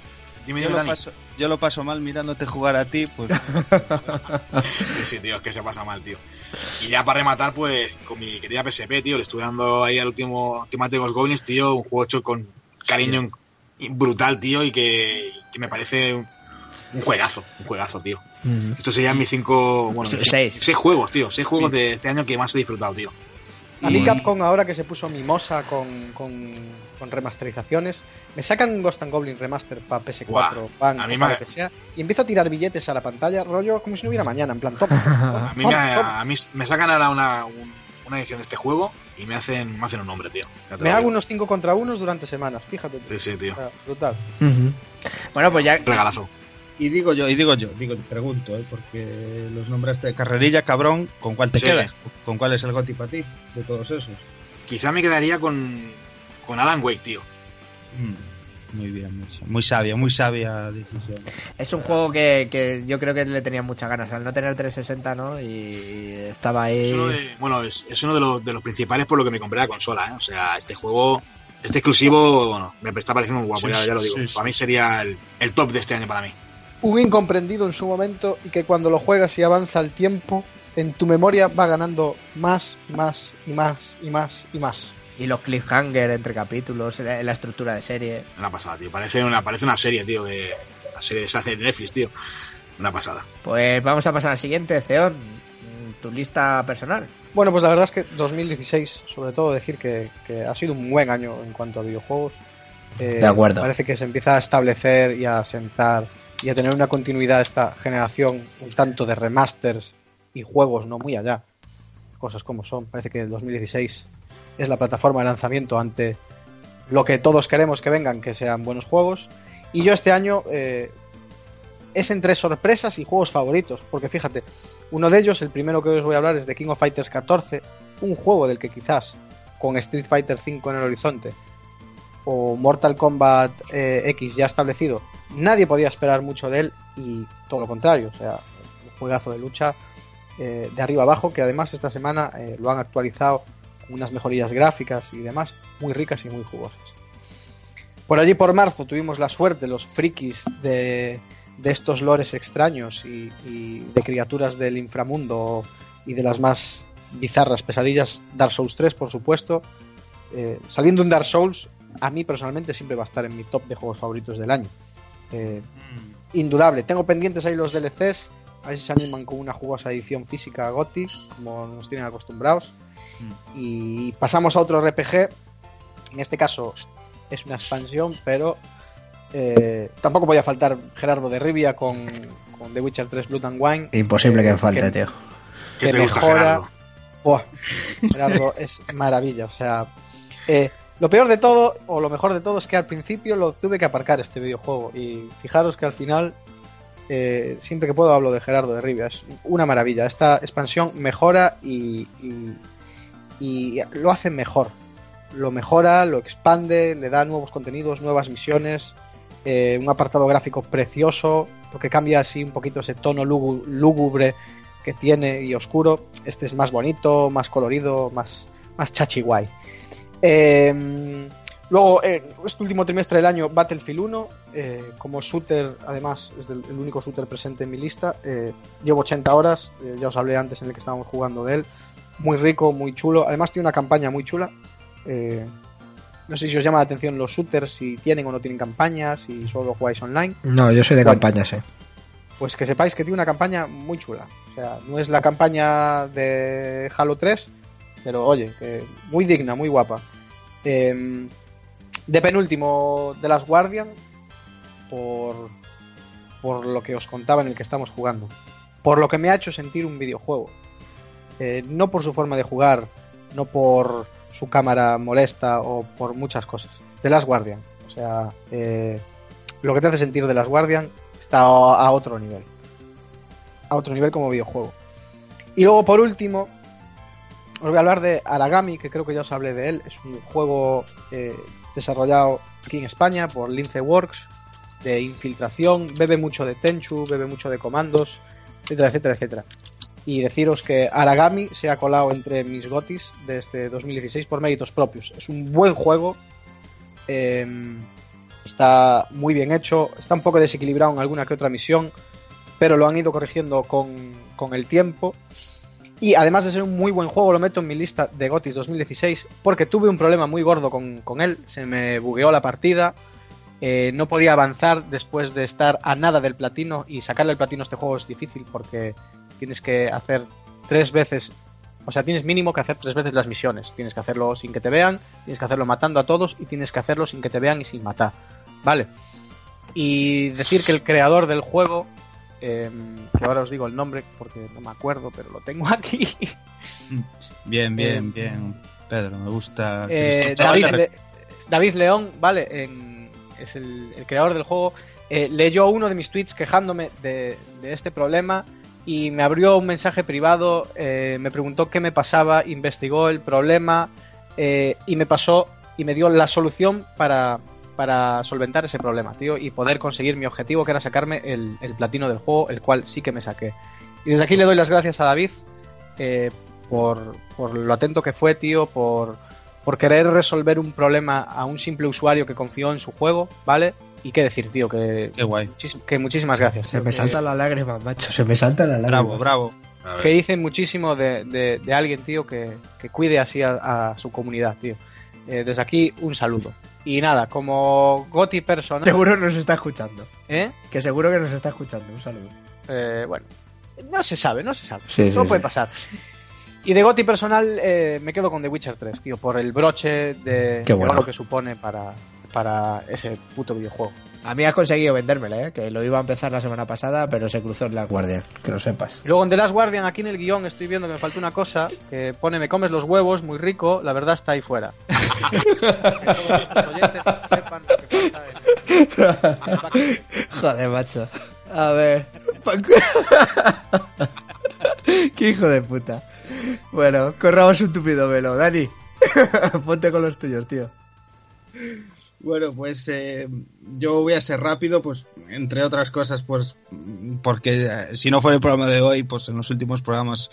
[SPEAKER 2] Dime,
[SPEAKER 3] Yo
[SPEAKER 2] dime,
[SPEAKER 3] lo,
[SPEAKER 2] Dani.
[SPEAKER 3] paso, yo lo paso mal mirándote jugar a ti, pues
[SPEAKER 2] Sí, sí, tío, es que se pasa mal, tío. Y ya para rematar, pues, con mi querida PSP, tío, le estuve dando ahí al último Ultimate Ghost Goblins, tío, un juego hecho con cariño brutal, tío, y que, que me parece un, un juegazo, un juegazo, tío. Estos serían mis cinco, bueno,
[SPEAKER 1] Seis.
[SPEAKER 2] seis juegos, tío, seis juegos de este año que más he disfrutado, tío.
[SPEAKER 4] A mí Capcom ahora que se puso mimosa con, con, con remasterizaciones, me sacan Ghost and Goblin Remaster para PS4,
[SPEAKER 2] Guau,
[SPEAKER 4] Pan,
[SPEAKER 2] a mí
[SPEAKER 4] o
[SPEAKER 2] me-
[SPEAKER 4] para lo que sea, y empiezo a tirar billetes a la pantalla, rollo como si no hubiera mañana, en plan, toma.
[SPEAKER 2] A mí, me, a mí me sacan ahora una, un- una edición de este juego y me hacen, me hacen un nombre, tío.
[SPEAKER 4] Me hago unos 5 contra unos durante semanas, fíjate. tú.
[SPEAKER 2] Sí, sí, tío.
[SPEAKER 4] O sea, brutal.
[SPEAKER 1] Bueno, pues ya,
[SPEAKER 2] Regalazo.
[SPEAKER 3] Y digo yo, y digo yo, digo, pregunto, ¿eh? porque los nombraste de carrerilla, cabrón, ¿con cuál te
[SPEAKER 2] Sí.
[SPEAKER 3] quedas? ¿Con cuál es el goti para ti de todos esos?
[SPEAKER 2] Quizá me quedaría con, con Alan Wake, tío.
[SPEAKER 3] Mm, Muy bien, muy, muy sabia, muy sabia decisión.
[SPEAKER 1] es un juego que, que yo creo que le tenía muchas ganas al no tener 360, ¿no? Y estaba ahí.
[SPEAKER 2] Es uno de, bueno, es, es uno de los, de los principales por lo que me compré la consola, ¿eh? O sea, este juego, este exclusivo, bueno, me está pareciendo muy guapo,
[SPEAKER 3] Sí,
[SPEAKER 2] ya, ya lo digo.
[SPEAKER 3] sí, sí.
[SPEAKER 2] Para mí sería el, el top de este año para mí.
[SPEAKER 4] Un incomprendido en su momento y que cuando lo juegas y avanza el tiempo, en tu memoria va ganando más y más y más y más y más.
[SPEAKER 1] Y los cliffhanger entre capítulos, la, la estructura de serie.
[SPEAKER 2] Una pasada, tío. Parece una, parece una serie, tío, de. La serie se hace de Netflix, tío. Una pasada.
[SPEAKER 1] Pues vamos a pasar al siguiente, Ceón. Tu lista personal.
[SPEAKER 4] Bueno, pues la verdad es que 2016, sobre todo decir que, que ha sido un buen año en cuanto a videojuegos. Eh,
[SPEAKER 1] De acuerdo.
[SPEAKER 4] Parece que se empieza a establecer y a sentar y a tener una continuidad esta generación un tanto de remasters y juegos no muy allá. Cosas como son. Parece que el 2016 es la plataforma de lanzamiento ante lo que todos queremos que vengan, que sean buenos juegos. Y yo este año eh, es entre sorpresas y juegos favoritos, porque fíjate, uno de ellos, el primero que os voy a hablar, es de King of Fighters 14, un juego del que quizás con Street Fighter 5 en el horizonte o Mortal Kombat eh, X ya establecido, nadie podía esperar mucho de él y todo lo contrario, o sea, un juegazo de lucha eh, de arriba abajo que además esta semana eh, lo han actualizado con unas mejorías gráficas y demás muy ricas y muy jugosas. Por allí por marzo tuvimos la suerte, los frikis de, de estos lores extraños y, y de criaturas del inframundo y de las más bizarras pesadillas, Dark Souls 3 por supuesto. Eh, saliendo un Dark Souls, a mí personalmente siempre va a estar en mi top de juegos favoritos del año. Eh,
[SPEAKER 3] Mm.
[SPEAKER 4] indudable. Tengo pendientes ahí los DLCs. A ver si se animan con una jugosa edición física GOTI, como nos tienen acostumbrados. Y pasamos a otro RPG. En este caso es una expansión, pero eh, tampoco podía faltar Gerardo de Rivia con, con The Witcher 3 Blood and Wine.
[SPEAKER 1] Imposible
[SPEAKER 4] Eh,
[SPEAKER 1] que falte,
[SPEAKER 4] que-
[SPEAKER 1] tío.
[SPEAKER 2] ¿Qué
[SPEAKER 4] que
[SPEAKER 2] te gusta,
[SPEAKER 4] mejora.
[SPEAKER 2] Gerardo?
[SPEAKER 4] Buah, Gerardo, es maravilla. O sea, eh, lo peor de todo, o lo mejor de todo, es que al principio lo tuve que aparcar este videojuego. Y fijaros que al final, eh, siempre que puedo hablo de Gerardo de Rivia. Es una maravilla. Esta expansión mejora y, y- lo hace mejor. Lo mejora, lo expande, le da nuevos contenidos, nuevas misiones. eh, un apartado gráfico precioso, porque cambia así un poquito ese tono lúgu- lúgubre que tiene y oscuro. Este es más bonito, más colorido, más, más chachi guay. Eh, luego, eh, este último trimestre del año, Battlefield 1, eh, como shooter, además, es del- el único shooter presente en mi lista. eh, llevo 80 horas, eh, ya os hablé antes en el que estábamos jugando de él. Muy rico, muy chulo. Además, tiene una campaña muy chula. Eh, no sé si os llama la atención los shooters, si tienen o no tienen campañas, si solo jugáis online
[SPEAKER 1] No, yo soy de
[SPEAKER 4] Bueno.
[SPEAKER 1] campaña, sí.
[SPEAKER 4] pues que sepáis que tiene una campaña muy chula. O sea, no es la campaña de Halo 3, pero oye, que muy digna, muy guapa. Eh, de penúltimo, de las Guardian, por, por lo que os contaba en el que estamos jugando. Por lo que me ha hecho sentir un videojuego. Eh, no por su forma de jugar, no por su cámara molesta o por muchas cosas. De las Guardian. O sea, eh, lo que te hace sentir de las Guardian está a otro nivel. A otro nivel como videojuego. Y luego, por último, os voy a hablar de Aragami, que creo que ya os hablé de él. Es un juego eh, desarrollado aquí en España por Lince Works, de infiltración, bebe mucho de Tenchu, bebe mucho de comandos, etcétera, etcétera, etcétera. Y deciros que Aragami se ha colado entre mis gotis de este 2016 por méritos propios. Es un buen juego. em, está muy bien hecho. Está un poco desequilibrado en alguna que otra misión. Pero lo han ido corrigiendo con, con el tiempo. Y además de ser un muy buen juego, lo meto en mi lista de GOTIS 2016 porque tuve un problema muy gordo con, con él. Se me bugueó la partida. eh, no podía avanzar después de estar a nada del platino. Y sacarle el platino a este juego es difícil porque tienes que hacer tres veces. O sea, tienes mínimo que hacer tres veces las misiones. Tienes que hacerlo sin que te vean, tienes que hacerlo matando a todos y tienes que hacerlo sin que te vean y sin matar. ¿Vale? Y decir que el creador del juego, eh, que ahora os digo el nombre porque no me acuerdo, pero lo tengo aquí.
[SPEAKER 3] Bien, bien,
[SPEAKER 4] Eh,
[SPEAKER 3] bien. Pedro, me gusta.
[SPEAKER 4] Eh, David, Le- David León, ¿vale? En- es el, el creador del juego. eh, leyó uno de mis tweets quejándome de, de este problema y me abrió un mensaje privado, eh, me preguntó qué me pasaba, investigó el problema eh, y me pasó y me dio la solución para, para solventar ese problema, tío, y poder conseguir mi objetivo que era sacarme el, el platino del juego, el cual sí que me saqué. Y desde aquí le doy las gracias a David eh, por, por lo atento que fue, tío, por, por querer resolver un problema a un simple usuario que confió en su juego, ¿vale? Y qué decir, tío, que,
[SPEAKER 3] Qué guay.
[SPEAKER 4] que muchísimas gracias.
[SPEAKER 1] Se
[SPEAKER 4] tío,
[SPEAKER 1] me
[SPEAKER 4] que-
[SPEAKER 1] salta la lágrima, macho. Se me salta la lágrima.
[SPEAKER 3] Bravo, bravo.
[SPEAKER 4] Que dice muchísimo de, de- de alguien, tío, que, que cuide así a, a su comunidad, tío. Eh, desde aquí, un saludo. Y nada, como Goti personal,
[SPEAKER 1] Seguro nos está escuchando.
[SPEAKER 4] ¿eh?
[SPEAKER 1] Que seguro que nos está escuchando. Un saludo.
[SPEAKER 4] Eh, bueno, no se sabe, no se sabe.
[SPEAKER 1] Sí,
[SPEAKER 4] Todo
[SPEAKER 1] sí,
[SPEAKER 4] puede
[SPEAKER 1] sí.
[SPEAKER 4] pasar. Y de Goti personal, eh, me quedo con The Witcher 3, tío, por el broche de,
[SPEAKER 1] Qué
[SPEAKER 4] de
[SPEAKER 1] bueno.
[SPEAKER 4] oro que supone para, para ese puto videojuego.
[SPEAKER 1] A mí has conseguido vendérmela, ¿eh? Que lo iba a empezar la semana pasada, pero se cruzó en la guardia. Que lo sepas.
[SPEAKER 4] Luego en The Last Guardian, aquí en el guion, estoy viendo que me falta una cosa, que pone me comes los huevos, muy rico, la verdad está ahí fuera.
[SPEAKER 1] Joder, macho. A ver. Qué hijo de puta. Bueno, corramos un tupido velo. Dani, ponte con los tuyos, tío.
[SPEAKER 3] Bueno, pues eh, yo voy a ser rápido, pues entre otras cosas, pues porque eh, si no fuera el programa de hoy, pues en los últimos programas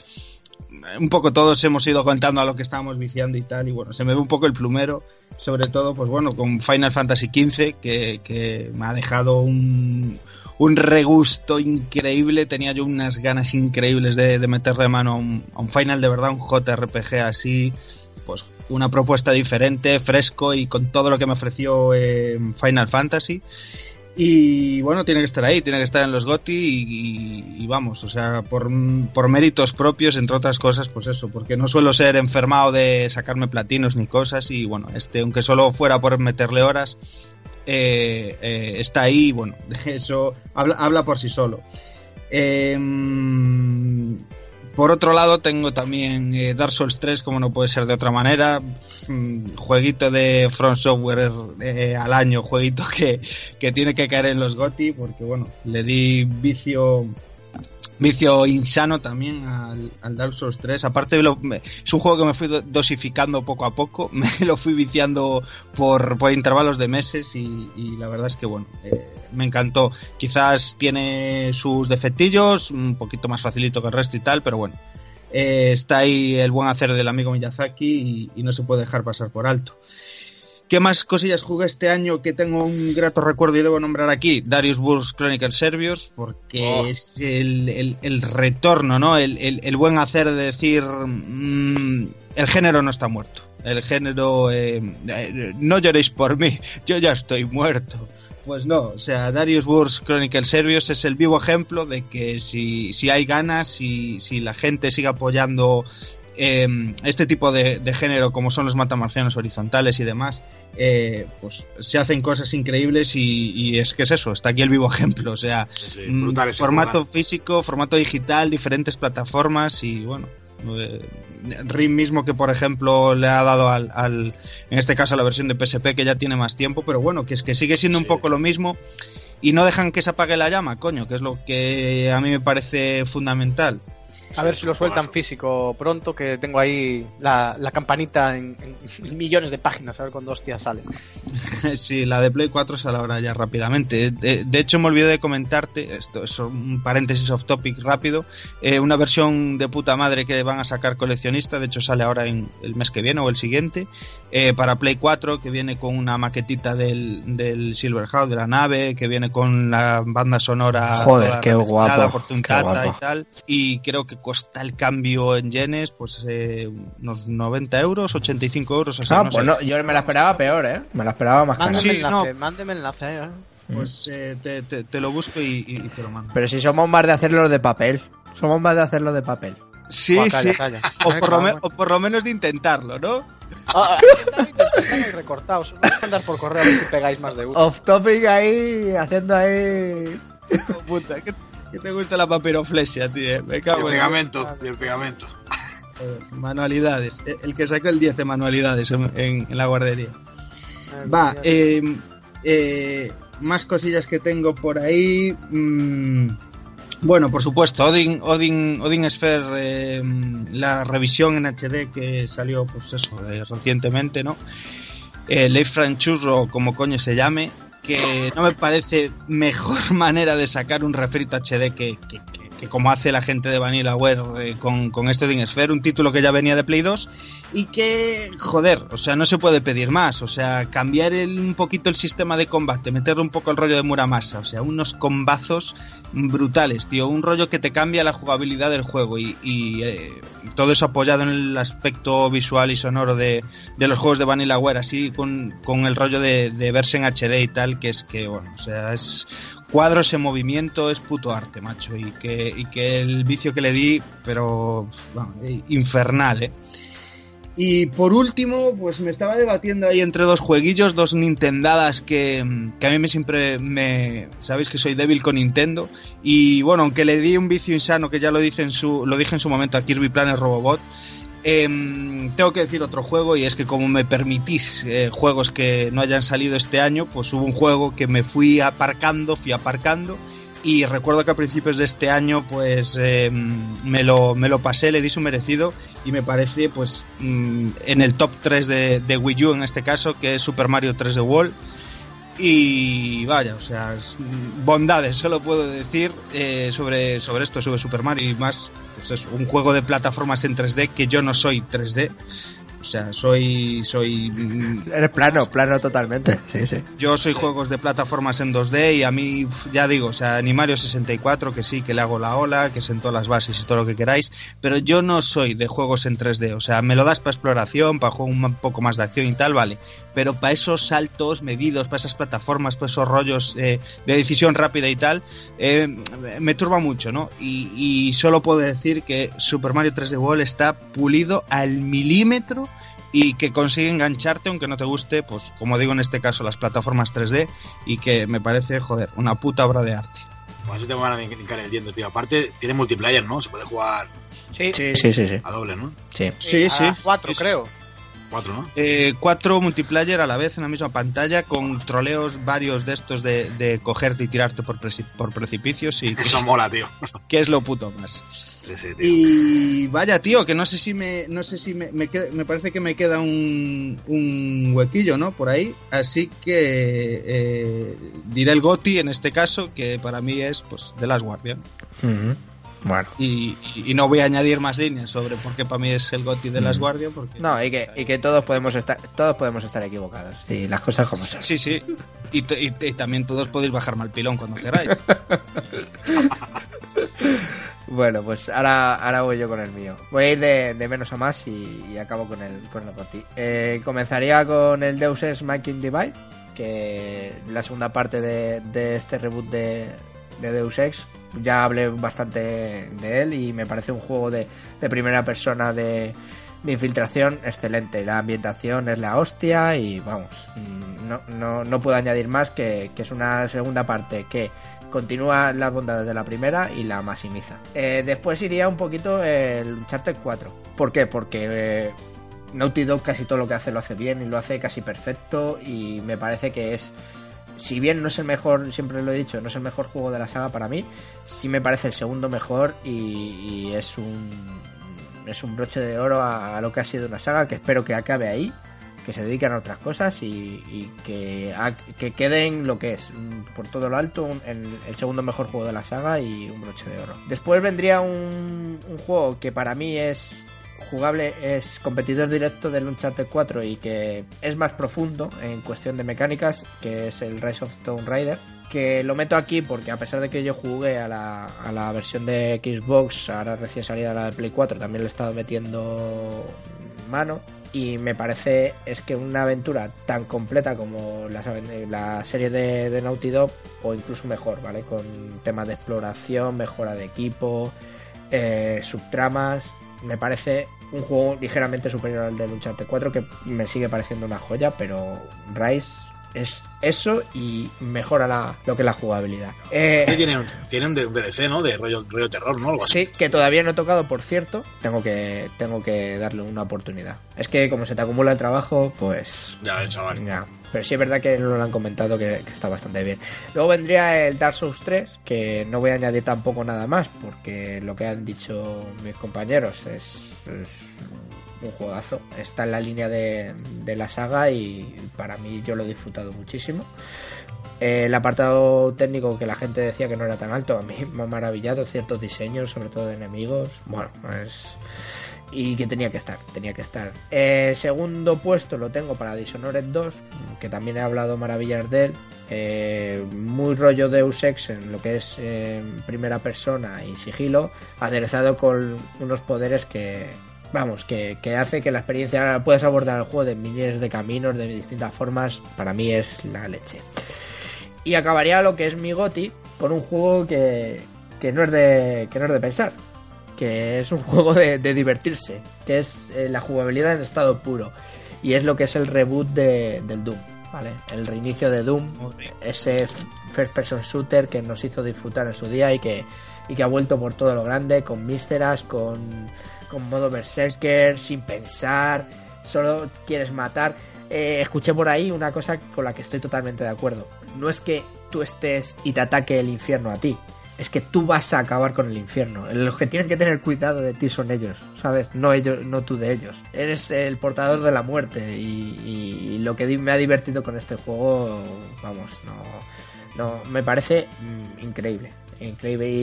[SPEAKER 3] un poco todos hemos ido contando a lo que estábamos viciando y tal, y bueno, se me ve un poco el plumero, sobre todo, pues bueno, con Final Fantasy XV, que, que me ha dejado un, un regusto increíble, tenía yo unas ganas increíbles de, de meterle mano a un, a un Final de verdad, un JRPG así, pues una propuesta diferente, fresco y con todo lo que me ofreció eh, Final Fantasy. Y bueno, tiene que estar ahí, tiene que estar en los GOTI y, vamos, o sea, por, por méritos propios, entre otras cosas, pues eso, porque no suelo ser enfermado de sacarme platinos ni cosas y bueno, este, aunque solo fuera por meterle horas, eh, eh, está ahí y bueno, eso habla, habla por sí solo. Em, por otro lado, tengo también eh, Dark Souls 3, como no puede ser de otra manera. Mm, Jueguito de Front Software eh, al año, jueguito que, que tiene que caer en los GOTI, porque bueno, le di vicio vicio insano también al, al Dark Souls 3. Aparte, lo- me- es un juego que me fui do- dosificando poco a poco, me lo fui viciando por, por intervalos de meses y, la verdad es que bueno, eh, me encantó. Quizás tiene sus defectillos, un poquito más facilito que el resto y tal, pero bueno. eh, está ahí el buen hacer del amigo Miyazaki y no se puede dejar pasar por alto. ¿Qué más cosillas jugué este año que tengo un grato recuerdo y debo nombrar aquí? Darius Burst Chronicles Serbios, porque
[SPEAKER 2] Oh.
[SPEAKER 3] es el, el- el retorno, ¿no? El, el- buen hacer de decir, mm, el género no está muerto. El género, eh, eh, no lloréis por mí, yo ya estoy muerto. Pues no, o sea, Darius Burst Chronicles Serbios es el vivo ejemplo de que si, si hay ganas, si, si la gente sigue apoyando eh, este tipo de, de género como son los matamarcianos horizontales y demás, eh, pues se hacen cosas increíbles y, y es que es eso, está aquí el vivo ejemplo, o sea,
[SPEAKER 2] Sí,
[SPEAKER 3] mm,
[SPEAKER 2] brutal
[SPEAKER 3] formato físico, formato digital, diferentes plataformas y bueno, eh, RIM mismo que por ejemplo le ha dado al, al- en este caso a la versión de PSP que ya tiene más tiempo, pero bueno, que es que sigue siendo un poco lo mismo y no dejan que se apague la llama, coño, que es lo que a mí me parece fundamental.
[SPEAKER 4] A ver si lo sueltan físico pronto, que tengo ahí la, la campanita en, millones de páginas, a ver cuándo hostia sale.
[SPEAKER 3] Sí, la de Play 4 sale ahora ya rápidamente. De, de hecho, me olvidé de comentarte, esto es un paréntesis off topic rápido, eh, una versión de puta madre que van a sacar coleccionista, de hecho sale ahora en el mes que viene o el siguiente, eh, para Play 4, que viene con una maquetita del, del Silverhouse, de la nave, que viene con la banda sonora
[SPEAKER 1] Joder, qué guapo,
[SPEAKER 3] por
[SPEAKER 1] qué
[SPEAKER 3] Zuntata
[SPEAKER 1] guapo.
[SPEAKER 3] y tal, y creo que cuesta el cambio en yenes, pues eh, unos 90 euros, 85 euros, así,
[SPEAKER 1] Ah,
[SPEAKER 3] no
[SPEAKER 1] pues
[SPEAKER 3] sé.
[SPEAKER 1] no, yo me la esperaba peor, ¿eh? Me la esperaba más cara.
[SPEAKER 4] Mándeme
[SPEAKER 3] Sí,
[SPEAKER 4] enlace,
[SPEAKER 3] no.
[SPEAKER 4] mándeme enlace. eh.
[SPEAKER 3] Pues eh, te, te- te lo busco y, te lo mando.
[SPEAKER 1] Pero si somos más de hacerlo de papel. Somos más de hacerlo de papel.
[SPEAKER 3] Sí, sí.
[SPEAKER 4] calla.
[SPEAKER 3] O por, lo me-
[SPEAKER 4] cabrón.
[SPEAKER 3] o por lo menos de intentarlo, ¿no?
[SPEAKER 4] Ah, ah, están recortados. Os voy a mandar por correo a ver si pegáis más de uno.
[SPEAKER 1] Off topic ahí, haciendo ahí.
[SPEAKER 3] Oh, puta, que, que te gusta la papiroflexia, tío. eh. Me
[SPEAKER 2] el
[SPEAKER 3] cago en
[SPEAKER 2] pegamento, el pegamento.
[SPEAKER 3] Joder, Manualidades. Eh, El que sacó el 10 de manualidades en, en- en la guardería. Va, eh, eh, más cosillas que tengo por ahí. mm, bueno, por supuesto, Odin, Odin, Odin Sphere, eh, la revisión en HD que salió, pues eso, eh, recientemente, ¿no? Eh, Leif Franchurro, como coño se llame, que no me parece mejor manera de sacar un refrito HD que, que- que- que como hace la gente de Vanillaware eh, con, con este Odin Sphere, un título que ya venía de Play 2 y que, joder, o sea, no se puede pedir más, o sea, cambiar el- un poquito el sistema de combate, meterle un poco el rollo de Muramasa, o sea, unos combazos brutales, tío, un rollo que te cambia la jugabilidad del juego y, y, eh, todo eso apoyado en el aspecto visual y sonoro de, de los juegos de Vanillaware, así con, con el rollo de, de verse en HD y tal, que es que, bueno, o sea, es cuadros en movimiento, es puto arte, macho, y que, y que el vicio que le di, pero, vamos, infernal, eh. Y por último, pues me estaba debatiendo ahí entre dos jueguillos, dos Nintendadas que, que a mí me siempre me... Sabéis que soy débil con Nintendo. Y bueno, aunque le di un vicio insano, que ya lo, dice en su, lo dije en su momento a Kirby Planet Robobot, em, tengo que decir otro juego y es que como me permitís eh, juegos que no hayan salido este año, pues hubo un juego que me fui aparcando, fui aparcando y recuerdo que a principios de este año pues eh, me, lo, me lo pasé, le di su merecido y me parece pues mm, en el top 3 de, de Wii U en este caso que es Super Mario 3 d World y vaya, o sea, es- bondades solo puedo decir eh, sobre, sobre esto, sobre Super Mario y más, pues eso, un juego de plataformas en 3D que yo no soy 3D O sea, soy soy
[SPEAKER 1] Eres plano, plano totalmente. Sí, sí.
[SPEAKER 3] yo soy juegos de plataformas en 2D y a mí ya digo, o sea, ni Mario 64 que sí, que le hago la ola, que sentó las bases y todo lo que queráis, pero yo no soy de juegos en 3D, o sea, me lo das para exploración, para juego un poco más de acción y tal, vale, pero para esos saltos medidos, para esas plataformas, para esos rollos eh, de decisión rápida y tal, eh, me turba mucho, ¿no? Y, y solo puedo decir que Super Mario 3D World está pulido al milímetro y que consigue engancharte aunque no te guste, pues como digo en este caso, las plataformas 3D y que me parece, joder, una puta obra de arte.
[SPEAKER 2] Con eso tengo ganas de hincar el diente, tío. Aparte, tiene multiplayer, ¿no? Se puede jugar
[SPEAKER 4] Sí,
[SPEAKER 1] Sí, sí, sí.
[SPEAKER 2] a doble, ¿no?
[SPEAKER 1] sí.
[SPEAKER 3] Sí,
[SPEAKER 4] a
[SPEAKER 3] sí.
[SPEAKER 4] Cuatro,
[SPEAKER 3] Sí, sí.
[SPEAKER 4] creo.
[SPEAKER 2] Cuatro, ¿no?
[SPEAKER 3] Eh, cuatro multiplayer a la vez en la misma pantalla con troleos varios de estos de, de cogerte y tirarte por, por precipicios y
[SPEAKER 2] Eso mola, tío.
[SPEAKER 3] que es lo puto más.
[SPEAKER 2] Sí, sí, tío.
[SPEAKER 3] Y vaya tío, que no sé si me no sé si me, me, queda- me parece que me queda un, un huequillo, ¿no? Por ahí, así que eh, diré el Goti en este caso que para mí es pues The Last Guardian.
[SPEAKER 1] Bueno.
[SPEAKER 3] y, y- y no voy a añadir más líneas sobre por qué para mí es el Goti de Last
[SPEAKER 1] Mm.
[SPEAKER 3] Guardian porque
[SPEAKER 1] No, y que, y que todos podemos estar todos podemos estar equivocados. Y las cosas como son.
[SPEAKER 3] Sí, sí. Y, t- y- y también todos podéis bajar mal pilón cuando queráis.
[SPEAKER 1] Bueno, pues ahora, ahora voy yo con el mío. Voy a ir de, de menos a más y, y acabo con el, con el GOTY. Eh, comenzaría con el Deus Ex Making Divide, que la segunda parte de, de este reboot de, de Deus Ex. Ya hablé bastante de él y me parece un juego de, de primera persona de, de infiltración excelente. La ambientación es la hostia y vamos, mm, no, no, no puedo añadir más que, que es una segunda parte que continúa las bondades de la primera y la maximiza. Eh, después iría un poquito el Uncharted 4. ¿Por qué? Porque eh, Naughty Dog casi todo lo que hace lo hace bien y lo hace casi perfecto y me parece que es si bien no es el mejor, siempre lo he dicho, no es el mejor juego de la saga para mí, sí me parece el segundo mejor y, y es un es un broche de oro a, a lo que ha sido una saga que espero que acabe ahí, que se dediquen a otras cosas y, que, que queden lo que es, mm, por todo lo alto, un- el, segundo mejor juego de la saga y un broche de oro. Después vendría un, un juego que para mí es jugable, es competidor directo del Uncharted 4 y que es más profundo en cuestión de mecánicas, que es el Rise of Tomb Raider. Que lo meto aquí porque a pesar de que yo jugué a la, a la versión de Xbox, ahora recién salida la de Play 4, también le he estado metiendo mano y me parece es que una aventura tan completa como la serie de, de Naughty Dog o incluso mejor, ¿vale? Con temas de exploración, mejora de equipo, eh, subtramas, me parece un juego ligeramente superior al de Uncharted 4 que me sigue pareciendo una joya, pero Rise es eso y mejora la, lo que es la jugabilidad. Eh,
[SPEAKER 2] Sí, Tiene, un- tiene un DLC, ¿no? De rollo, rollo terror, ¿no? Algo así.
[SPEAKER 1] Sí, que todavía no he tocado, por cierto. Tengo que, tengo que darle una oportunidad. Es que como se te acumula el trabajo, pues.
[SPEAKER 2] Ya chaval.
[SPEAKER 1] Ya. Pero sí es verdad que no lo han comentado que, que está bastante bien. Luego vendría el Dark Souls 3, que no voy a añadir tampoco nada más, porque lo que han dicho mis compañeros es, es un juegazo. Está en la línea de, de la saga y para mí yo lo he disfrutado muchísimo. Eh, el apartado técnico que la gente decía que no era tan alto, a mí me ha maravillado ciertos diseños, sobre todo de enemigos. Bueno, pues. Y que tenía que estar, tenía que estar. Eh, segundo puesto lo tengo para Dishonored 2, que también he hablado maravillas de él. Eh, muy rollo Deus Ex en lo que es eh, primera persona y sigilo, aderezado con unos poderes que, vamos, que, que hace que la experiencia puedas abordar el juego de miles de caminos, de distintas formas. Para mí es la leche. Y acabaría lo que es mi goti con un juego que, que no es de que no es de pensar, que es un juego de, de divertirse, que es eh, la jugabilidad en estado puro y es lo que es el reboot de, del Doom, ¿vale? El reinicio de Doom, ese first person shooter que nos hizo disfrutar en su día y que y que ha vuelto por todo lo grande con místeras, con con modo berserker, sin pensar, solo quieres matar. Eh, escuché por ahí una cosa con la que estoy totalmente de acuerdo. No es que tú estés y te ataque el infierno a ti. Es que tú vas a acabar con el infierno. Los que tienen que tener cuidado de ti son ellos, ¿sabes? No ellos, no tú de ellos. Eres el portador de la muerte y, y- lo que me ha divertido con este juego, vamos, no, no, me parece mm, increíble, increíble y,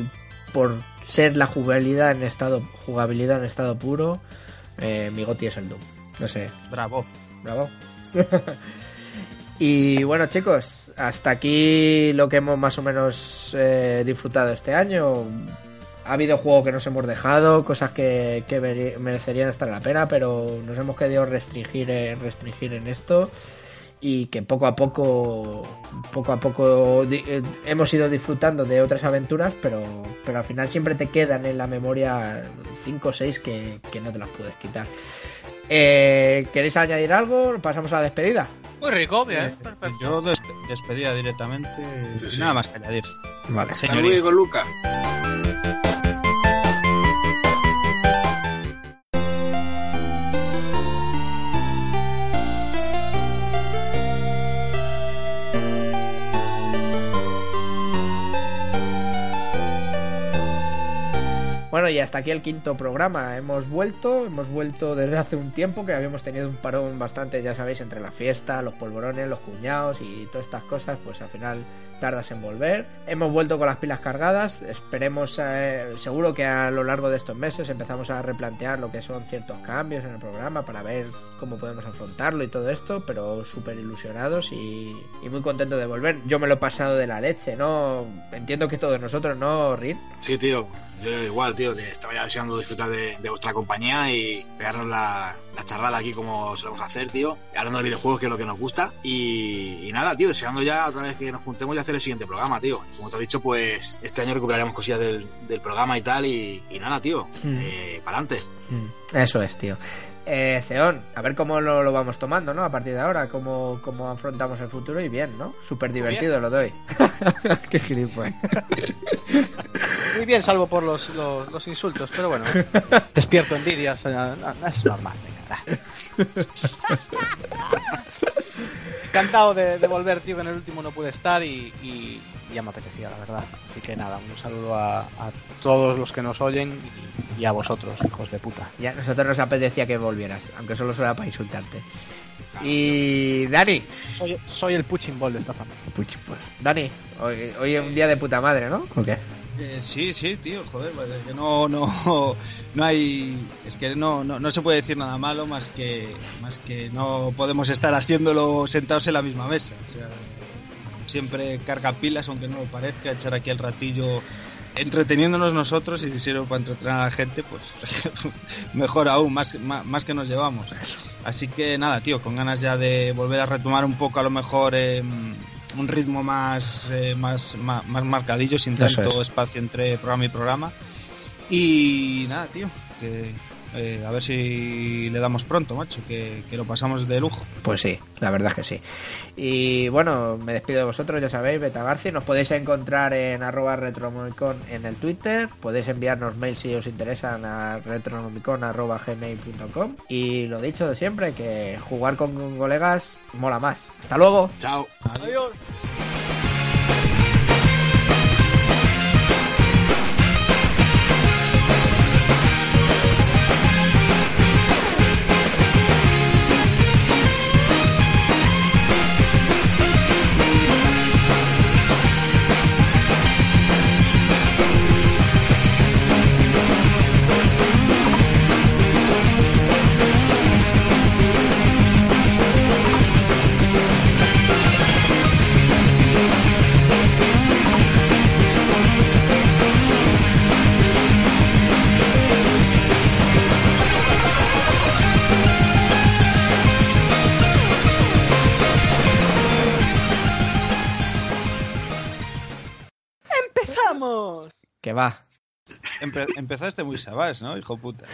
[SPEAKER 1] y por ser la jugabilidad en estado, jugabilidad en estado puro, Eh, mi goti es el Doom. No sé,
[SPEAKER 3] Bravo.
[SPEAKER 1] bravo. y bueno, chicos, hasta aquí lo que hemos más o menos eh, disfrutado este año. Ha habido juegos que nos hemos dejado, cosas que, merecerían estar la pena, pero nos hemos querido restringir, eh, restringir en esto y que poco a poco poco a poco di- eh, hemos ido disfrutando de otras aventuras pero pero al final siempre te quedan en la memoria 5 o 6 que, que no te las puedes quitar Eh, ¿queréis añadir algo? pasamos a la despedida
[SPEAKER 4] Muy rico, bien.
[SPEAKER 3] Eh,
[SPEAKER 4] perfecto.
[SPEAKER 3] yo des- despedida directamente
[SPEAKER 2] Sí,
[SPEAKER 3] y
[SPEAKER 2] sí.
[SPEAKER 3] nada más que añadir.
[SPEAKER 1] vale
[SPEAKER 2] Hasta
[SPEAKER 3] Señoría.
[SPEAKER 1] Bueno, y hasta aquí el quinto programa. Hemos vuelto, hemos vuelto desde hace un tiempo que habíamos tenido un parón bastante, ya sabéis, entre la fiesta, los polvorones, los cuñados y todas estas cosas, pues al final tardas en volver. Hemos vuelto con las pilas cargadas. Esperemos, eh, seguro que a lo largo de estos meses empezamos a replantear lo que son ciertos cambios en el programa para ver cómo podemos afrontarlo y todo esto, pero súper ilusionados y, y muy contentos de volver. Yo me lo he pasado de la leche, ¿no? Entiendo que todos nosotros, ¿no, Rin?
[SPEAKER 2] Sí, tío. Yo igual, tío. te- Estaba ya deseando disfrutar de, de vuestra compañía y pegarnos la, la charrada aquí como solemos hacer, tío. Hablando de videojuegos, que es lo que nos gusta. Y, y nada, tío, deseando ya otra vez que nos juntemos y hacer el siguiente programa, tío. Como te he dicho, pues este año recuperaremos cosillas del, del programa y tal. Y, y nada, tío.
[SPEAKER 1] Hmm.
[SPEAKER 2] Eh, para adelante.
[SPEAKER 1] Mm, Eso es, tío. Eh, Ceón, a ver cómo lo, lo vamos tomando, ¿no? A partir de ahora, cómo, cómo afrontamos el futuro y bien, ¿no? Súper divertido lo doy. Qué gilipollas.
[SPEAKER 5] Muy bien, salvo por los, los, los insultos, pero bueno. Despierto envidias. eh, no, Es normal. venga. Encantado de, de volver, tío, que en el último no pude estar y, y ya me apetecía, la verdad. Así que nada, un saludo a, a todos los que nos oyen y, y a vosotros, hijos de puta.
[SPEAKER 1] Ya, a nosotros nos apetecía que volvieras, aunque solo fuera para insultarte. Y Dani,
[SPEAKER 5] Soy, soy el puching ball de esta familia.
[SPEAKER 1] Puch, pues, Dani, hoy, hoy es un día de puta madre, ¿no? ¿O qué?
[SPEAKER 3] Eh, sí, sí, tío, joder, pues, es que no, no, no hay, es que no, no, no se puede decir nada malo más que, más que no podemos estar haciéndolo sentados en la misma mesa. O sea, siempre carga pilas, aunque no lo parezca, echar aquí el ratillo entreteniéndonos nosotros y si sirve para entretener a la gente, pues mejor aún, más, más, más que nos llevamos. Así que nada, tío, con ganas ya de volver a retomar un poco a lo mejor eh, un ritmo más, eh, más, más, más marcadillo, sin
[SPEAKER 1] Eso
[SPEAKER 3] tanto
[SPEAKER 1] es.
[SPEAKER 3] espacio entre programa y programa. Y nada, tío, que eh, a ver si le damos pronto, macho, que, que lo pasamos de lujo.
[SPEAKER 1] Pues sí, la verdad es que sí. Y bueno, me despido de vosotros, ya sabéis, Beta Garci. Nos podéis encontrar en arroba retronomicon en el Twitter. Podéis enviarnos mails si os interesan a retronomicon arroba gmail.com. Y lo dicho de siempre, que jugar con colegas mola más. Hasta luego.
[SPEAKER 2] Chao.
[SPEAKER 5] Adiós.
[SPEAKER 1] Va.
[SPEAKER 3] Empe- empezaste muy sabás, ¿no, hijo puta?